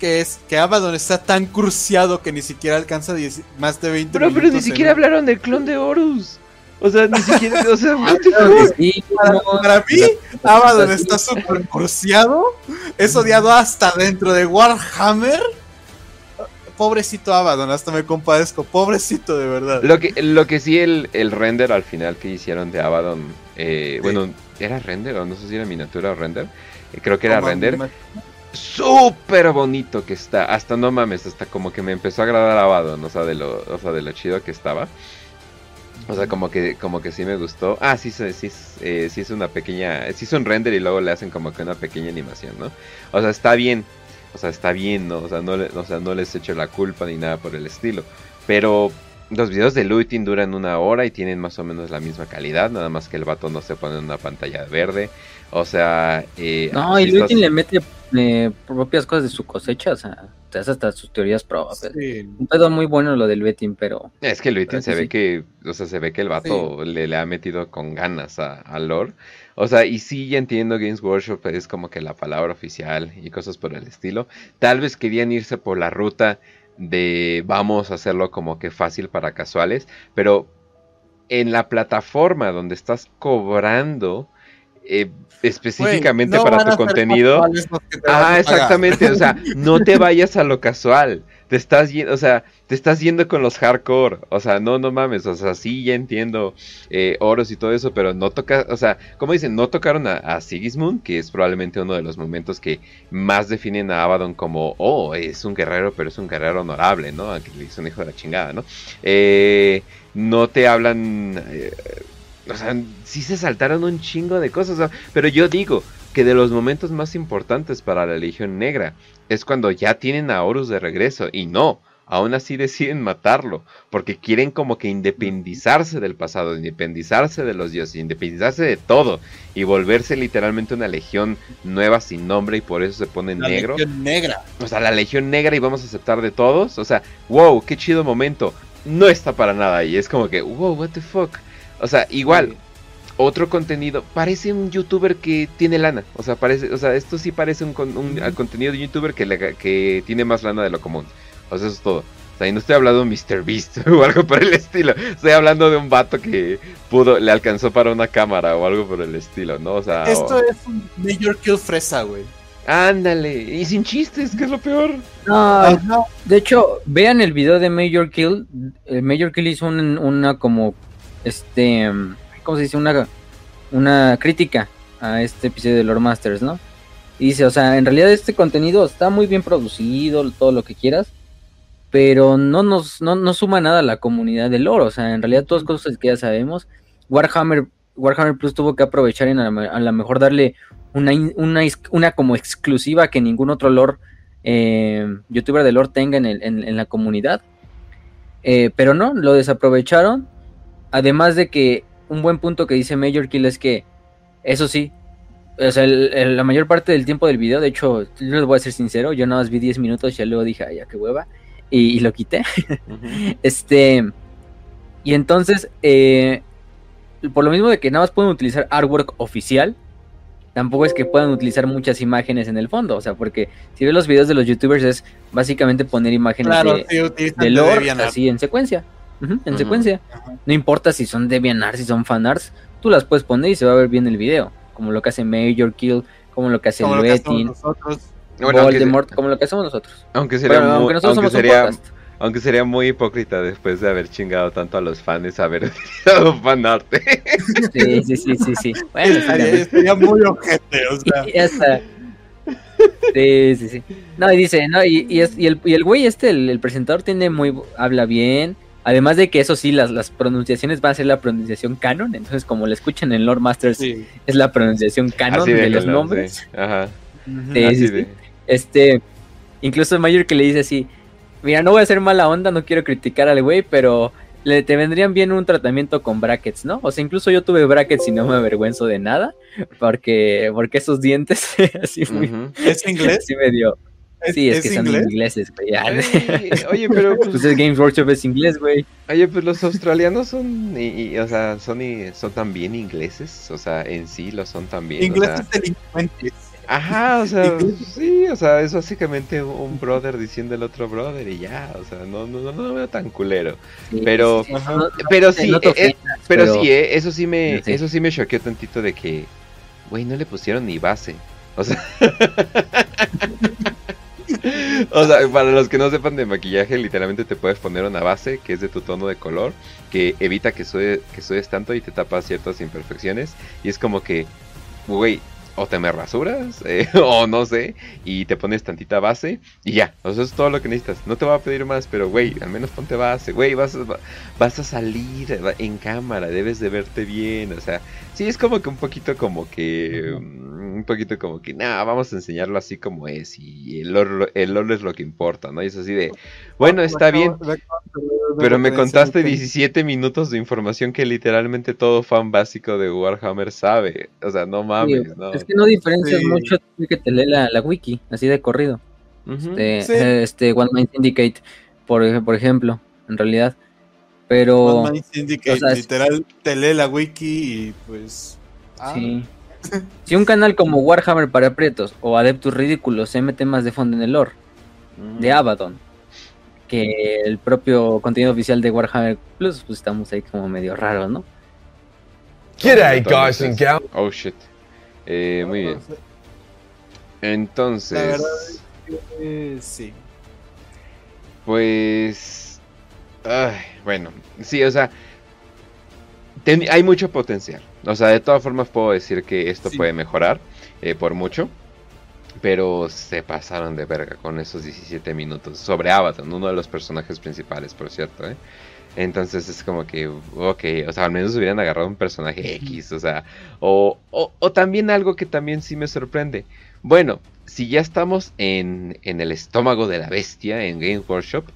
que es que Abaddon está tan cruciado que ni siquiera alcanza más de 20 Bro, minutos. Pero ni siquiera hablaron del clon de Horus. O sea, ni siquiera, o sea, [laughs] para, mí, Abaddon está súper cruciado, es odiado hasta dentro de Warhammer. Pobrecito Abaddon, hasta me compadezco, pobrecito de verdad. Lo que, lo que sí, el, el render al final que hicieron de Abaddon, eh, bueno, ¿era render o no sé si era miniatura o render? Eh, creo que era render. Súper bonito que está, hasta no mames, hasta como que me empezó a agradar Abaddon, o sea, de lo, o sea, de lo chido que estaba. O sea, como que, como que sí me gustó. Ah, sí, sí, sí, eh, sí es una pequeña. Sí es un render y luego le hacen como que una pequeña animación, ¿no? O sea, está bien. O sea, está bien, ¿no? O sea, no, o sea, no les echo la culpa ni nada por el estilo. Pero los videos de Luitin duran una hora y tienen más o menos la misma calidad. Nada más que el vato no se pone en una pantalla verde. O sea. Eh, no, y Luitin le mete eh, propias cosas de su cosecha. O sea te hace hasta sus teorías propias. Un pedo muy bueno lo del betting, pero. Es que betting se ve que, o sea, se ve que el vato le, le, ha metido con ganas a, a Lord. O sea, y sí ya entiendo Games Workshop es como que la palabra oficial y cosas por el estilo. Tal vez querían irse por la ruta de vamos a hacerlo como que fácil para casuales, pero en la plataforma donde estás cobrando eh, específicamente para tu contenido. Ah, exactamente, o sea, no te [laughs] vayas a lo casual. Te estás yendo, o sea, te estás yendo con los hardcore. O sea, no, no mames. O sea, sí, ya entiendo eh, oros y todo eso, pero no toca, o sea, como dicen, no tocaron a, Sigismund, que es probablemente uno de los momentos que más definen a Abaddon como, oh, es un guerrero, pero es un guerrero honorable, ¿no? Aunque le un hijo de la chingada, ¿no? Eh, no te hablan o sea, sí se saltaron un chingo de cosas. pero yo digo que de los momentos más importantes para la Legión Negra es cuando ya tienen a Horus de regreso. Y no, aún así deciden matarlo. Porque quieren como que independizarse del pasado, independizarse de los dioses, independizarse de todo. Y volverse literalmente una legión nueva sin nombre y por eso se pone la negro. Legión Negra. O sea, la Legión Negra y vamos a aceptar de todos. O sea, wow, qué chido momento. No está para nada ahí. Es como que, wow, what the fuck. O sea, igual, otro contenido, parece un youtuber que tiene lana. O sea, parece, o sea, esto sí parece un, contenido de youtuber que, que tiene más lana de lo común. O sea, eso es todo. O sea, y no estoy hablando de Mr. Beast [laughs] o algo por el estilo. Estoy hablando de un vato que pudo, le alcanzó para una cámara o algo por el estilo, ¿no? O sea. Esto es un Major Kill fresa, güey. Ándale, y sin chistes, que es lo peor. No, de hecho, vean el video de Major Kill. El Major Kill hizo una como este, ¿cómo se dice? Una, una crítica a este episodio de Lord Masters, ¿no? Y dice, o sea, en realidad este contenido está muy bien producido, todo lo que quieras, pero no nos no, suma nada a la comunidad del lore, o sea, en realidad todas cosas que ya sabemos. Warhammer, Warhammer Plus tuvo que aprovechar en a, lo mejor darle una, una, una, como exclusiva que ningún otro lore eh, youtuber de lore tenga en, el, en, la comunidad. Eh, pero no, lo desaprovecharon Además de que un buen punto que dice Major Kill es que, eso sí, o sea, la mayor parte del tiempo del video, de hecho, yo les voy a ser sincero, yo nada más vi 10 minutos y ya luego dije, ay, ya qué hueva, y, lo quité. [laughs] este, y entonces, eh, por lo mismo de que nada más pueden utilizar artwork oficial, tampoco es que puedan utilizar muchas imágenes en el fondo, o sea, porque si ves los videos de los youtubers es básicamente poner imágenes de, de lore así en secuencia en secuencia. No importa si son DeviantArt, si son fanarts, tú las puedes poner y se va a ver bien el video. Como lo que hace Major Kill, como lo que hace el Voldemort, como lo que somos nosotros. Aunque sería muy, aunque, sería, aunque sería muy hipócrita después de haber chingado tanto a los fans haber [laughs] dado fanarte. Sí, sí, sí, sí, sí. Bueno, sería muy ojete, o sea. [laughs] Y. Sí, sí, sí. No, y dice, no, y, y, es, y el, y el güey este, el, el, presentador tiene muy, habla bien, Además de que eso sí, las, las pronunciaciones van a ser la pronunciación canon. Entonces, como lo escuchan en Lord Masters, es la pronunciación canon de, los nombres. Ajá. Este, incluso Mayor que le dice así: Mira, no voy a hacer mala onda, no quiero criticar al güey, pero le, te vendrían bien un tratamiento con brackets, ¿no? O sea, incluso yo tuve brackets y no me avergüenzo de nada, porque, porque esos dientes [laughs] así ¿Es inglés? Sí me dio. Sí, es, que son ingleses, güey. Oye, pero. [laughs] Pues, pues, el Games Workshop es inglés, güey. Oye, pues los australianos son. Y, o sea, son, y, son también ingleses. O sea, en sí lo son también. Ingleses delincuentes. Ajá, o sea, sí, o sea, es básicamente un brother diciendo el otro brother y ya, o sea, no, no, no, no veo tan culero. pero, pero sí, eh, pero, sí, eh, eso sí me, eso sí me choqueó tantito de que, güey, no le pusieron ni base. O sea, [laughs] [laughs] o sea, para los que no sepan de maquillaje, literalmente te puedes poner una base que es de tu tono de color, que evita que sudes, que tanto y te tapa ciertas imperfecciones. Y es como que, güey, o te me rasuras, [laughs] eh, o no sé, y te pones tantita base, y ya, eso es todo lo que necesitas. No te va a pedir más, pero güey, al menos ponte base, güey, vas, vas a salir en cámara, debes de verte bien, o sea, sí, es como que un poquito como que, mm, un poquito como que, nada, vamos a enseñarlo así como es, y el oro, el oro es lo que importa, ¿no? Y es así de, bueno, está bien, pero me contaste 17 minutos de información que literalmente todo fan básico de Warhammer sabe, o sea, no mames, ¿no? Es que no diferencias mucho de que te lee la, la, wiki, así de corrido. este, este One Mind Syndicate, por, por ejemplo, en realidad. Pero. One Mind Syndicate, literal, te lee la wiki y pues. Ah. Sí. [laughs] si un canal como Warhammer para Pretos o Adeptus Ridículos se mete más de fondo en el lore de Abaddon que el propio contenido oficial de Warhammer Plus, pues estamos ahí como medio raros, ¿no? G'day, guys and gals. Oh shit. Eh, muy bien. Entonces. sí. Pues. Ay, bueno, sí, o sea. hay mucho potencial. O sea, de todas formas puedo decir que esto puede mejorar eh, por mucho. Pero se pasaron de verga con esos 17 minutos. Sobre Avatar, uno de los personajes principales, por cierto. ¿eh? Entonces es como que, ok, o sea, al menos hubieran agarrado un personaje X, o sea, o, o, también algo que también sí me sorprende. Bueno, si ya estamos en, en el estómago de la bestia en Game Workshop,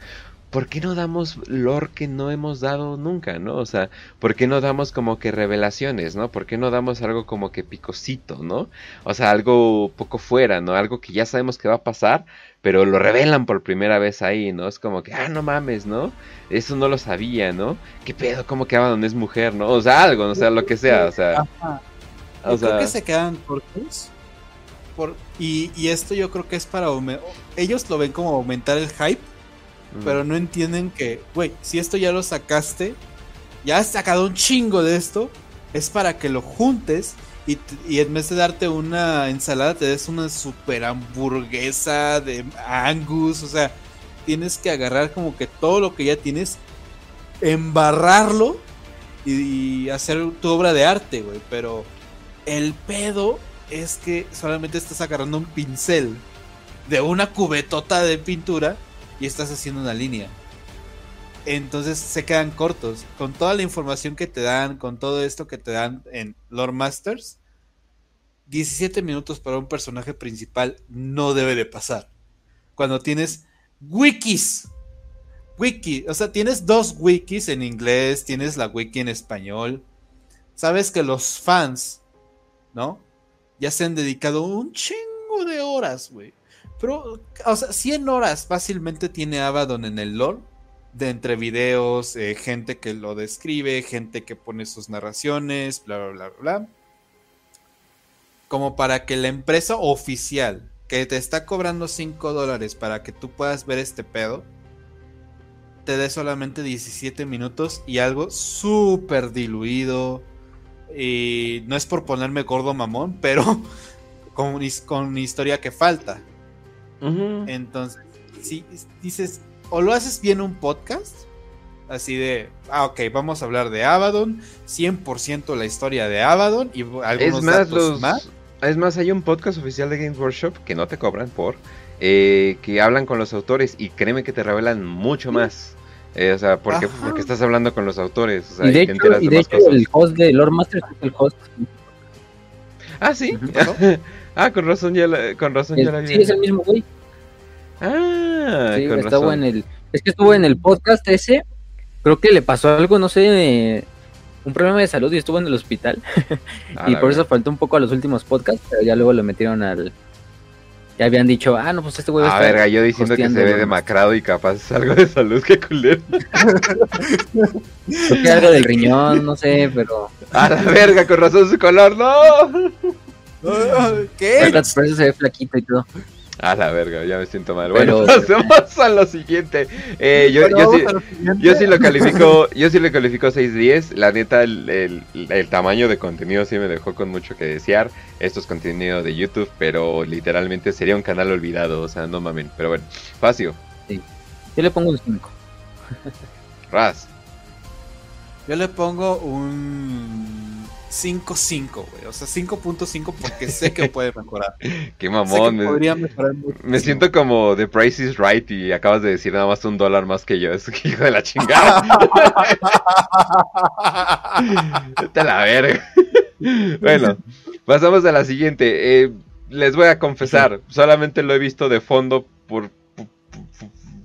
¿por qué no damos lore que no hemos dado nunca, no? O sea, ¿por qué no damos como que revelaciones, no? ¿Por qué no damos algo como que picosito, no? O sea, algo poco fuera, ¿no? Algo que ya sabemos que va a pasar, pero lo revelan por primera vez ahí, ¿no? Es como que, ah, no mames, ¿no? Eso no lo sabía, ¿no? ¿Qué pedo? ¿Cómo que Abaddon es mujer, no? O sea, algo, o sea, lo que sea, o sea. O creo que se quedan cortos. Por, y, y, esto yo creo que es para... Ellos lo ven como aumentar el hype, pero no entienden que, güey, si esto ya lo sacaste, ya has sacado un chingo de esto, es para que lo juntes y, en vez de darte una ensalada, te des una super hamburguesa de Angus. O sea, tienes que agarrar como que todo lo que ya tienes, embarrarlo y, hacer tu obra de arte, güey. Pero el pedo es que solamente estás agarrando un pincel de una cubetota de pintura y estás haciendo una línea. Entonces se quedan cortos. Con toda la información que te dan, con todo esto que te dan en Lord Masters, 17 minutos para un personaje principal no debe de pasar. Cuando tienes wikis. Wiki, o sea, tienes dos wikis en inglés, tienes la wiki en español. Sabes que los fans, ¿no? Ya se han dedicado un chingo de horas, güey. Pero, o sea, 100 horas fácilmente tiene Abaddon en el lore de entre videos, eh, gente que lo describe, gente que pone sus narraciones, bla, bla, bla, bla. Como para que la empresa oficial que te está cobrando 5 dólares para que tú puedas ver este pedo, te dé solamente 17 minutos y algo súper diluido. Y no es por ponerme gordo mamón, pero [laughs] con, con historia que falta. Entonces, si dices, o lo haces bien un podcast, así de, ah, ok, vamos a hablar de Abaddon, 100% la historia de Abaddon y algunos es más, datos más. Es más, hay un podcast oficial de Games Workshop que no te cobran por, eh, que hablan con los autores y créeme que te revelan mucho más. Eh, o sea, porque, porque estás hablando con los autores. O sea, y de hecho, y de hecho el host de Lord Master es el host. Ah, sí. [laughs] ah, con razón ya la, con razón ya la vi. Sí, es el mismo güey. Ah, sí, con estuvo razón. en el, es que estuvo en el podcast ese. Creo que le pasó algo, no sé, un problema de salud y estuvo en el hospital. [laughs] Ah, y por eso faltó un poco a los últimos podcasts, pero ya luego lo metieron al. Ya habían dicho, ah, no, pues este güey a Ah, verga, yo diciendo que se ve demacrado y capaz es algo de salud, que culero. [laughs] Creo que algo del riñón, no sé, pero. A la verga, con razón su color, no. [laughs] ¿Qué? Por eso se ve flaquito y todo. A la verga, ya me siento mal. Pero- Bueno, [laughs] pasemos a lo siguiente. Eh, yo, yo vamos sí, a lo siguiente. yo sí lo califico, [laughs] yo sí le califico 6-10. La neta, el, el- el tamaño de contenido sí me dejó con mucho que desear. Esto es contenido de YouTube, pero literalmente sería un canal olvidado, o sea, no mamen. Pero bueno, Facio, Yo le pongo un 5. Raz, Yo le pongo un 5.5, güey. O sea, 5.5 porque sé que puede mejorar. [laughs] qué mamón. me- podría mejorar mucho. Me siento como The Price is Right y acabas de decir nada más un dólar más que yo. Es que [laughs] hijo de la chingada. [laughs] A la verga. bueno, pasamos a la siguiente. Eh, les voy a confesar, solamente lo he visto de fondo por, por,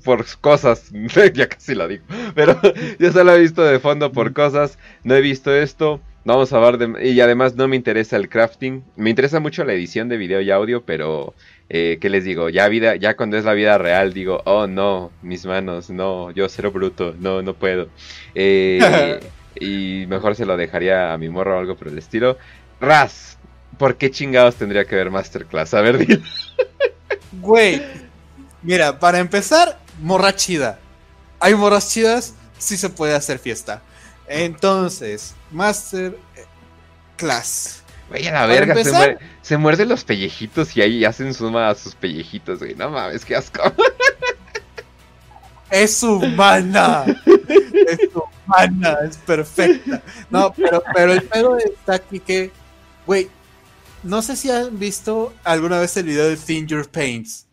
por cosas. ya casi lo digo. Pero yo solo he visto de fondo por cosas. No he visto esto. Vamos a hablar de... Y además no me interesa el crafting. Me interesa mucho la edición de video y audio, pero... Eh, ¿Qué les digo? Ya vida, ya cuando es la vida real digo, oh no, mis manos, no, yo cero bruto, no, no puedo. Eh, [laughs] y mejor se lo dejaría a mi morro o algo por el estilo. Raz, ¿por qué chingados tendría que ver Masterclass? A ver, dile. [laughs] Güey, mira, para empezar, morra chida. Hay morras chidas, sí se puede hacer fiesta. Entonces, Master eh, Class. Güey, a verga, se, muerde, se muerde los pellejitos y ahí hacen suma a sus pellejitos, güey. No mames, qué asco. [laughs] Es humana. es humana, es perfecta. No, pero, pero el pedo está aquí que, güey, no sé si han visto alguna vez el video de Finger Paints.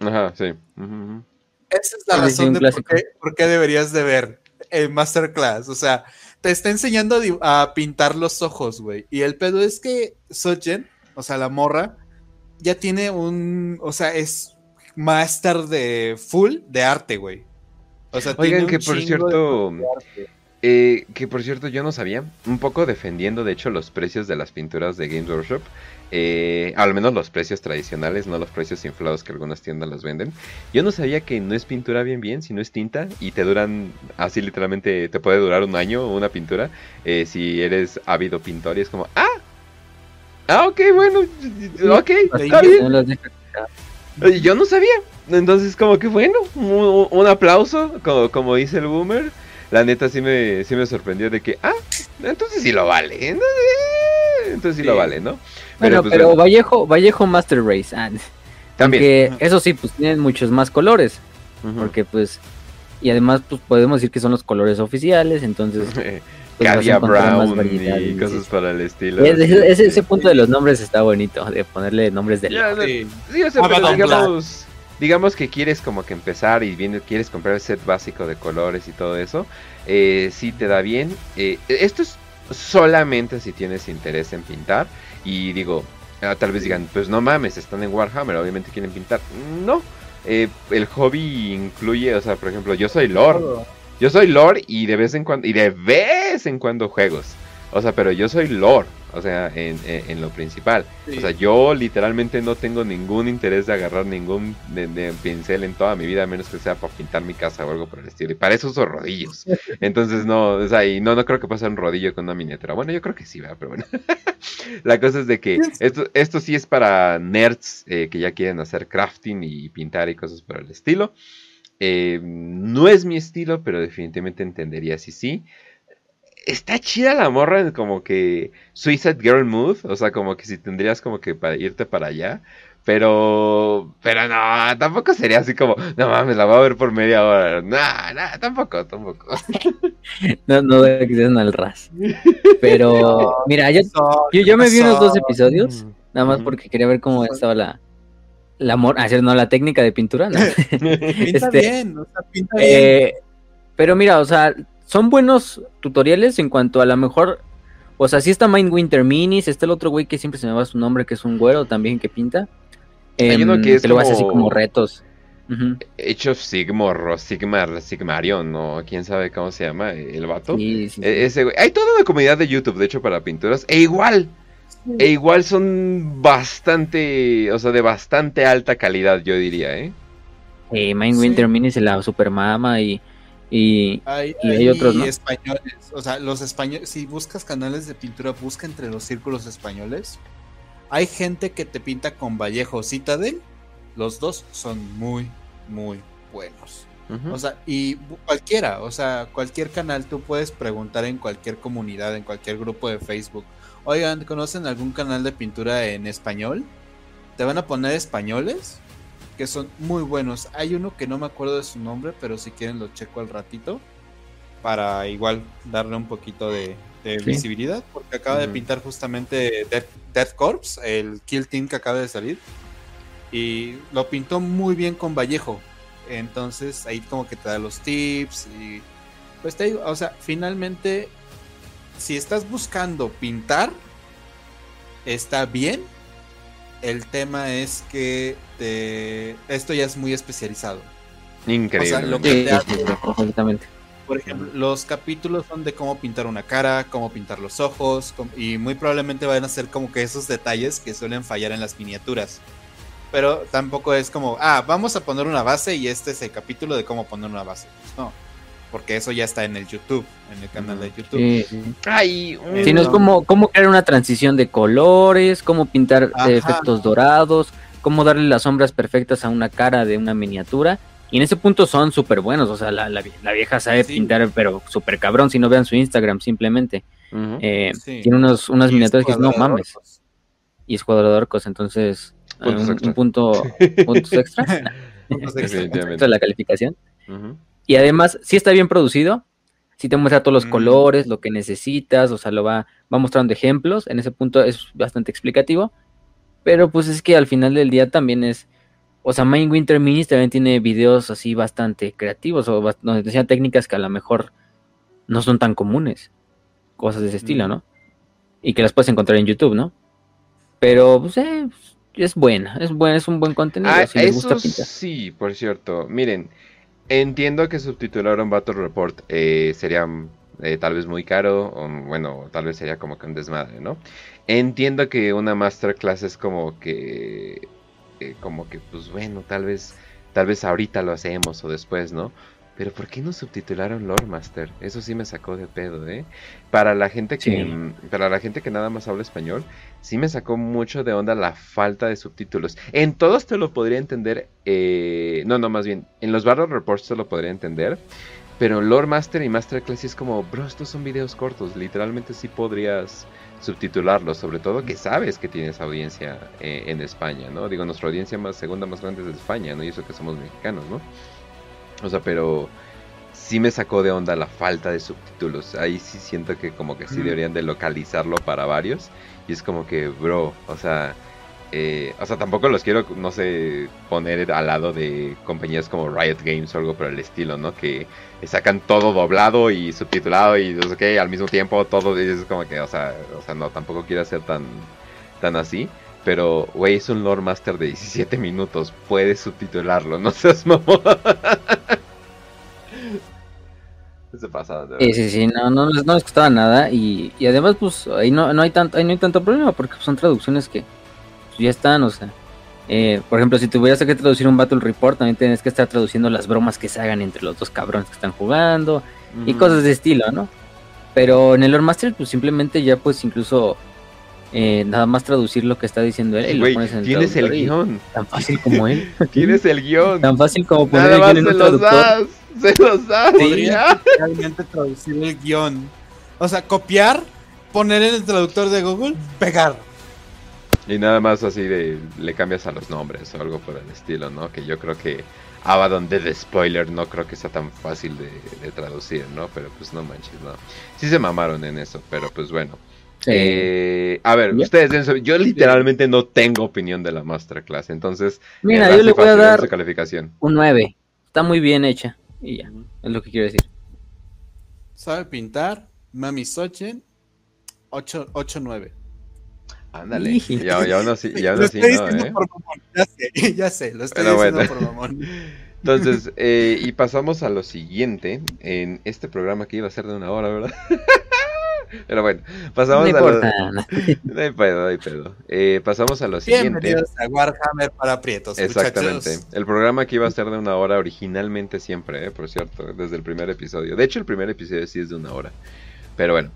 Ajá, sí. Ujú. Esa es la Sí, sí, razón de por qué, por qué deberías de ver el Masterclass. O sea, te está enseñando a, pintar los ojos, güey. Y el pedo es que Sojen, o sea, la morra, ya tiene un. O sea, es máster de full de arte, güey. O sea, Oigan, tiene que un por chingo cierto, de. Eh, que por cierto yo no sabía, un poco defendiendo de hecho los precios de las pinturas de Games Workshop, eh, al menos los precios tradicionales, no los precios inflados que algunas tiendas los venden. Yo no sabía que no es pintura bien bien, sino es tinta y te duran, así literalmente te puede durar un año una pintura eh, si eres ávido pintor y es como, ah, ah, ok, bueno, ok, está bien. Yo no sabía. Entonces, como que bueno, un, un aplauso, como, como dice el boomer. La neta sí me, sí me sorprendió de que, ah, entonces sí lo vale. Entonces, entonces sí, lo vale, ¿no? Bueno, pues, pero bueno, Vallejo, Vallejo Master Race. Ah, también. Que eso sí, pues tienen muchos más colores. Porque pues. Y además, pues podemos decir que son los colores oficiales. Entonces, [laughs] pues, Cadia Brown variedad, y cosas sí. para el estilo. Ese, ese- punto de los nombres está bonito, de ponerle nombres de Ya, no, Sí. sí, o sea, pero Abaddon digamos, digamos que quieres como que empezar y viene, quieres comprar el set básico de colores y todo eso, eh, sí te da bien. Eh, esto es solamente si tienes interés en pintar y digo, ah, tal vez digan, pues no mames, están en Warhammer, obviamente quieren pintar. No, eh, el hobby incluye, o sea, por ejemplo, yo soy Lord, yo soy Lord y de vez en cuando, y de vez en cuando juegos. O sea, pero yo soy Lord, o sea, en, en- en lo principal. Sí. O sea, yo literalmente no tengo ningún interés de agarrar ningún de, de pincel en toda mi vida, a menos que sea para pintar mi casa o algo por el estilo. Y para eso uso rodillos. Entonces, no, o sea, y no, no creo que pase un rodillo con una miniatura. Bueno, yo creo que sí, ¿verdad? Pero bueno. [laughs] La cosa es de que esto, esto sí es para nerds eh, que ya quieren hacer crafting y pintar y cosas por el estilo. Eh, no es mi estilo, pero definitivamente entendería si sí. Está chida la morra en como que Suicide Girl Mood, o sea, como que si tendrías como que para irte para allá. Pero, pero no, tampoco sería así como, no mames, la voy a ver por media hora. No, no, tampoco, tampoco. [laughs] no, no sean al ras. Pero, [laughs] mira, yo, yo, me vi unos dos episodios, nada más porque quería ver cómo estaba la, la hacer ah, no la técnica de pintura, ¿no? [laughs] pinta este, bien, o sea, pinta eh, bien. Pero mira, o sea, son buenos tutoriales en cuanto a la mejor. O sea, sí está Mindwinter Minis, está el otro güey que siempre se me va su nombre, que es un güero también que pinta. Hay uno que, es lo hace así como retos. Hecho Sigmar, Sigmar, Sigmarion, ¿no? ¿Quién sabe cómo se llama el vato? E, ese Hay toda una comunidad de YouTube, de hecho, para pinturas. E igual, e igual son bastante, o sea, de bastante alta calidad, yo diría, ¿eh? eh Mindwinter Mini se la supermama y, y, hay, y hay, otros, ¿no? españoles, o sea, los españoles, si buscas canales de pintura, busca entre los círculos españoles hay gente que te pinta con Vallejo Citadel. Los dos son muy, muy buenos. O sea, y cualquiera, o sea, cualquier canal tú puedes preguntar en cualquier comunidad, en cualquier grupo de Facebook. Oigan, ¿conocen algún canal de pintura en español? Te van a poner españoles que son muy buenos. Hay uno que no me acuerdo de su nombre, pero si quieren lo checo al ratito para igual darle un poquito de, visibilidad, porque acaba de pintar justamente Death, Corps, el Kill Team que acaba de salir, y lo pintó muy bien con Vallejo. Entonces ahí como que te da los tips y pues te digo, o sea, finalmente si estás buscando pintar está bien. El tema es que esto ya es muy especializado. Increíble. O sea, lo que te por ejemplo, los capítulos son de cómo pintar una cara, cómo pintar los ojos, y muy probablemente van a ser como que esos detalles que suelen fallar en las miniaturas. Pero tampoco es como, ah, vamos a poner una base y este es el capítulo de cómo poner una base. Pues no, porque eso ya está en el YouTube, en el canal de YouTube. Sí, Ay, no es como cómo crear una transición de colores, cómo pintar efectos dorados, cómo darle las sombras perfectas a una cara de una miniatura y en ese punto son súper buenos. O sea, la, vieja sabe pintar, pero súper cabrón. Si no vean su Instagram, simplemente. Eh, tiene unos, unas miniaturas que no mames. Y es jugador de orcos, entonces. un, punto. [laughs] Puntos extra. de [laughs] la calificación. Y además, sí está bien producido. Sí te muestra todos los colores, lo que necesitas. O sea, lo va, va mostrando ejemplos. En ese punto es bastante explicativo. Pero pues es que al final del día también es o sea, Main Winter Minis también tiene videos así bastante creativos o donde decían técnicas que a lo mejor no son tan comunes. Cosas de ese estilo, ¿no? Y que las puedes encontrar en YouTube, ¿no? Pero, pues, eh, es buena, es buena, es un buen contenido. Ah, eso Sí, por cierto. Miren, entiendo que subtitular un Battle Report eh, sería eh, tal vez muy caro, o bueno, tal vez sería como que un desmadre, ¿no? Entiendo que una masterclass es como que como que, pues bueno, tal vez, tal vez ahorita lo hacemos o después, ¿no? Pero ¿por qué no subtitularon Lore Master? Eso sí me sacó de pedo, ¿eh? Para la gente que para la gente que nada más habla español, sí me sacó mucho de onda la falta de subtítulos. En todos te lo podría entender, eh, no, no, más bien, en los Battle Reports te lo podría entender, pero Lore Master y Masterclass es como, bro, estos son videos cortos, literalmente sí podrías subtitularlo, sobre todo que sabes que tienes audiencia eh, en España, ¿no? Digo, nuestra audiencia más segunda más grande es de España, ¿no? Y eso que somos mexicanos, ¿no? O sea, pero sí me sacó de onda la falta de subtítulos. Ahí sí siento que como que sí deberían de localizarlo para varios. Y es como que, bro, o sea, eh, o sea, tampoco los quiero, no sé, poner al lado de compañías como Riot Games o algo por el estilo, ¿no? Que sacan todo doblado y subtitulado y no sé al mismo tiempo todo es como que, o sea, o sea, no, tampoco quiero ser tan, tan así. Pero, güey, es un Lord Master de 17 minutos. Puedes subtitularlo, [laughs] no seas mamón. Se pasa, sí, sí, sí, no, no, no les costaba nada. Y, y además, pues, ahí no, no, hay tanto, ahí no hay tanto problema porque son traducciones que pues, ya están, o sea. Eh, por ejemplo, si tuvieras que traducir un Battle Report, también tienes que estar traduciendo las bromas que se hagan entre los dos cabrones que están jugando y cosas de estilo, ¿no? Pero en el Lord Master, pues simplemente ya pues incluso eh, nada más traducir lo que está diciendo él y lo pones en el Tienes el guion. Tan fácil como él. [laughs] Tienes el guion. Tan fácil como poner el guion en un traductor. se los das. Podría [laughs] realmente traducir el guion. O sea, copiar, poner en el traductor de Google, pegar. Y nada más así de le cambias a los nombres o algo por el estilo, ¿no? Que yo creo que Abaddon de Spoiler no creo que sea tan fácil de, traducir, ¿no? Pero pues no manches, no. Sí se mamaron en eso, pero pues bueno. Eh, a ver, ustedes, yo literalmente no tengo opinión de la masterclass, entonces... Mira, yo le voy a dar calificación. un 9. Está muy bien hecha. Y ya, es lo que quiero decir. Sabe pintar, Mami Sochen, 8-9. Ándale, ya, ya aún así, ya aún así no, ¿eh? Ya sé, [laughs] ya sé, lo estoy diciendo por mamón. [laughs] Entonces, eh, y pasamos a lo siguiente, en este programa que iba a ser de una hora, ¿verdad? [laughs] Pero bueno, pasamos a lo... [laughs] No hay pedo, no hay pedo. Eh, pasamos a lo siguiente. Bienvenidos a Warhammer para prietos, Exactamente. El programa que iba a ser de una hora originalmente siempre, eh, por cierto, desde el primer episodio. De hecho, el primer episodio sí es de una hora. Pero bueno,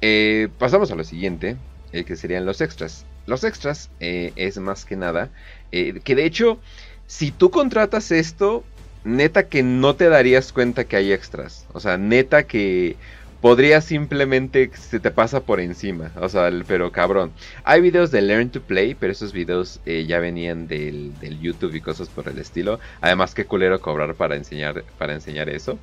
eh, pasamos a lo siguiente, eh, que serían los extras. Los extras eh, es más que nada, eh, que de hecho, si tú contratas esto, neta que no te darías cuenta que hay extras. O sea, neta que podría simplemente se te pasa por encima. O sea, pero cabrón. Hay videos de Learn to Play, pero esos videos eh, ya venían del, YouTube y cosas por el estilo. Además, qué culero cobrar para enseñar, para enseñar eso.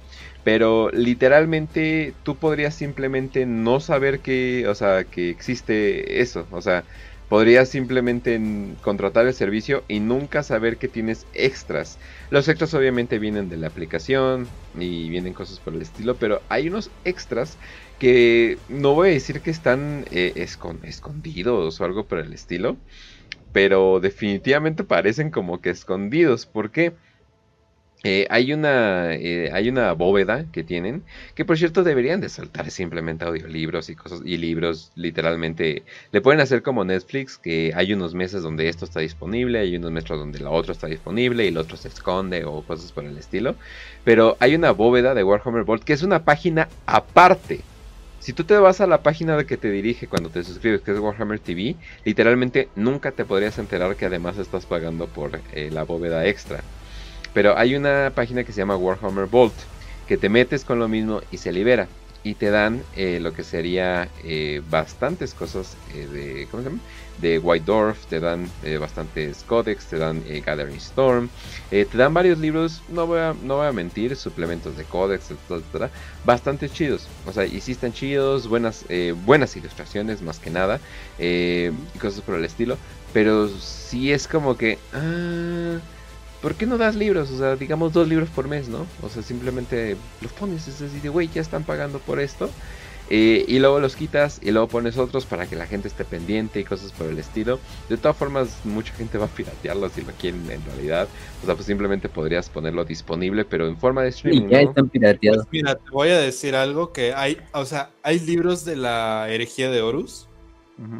Pero literalmente tú podrías simplemente no saber que, o sea, que existe eso. O sea, Podrías simplemente contratar el servicio y nunca saber que tienes extras. Los extras obviamente vienen de la aplicación y vienen cosas por el estilo, pero hay unos extras que no voy a decir que están eh, escondidos o algo por el estilo, pero definitivamente parecen como que escondidos. ¿Por qué? Eh, hay, una, eh, hay una bóveda que tienen, que por cierto deberían de saltar simplemente audiolibros y cosas, y libros literalmente. Le pueden hacer como Netflix, que hay unos meses donde esto está disponible, hay unos meses donde la otra está disponible y el otro se esconde o cosas por el estilo. Pero hay una bóveda de Warhammer Vault que es una página aparte. Si tú te vas a la página de que te dirige cuando te suscribes, que es Warhammer TV, literalmente nunca te podrías enterar que además estás pagando por eh, la bóveda extra. Pero hay una página que se llama Warhammer Vault, que te metes con lo mismo y se libera. Y te dan eh, lo que sería eh, bastantes cosas eh, de, de White Dwarf, te dan bastantes códex, te dan Gathering Storm, te dan varios libros, no voy a, no voy a mentir, suplementos de códex, etcétera, bastante chidos. O sea, y están chidos, buenas, buenas ilustraciones más que nada, y cosas por el estilo. Pero sí es como que... Ah, ¿por qué no das libros? O sea, digamos dos libros por mes, ¿no? O sea, simplemente los pones, es así de, güey, ya están pagando por esto. Eh, y luego los quitas y luego pones otros para que la gente esté pendiente y cosas por el estilo. De todas formas, mucha gente va a piratearlo si lo quieren en realidad. O sea, pues simplemente podrías ponerlo disponible, pero en forma de streaming. ya están pirateados. Pues mira, te voy a decir algo que hay, o sea, hay libros de la herejía de Horus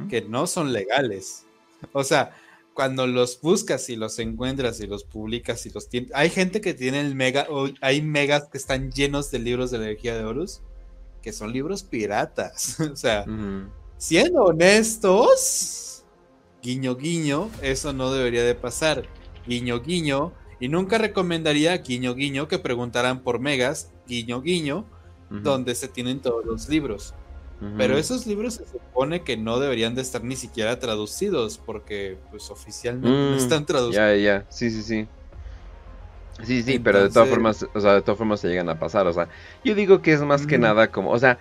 que no son legales. O sea, cuando los buscas y los encuentras y los publicas y los tienes. Hay gente que tiene el mega, hay megas que están llenos de libros de la energía de Horus, que son libros piratas. [laughs] o sea, siendo honestos, guiño guiño, eso no debería de pasar. Guiño guiño, y nunca recomendaría guiño guiño que preguntaran por megas, guiño guiño, donde se tienen todos los libros. Pero esos libros se supone que no deberían de estar ni siquiera traducidos porque pues oficialmente no mm, están traducidos. Ya, ya, sí, sí, sí. Sí, sí, pero de todas formas, o sea, de todas formas se llegan a pasar, o sea, yo digo que es más que nada como, o sea,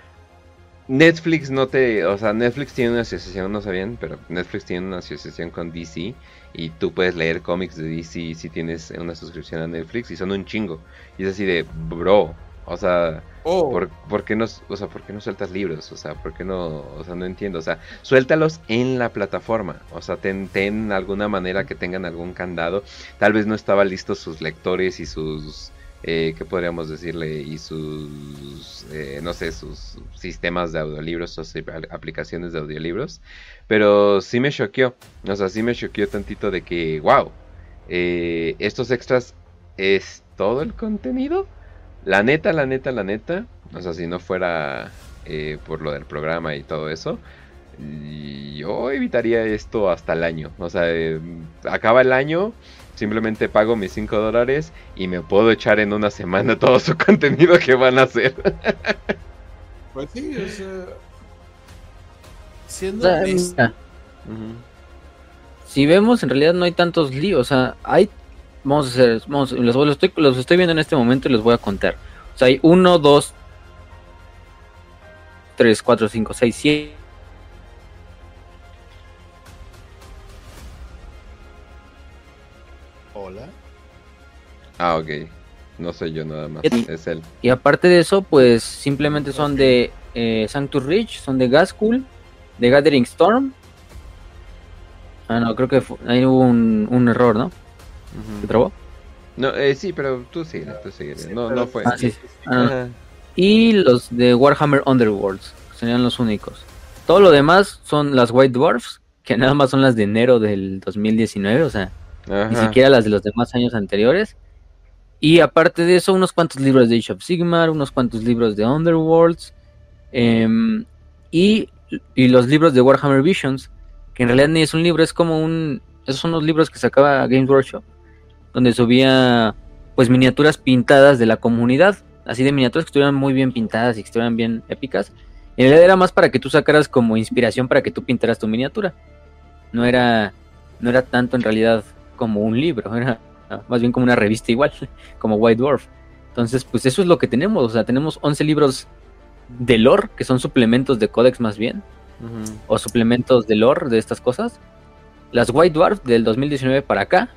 Netflix no te, o sea, Netflix tiene una asociación, no sabían, pero Netflix tiene una asociación con DC y tú puedes leer cómics de DC si tienes una suscripción a Netflix y son un chingo. Y es así de, bro, o sea, oh. ¿por, qué no, o sea, ¿por qué no sueltas libros? O sea, ¿por qué no? O sea, no entiendo. O sea, suéltalos en la plataforma. O sea, ten, ten alguna manera que tengan algún candado. Tal vez no estaban listos sus lectores y sus... Eh, ¿Qué podríamos decirle? Y sus, eh, no sé, sus sistemas de audiolibros o aplicaciones de audiolibros. Pero sí me choqueó. O sea, sí me choqueó tantito de que, wow, eh, estos extras es todo el contenido. La neta, la neta, la neta, o sea, si no fuera eh, por lo del programa y todo eso, yo evitaría esto hasta el año. O sea, eh, acaba el año, simplemente pago mis 5 dólares y me puedo echar en una semana [laughs] todo su contenido que van a hacer. [laughs] Pues sí, o sea, siendo Ujú. si vemos, en realidad no hay tantos líos. O sea, hay. Vamos a hacer. Vamos, los, los estoy, los estoy viendo en este momento y los voy a contar. O sea, hay uno, dos, tres, cuatro, cinco, seis, siete. hola. Ah, ok. No soy yo nada más, ¿Qué? es él. Y aparte de eso, pues simplemente son de eh, Sanctus Ridge, son de Gaskull, de Gathering Storm. Ah, no, creo que fu- ahí hubo un, un error, ¿no? ¿Se trabó? No, eh, sí, pero tú sigue, tú sigue. Sí, no, pero- no fue. Ah, sí. Ah, y los de Warhammer Underworlds, serían los únicos. Todo lo demás son las White Dwarfs, que nada más son las de enero del 2019, o sea, ni siquiera las de los demás años anteriores. Y aparte de eso, unos cuantos libros de Age of Sigmar, unos cuantos libros de Underworlds, em, y, y los libros de Warhammer Visions, que en realidad ni es un libro, es como un... Esos son los libros que sacaba Games Workshop, donde subía pues miniaturas pintadas de la comunidad, así de miniaturas que estuvieran muy bien pintadas y que estuvieran bien épicas. En realidad era más para que tú sacaras como inspiración para que tú pintaras tu miniatura. No era, no era tanto en realidad como un libro, [laughs] era más bien como una revista igual, [laughs] como White Dwarf. Entonces, pues eso es lo que tenemos, o sea, tenemos 11 libros de lore, que son suplementos de códex más bien, o suplementos de lore de estas cosas. Las White Dwarf del 2019 para acá,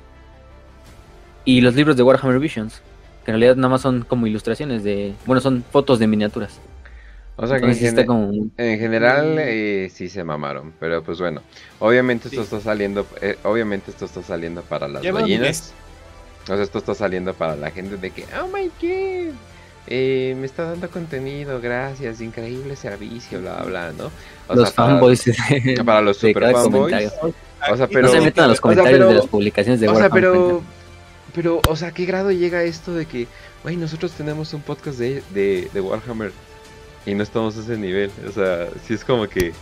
y los libros de Warhammer Visions, que en realidad nada más son como ilustraciones de, bueno, son fotos de miniaturas. O sea que en, como... general eh, sí se mamaron, pero pues bueno, obviamente esto Sí. está saliendo, eh, obviamente esto está saliendo para las Lleva un ballenas. O sea, esto está saliendo para la gente de que, oh my god, eh, me está dando contenido, gracias, increíble servicio, bla, bla, ¿no? O los sea, para- fanboys para los [laughs] super cada fanboys. comentario. O sea, Aquí pero- no se metan a los o sea, comentarios pero- de las publicaciones de o sea, Warhammer. pero. Pero, o sea, ¿qué grado llega esto de que, güey, nosotros tenemos un podcast de, de, de Warhammer y no estamos a ese nivel? O sea, si es como que,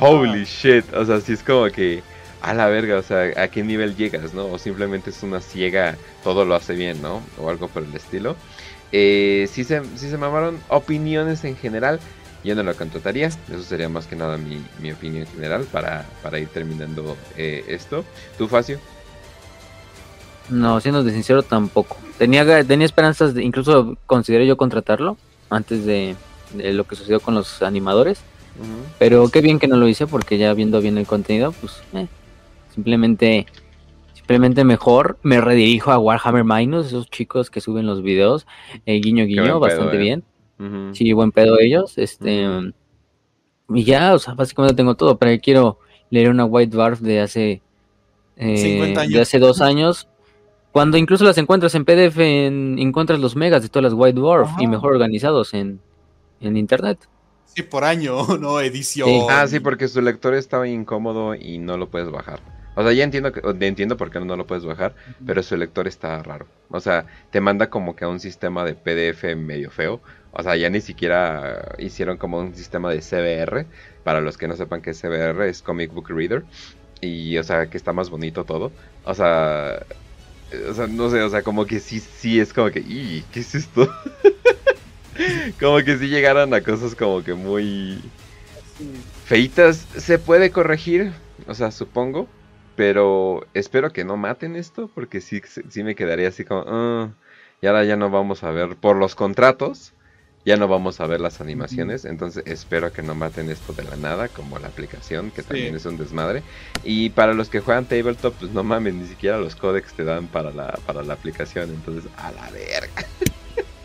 holy shit, o sea, si es como que, a la verga, o sea, ¿a qué nivel llegas, no? O simplemente es una ciega, todo lo hace bien, ¿no? O algo por el estilo. Eh, si se, sí se mamaron opiniones en general, yo no lo contrataría. Eso sería más que nada mi, mi opinión general para, para ir terminando eh, esto. ¿Tú, Facio? No, siendo de sincero, tampoco. Tenía, tenía esperanzas, de, incluso consideré yo contratarlo antes de, de lo que sucedió con los animadores. Pero qué bien que no lo hice porque ya viendo bien el contenido, pues eh, simplemente, simplemente mejor me redirijo a Warhammer Minus, esos chicos que suben los videos, eh, guiño guiño, buen pedo, bastante eh. bien. Sí, buen pedo ellos. Este y ya, o sea, básicamente tengo todo, pero quiero leer una White Dwarf de hace eh, 50 años. de hace dos años. Cuando incluso las encuentras en PDF, en- encuentras los megas de todas las White Dwarf y Ajá. mejor organizados en, en internet. Sí, por año, [laughs] no edición. Sí. Ah, sí, porque su lector estaba incómodo y no lo puedes bajar. O sea, ya entiendo que, entiendo por qué no lo puedes bajar, pero su lector está raro. O sea, te manda como que a un sistema de PDF medio feo. O sea, ya ni siquiera hicieron como un sistema de CBR. Para los que no sepan que CBR es Comic Book Reader. Y, o sea, que está más bonito todo. O sea, o sea, no sé, o sea, como que sí, sí es como que, "Ih, ¿qué es esto? [laughs] como que sí llegaron a cosas como que muy feitas. Se puede corregir, o sea, supongo. Pero espero que no maten esto, porque sí, sí me quedaría así como, "Ah", y ahora ya no vamos a ver, por los contratos, ya no vamos a ver las animaciones, entonces espero que no maten esto de la nada, como la aplicación, que también es un desmadre. Y para los que juegan tabletop, pues no mames, ni siquiera los códex te dan para la, para la aplicación, entonces, a la verga.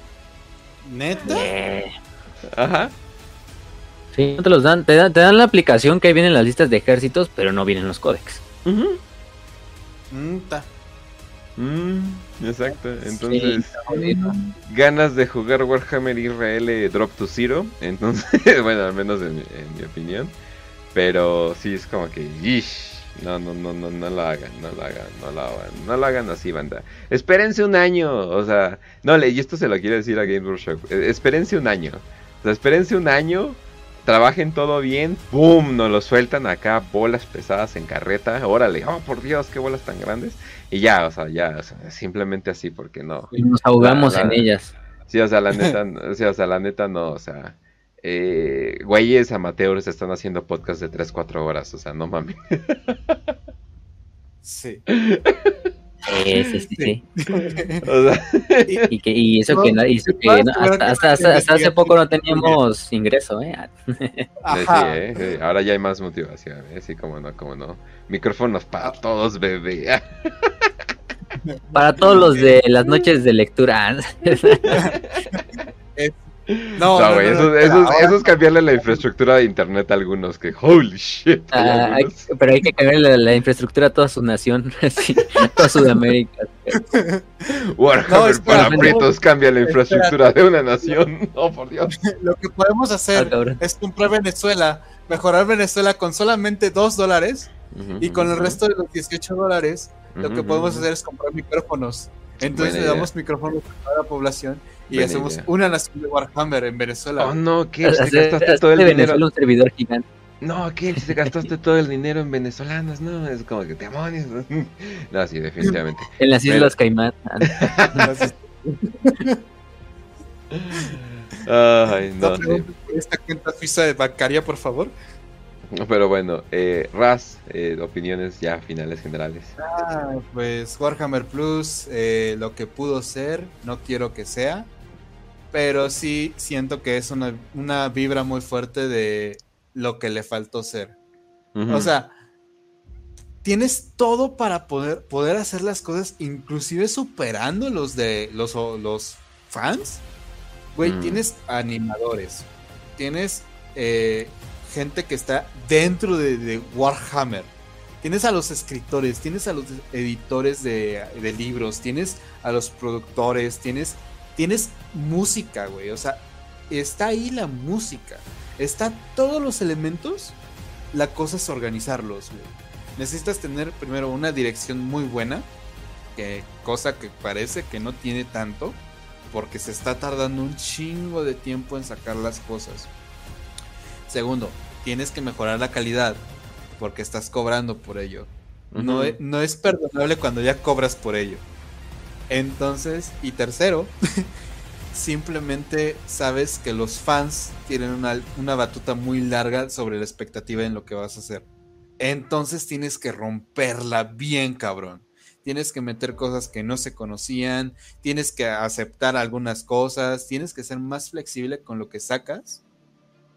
[laughs] ¿Neta? Ajá. Sí, no te los dan, te dan, te dan la aplicación que ahí vienen las listas de ejércitos, pero no vienen los códex. Mm, ta. Mm, exacto, entonces... Sí, ganas de jugar Warhammer Israel eh, Drop to Zero. [laughs] Entonces, bueno, al menos en, en mi opinión. Pero sí es como que, "Ish, no, no, no, no, no lo hagan, no lo hagan, no lo hagan, no lo hagan así, banda. Espérense un año, o sea, no, le- y esto se lo quiero decir a Game Workshop, eh, espérense un año, o sea, espérense un año, trabajen todo bien, ¡boom! Nos lo sueltan acá, bolas pesadas en carreta, órale, oh por Dios, qué bolas tan grandes, y ya, o sea, ya, o sea, simplemente así, porque no. Y nos ahogamos La- en la- ellas. Sí, o sea, la [laughs] neta, sí, o sea, la neta no, o sea, eh, güeyes amateurs están haciendo podcast de 3, 4 horas, o sea, no mames. Sí. [laughs] Eh, sí, sí, sí. [laughs] O sea, Y, que, y eso que, no- y eso que no- hasta, hasta- hasta- hasta hace poco no teníamos ingreso, ¿eh? [laughs] Ajá. sí, eh, sí, ahora ya hay más motivación, ¿eh? sí, como no, como no. Micrófonos para todos, bebé. Para todos los de [laughs] las noches de lectura. No, No, no, güey, no, eso, no, eso, ahora- eso es cambiarle la infraestructura de internet a algunos que, holy shit. hay Ah, hay- pero hay que cambiar la, la infraestructura a toda su nación, [laughs] así, toda Sudamérica. Warhammer para no. prietos cambia la infraestructura de una nación. [laughs] No, por Dios. Lo que podemos Ah, hacer cabrón. es comprar Venezuela, mejorar Venezuela con solamente 2 dólares y con el resto de los 18 dólares lo que podemos hacer es comprar micrófonos. Entonces Buena le damos micrófonos a toda la población y Buena hacemos idea. una nación de Warhammer en Venezuela. Oh, no. Hacer- Te gastaste todo el dinero. Venezuela un servidor gigante. No. Si te gastaste todo el dinero en venezolanos, no, es como que demonios. No, [laughs] sí, definitivamente. [laughs] En las Pero- Islas Caimán. [laughs] Entonces, Ay, no sí. esta cuenta suiza de bancaria, por favor. Pero bueno, eh, Raz, eh, opiniones ya finales generales. Ah, pues Warhammer Plus, eh, lo que pudo ser, no quiero que sea, pero sí siento que es una, una vibra muy fuerte de lo que le faltó ser. O sea, tienes todo para poder, poder hacer las cosas, inclusive superando los de los, los fans. Güey, Mm. tienes animadores, tienes eh, gente que está dentro de, de Warhammer. Tienes a los escritores, tienes a los editores de, de libros, tienes a los productores, tienes, tienes música, güey. O sea, está ahí la música. Está todos los elementos. La cosa es organizarlos, güey. Necesitas tener primero una dirección muy buena. Que, cosa que parece que no tiene tanto. Porque se está tardando un chingo de tiempo en sacar las cosas. Segundo, tienes que mejorar la calidad. Porque estás cobrando por ello. No, es, no es perdonable cuando ya cobras por ello. Entonces, y tercero, [laughs] simplemente sabes que los fans tienen una, una batuta muy larga sobre la expectativa en lo que vas a hacer. Entonces tienes que romperla bien, cabrón. Tienes que meter cosas que no se conocían, tienes que aceptar algunas cosas, tienes que ser más flexible con lo que sacas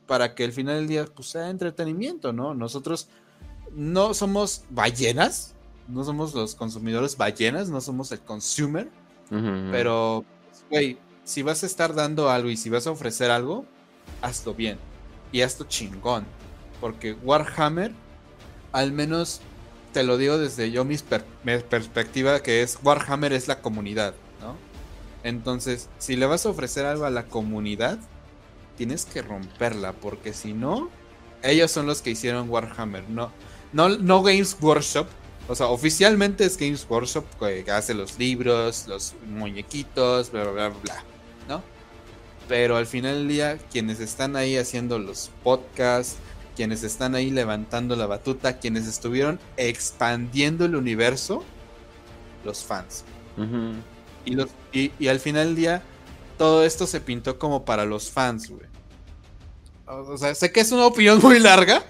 para que al final del día pues, sea entretenimiento, ¿no? Nosotros no somos ballenas, no somos los consumidores ballenas, no somos el consumer, pero, güey, si vas a estar dando algo y si vas a ofrecer algo, hazlo bien y hazlo chingón, porque Warhammer, al menos te lo digo desde yo mi per- mi perspectiva, que es Warhammer es la comunidad, ¿no? Entonces, si le vas a ofrecer algo a la comunidad, tienes que romperla, porque si no, ellos son los que hicieron Warhammer, no, no, no Games Workshop. O sea, oficialmente es Games Workshop que hace los libros, los muñequitos, bla, bla, bla, bla, ¿no? Pero al final del día, quienes están ahí haciendo los podcasts, quienes están ahí levantando la batuta, quienes estuvieron expandiendo el universo, los fans. Y, los, y, y al final del día, todo esto se pintó como para los fans, güey. O sea, sé que es una opinión muy larga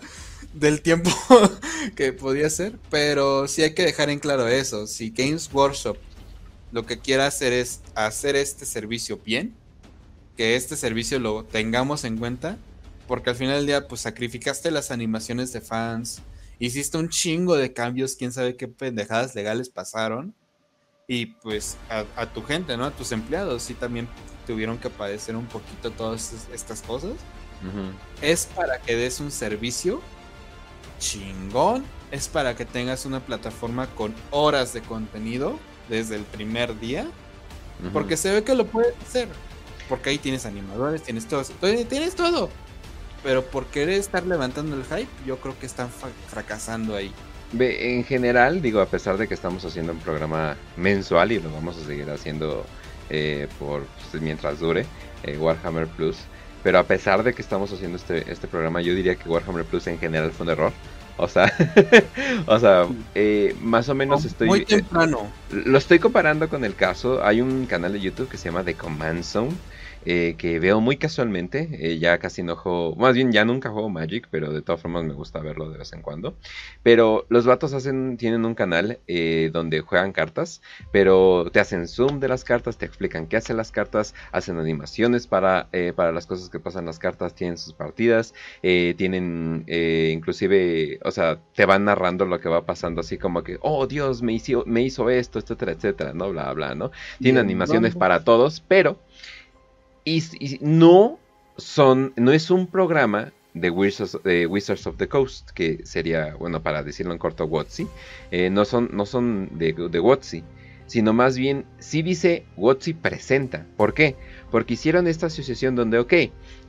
del tiempo [laughs] que podía ser, pero sí hay que dejar en claro eso. Si Games Workshop lo que quiere hacer es hacer este servicio bien, que este servicio lo tengamos en cuenta, porque al final del día, pues sacrificaste las animaciones de fans, hiciste un chingo de cambios, quién sabe qué pendejadas legales pasaron y pues a, a tu gente, ¿no? A tus empleados, sí también tuvieron que padecer un poquito todas es- estas cosas. Es para que des un servicio chingón, es para que tengas una plataforma con horas de contenido desde el primer día, porque se ve que lo puedes hacer. Porque ahí tienes animadores, tienes todo, tienes todo. Pero por querer estar levantando el hype, yo creo que están fracasando ahí. En general, digo, a pesar de que estamos haciendo un programa mensual y lo vamos a seguir haciendo eh, por pues, mientras dure, eh, Warhammer Plus, pero a pesar de que estamos haciendo este, este programa, yo diría que Warhammer Plus en general fue un error. O sea, [laughs] o sea, eh, más o menos estoy... Muy eh, temprano. lo estoy comparando con el caso, hay un canal de YouTube que se llama The Command Zone eh, que veo muy casualmente. eh, ya casi no juego, más bien ya nunca juego Magic, pero de todas formas me gusta verlo de vez en cuando. Pero los vatos hacen, tienen un canal eh, donde juegan cartas, pero te hacen zoom de las cartas, te explican qué hacen las cartas, hacen animaciones para, para las cosas que pasan en las cartas, tienen sus partidas, tienen inclusive, o sea, te van narrando lo que va pasando, así como que, oh Dios, me hizo, me hizo esto, etcétera, etcétera, ¿no? Bla, bla, ¿no? Tiene Bien, animaciones para todos, pero y, no son, no es un programa de Wizards, de Wizards of the Coast, que sería, bueno, para decirlo en corto, WotC, eh, no son, no son de, de WotC, sino más bien, sí dice WotC presenta. ¿Por qué? Porque hicieron esta asociación donde, ok,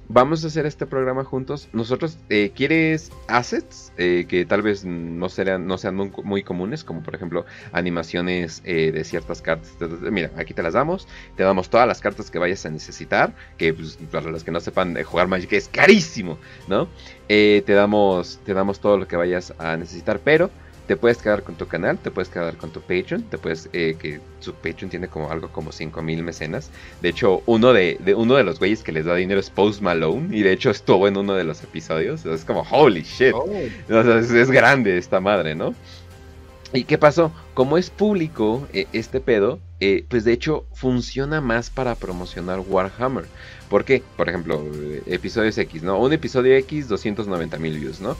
vamos a hacer este programa juntos. Nosotros, eh, ¿quieres assets? Eh, que tal vez no, no sean muy, comunes, como por ejemplo animaciones eh, de ciertas cartas. Mira, aquí te las damos. Te damos todas las cartas que vayas a necesitar. Que pues, para los que no sepan eh, jugar Magic es carísimo, ¿no? Eh, te, damos, te damos todo lo que vayas a necesitar, pero te puedes quedar con tu canal, te puedes quedar con tu Patreon, te puedes, eh, que su Patreon tiene como algo como 5000 mecenas. De hecho, uno de, de- uno de los güeyes que les da dinero es Post Malone, y de hecho estuvo en uno de los episodios. Es como, holy shit. Oh, O sea, es, es grande esta madre, ¿no? ¿Y qué pasó? Como es público eh, este pedo, eh, pues de hecho funciona más para promocionar Warhammer. ¿Por qué? Por ejemplo, eh, episodios X, ¿no? Un episodio X, 290 mil views, ¿no?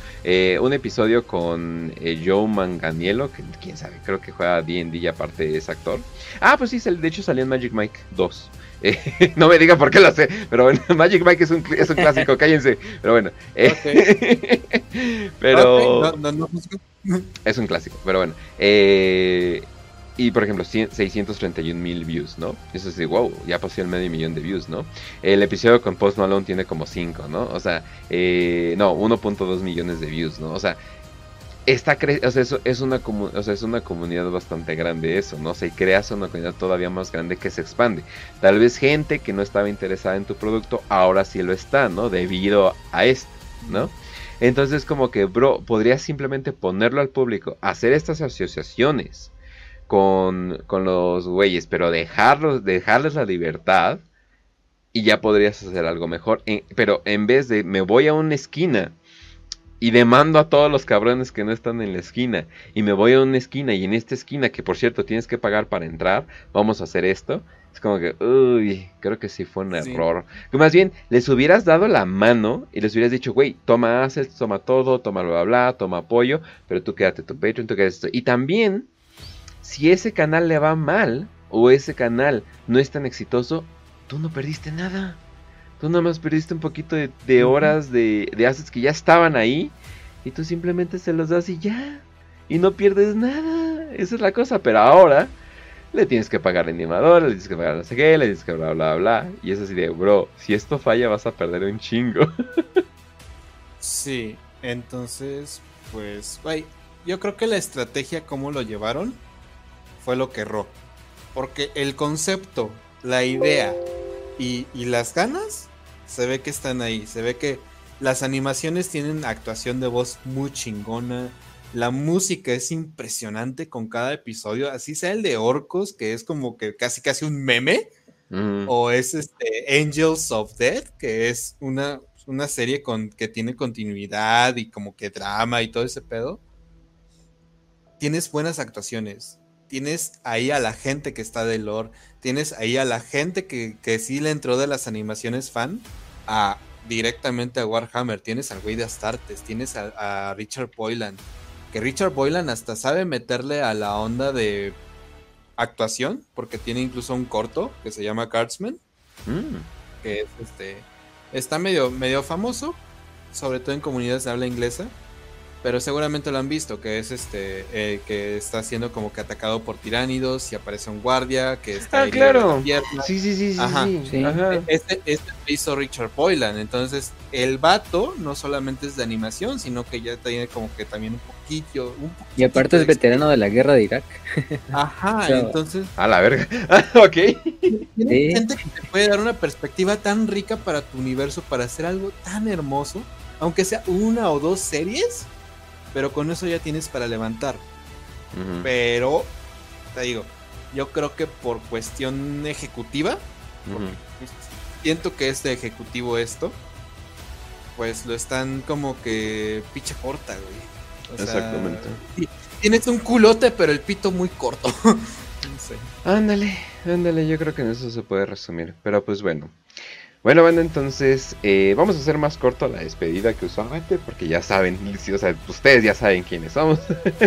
Un episodio con Joe Manganiello, que quién sabe, creo que juega D&D y aparte es actor. Ah, pues sí, de hecho salió en Magic Mike 2. Eh, [laughs] no me digan por qué lo sé, pero bueno, [laughs] Magic Mike es un, es un clásico, [laughs] cállense. Pero bueno. eh, pero... ok, no, no, no juzgo. Es un clásico, pero bueno. Eh, y por ejemplo, 100 631 mil views, ¿no? Eso sí, wow, ya pasó el medio millón de views, ¿no? El episodio con Post Malone tiene como 5, ¿no? O sea, eh, no, 1.2 millones de views, ¿no? O sea, está cre- o sea, eso es una o sea, es una comunidad bastante grande eso, ¿no? O sea, y creas una comunidad todavía más grande que se expande. Tal vez gente que no estaba interesada en tu producto ahora sí lo está, ¿no? Debido a esto, ¿no? Entonces como que, bro, podrías simplemente ponerlo al público, hacer estas asociaciones con, con los güeyes, pero dejarlos, dejarles la libertad y ya podrías hacer algo mejor. Pero en vez de me voy a una esquina y demando a todos los cabrones que no están en la esquina y me voy a una esquina y en esta esquina, que por cierto tienes que pagar para entrar, vamos a hacer esto. Es como que, uy, creo que sí fue un Sí. error. Que más bien, les hubieras dado la mano y les hubieras dicho, güey, toma assets, toma todo, toma bla, bla, bla, toma apoyo, pero tú quédate tu Patreon, tú quédate esto. Y también, si ese canal le va mal o ese canal no es tan exitoso, tú no perdiste nada. Tú nada más perdiste un poquito de, horas de, de assets que ya estaban ahí y tú simplemente se los das y ya. Y no pierdes nada. Esa es la cosa. Pero ahora le tienes que pagar al animador, le tienes que pagar no sé qué, le tienes que bla bla bla. Y es así de, bro, si esto falla vas a perder un chingo. Sí, entonces, pues, güey, yo creo que la estrategia, cómo lo llevaron, fue lo que erró. Porque el concepto, la idea y, y las ganas, se ve que están ahí. Se ve que las animaciones tienen actuación de voz muy chingona. La música es impresionante con cada episodio. Así sea el de Orcos, que es como que casi casi un meme. Mm, O es este Angels of Death, que es una, una serie con, que tiene continuidad y como que drama y todo ese pedo. Tienes buenas actuaciones. Tienes ahí a la gente que está de lore. Tienes ahí a la gente que, que sí le entró de las animaciones fan a directamente a Warhammer. Tienes al güey de Astartes. Tienes a, a Richard Boylan. Que Richard Boylan hasta sabe meterle a la onda de actuación. Porque tiene incluso un corto que se llama Cardsman mm. que es este está medio medio famoso sobre todo en comunidades de habla inglesa pero seguramente lo han visto que es este eh, que está siendo como que atacado por tiránidos y aparece un guardia que está Ah, de la claro. Sí, sí, sí, sí. Ajá. sí, Sí. Ajá. Este, este lo hizo Richard Boylan, entonces el vato no solamente es de animación, sino que ya tiene como que también un poquillo, un Y aparte es poquito veterano de la guerra de Irak. Ajá, [laughs] O sea, entonces A la verga. Ah, [laughs] ok. Tiene Sí. gente que te puede dar una perspectiva tan rica para tu universo, para hacer algo tan hermoso, aunque sea una o dos series, pero con eso ya tienes para levantar. Pero, te digo, yo creo que por cuestión ejecutiva, siento que es de ejecutivo esto, pues lo están como que picha corta, güey. Exactamente. tienes un culote, pero el pito muy corto. [laughs] no sé. Ándale, ándale, yo creo que en eso se puede resumir. Pero pues bueno. Bueno, bueno, entonces eh, vamos a hacer más corto la despedida que usualmente, porque ya saben, o sea, ustedes ya saben quiénes somos.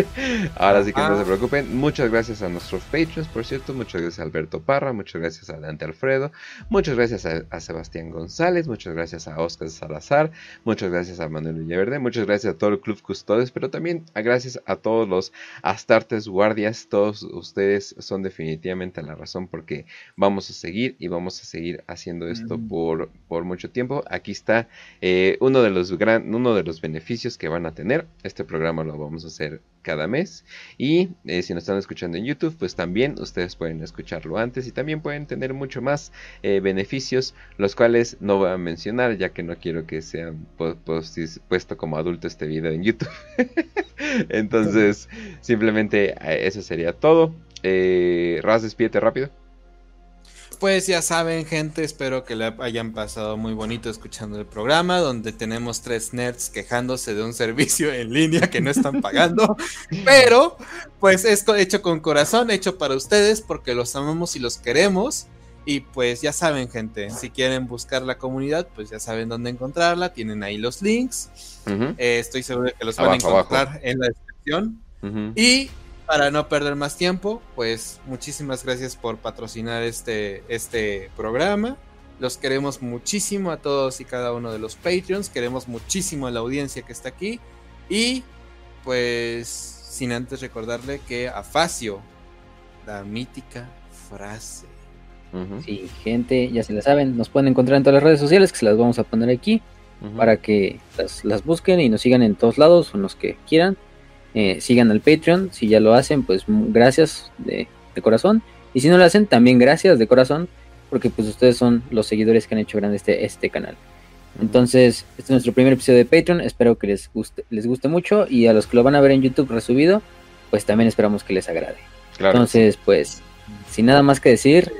[laughs] Ahora sí que no se preocupen. Muchas gracias a nuestros patrons, por cierto. Muchas gracias a Alberto Parra, muchas gracias a Dante Alfredo, muchas gracias a, Sebastián González, muchas gracias a Oscar Salazar, muchas gracias a Manuel Villaverde, muchas gracias a todo el Club Custodes, pero también a gracias a todos los Astartes Guardias. Todos ustedes son definitivamente la razón porque vamos a seguir y vamos a seguir haciendo esto por por, mucho tiempo. Aquí está eh, uno, de los gran, uno de los beneficios que van a tener. Este programa lo vamos a hacer cada mes. Y eh, si nos están escuchando en YouTube, pues también ustedes pueden escucharlo antes y también pueden tener mucho más eh, beneficios, los cuales no voy a mencionar ya que no quiero que sean puesto como adulto este video en YouTube. [laughs] Entonces, simplemente eso sería todo. Raz, despídete rápido. Pues ya saben, gente, espero que le hayan pasado muy bonito escuchando el programa, donde tenemos tres nerds quejándose de un servicio en línea que no están pagando. [laughs] pero, pues esto hecho con corazón, hecho para ustedes, porque los amamos y los queremos. Y pues ya saben, gente, si quieren buscar la comunidad, pues ya saben dónde encontrarla. Tienen ahí los links. Eh, estoy seguro de que los van a encontrar en la descripción. Y para no perder más tiempo, pues muchísimas gracias por patrocinar este, este programa. Los queremos muchísimo a todos y cada uno de los Patreons. Queremos muchísimo a la audiencia que está aquí. Y pues sin antes recordarle que a Facio, la mítica frase. Sí, gente, ya se la saben, nos pueden encontrar en todas las redes sociales que se las vamos a poner aquí para que las, las, busquen y nos sigan en todos lados o los que quieran. Eh, sigan al Patreon. Si ya lo hacen, pues gracias de, corazón. Y si no lo hacen, también gracias de corazón, porque pues ustedes son los seguidores que han hecho grande este, este canal. Entonces, este es nuestro primer episodio de Patreon. Espero que les guste, les guste mucho. Y a los que lo van a ver en YouTube resubido, pues también esperamos que les agrade. Entonces, pues, sin nada más que decir,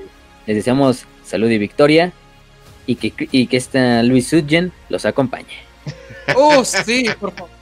les deseamos salud y victoria. Y que, y que esta Luis Sudgen los acompañe. Oh, sí, por favor.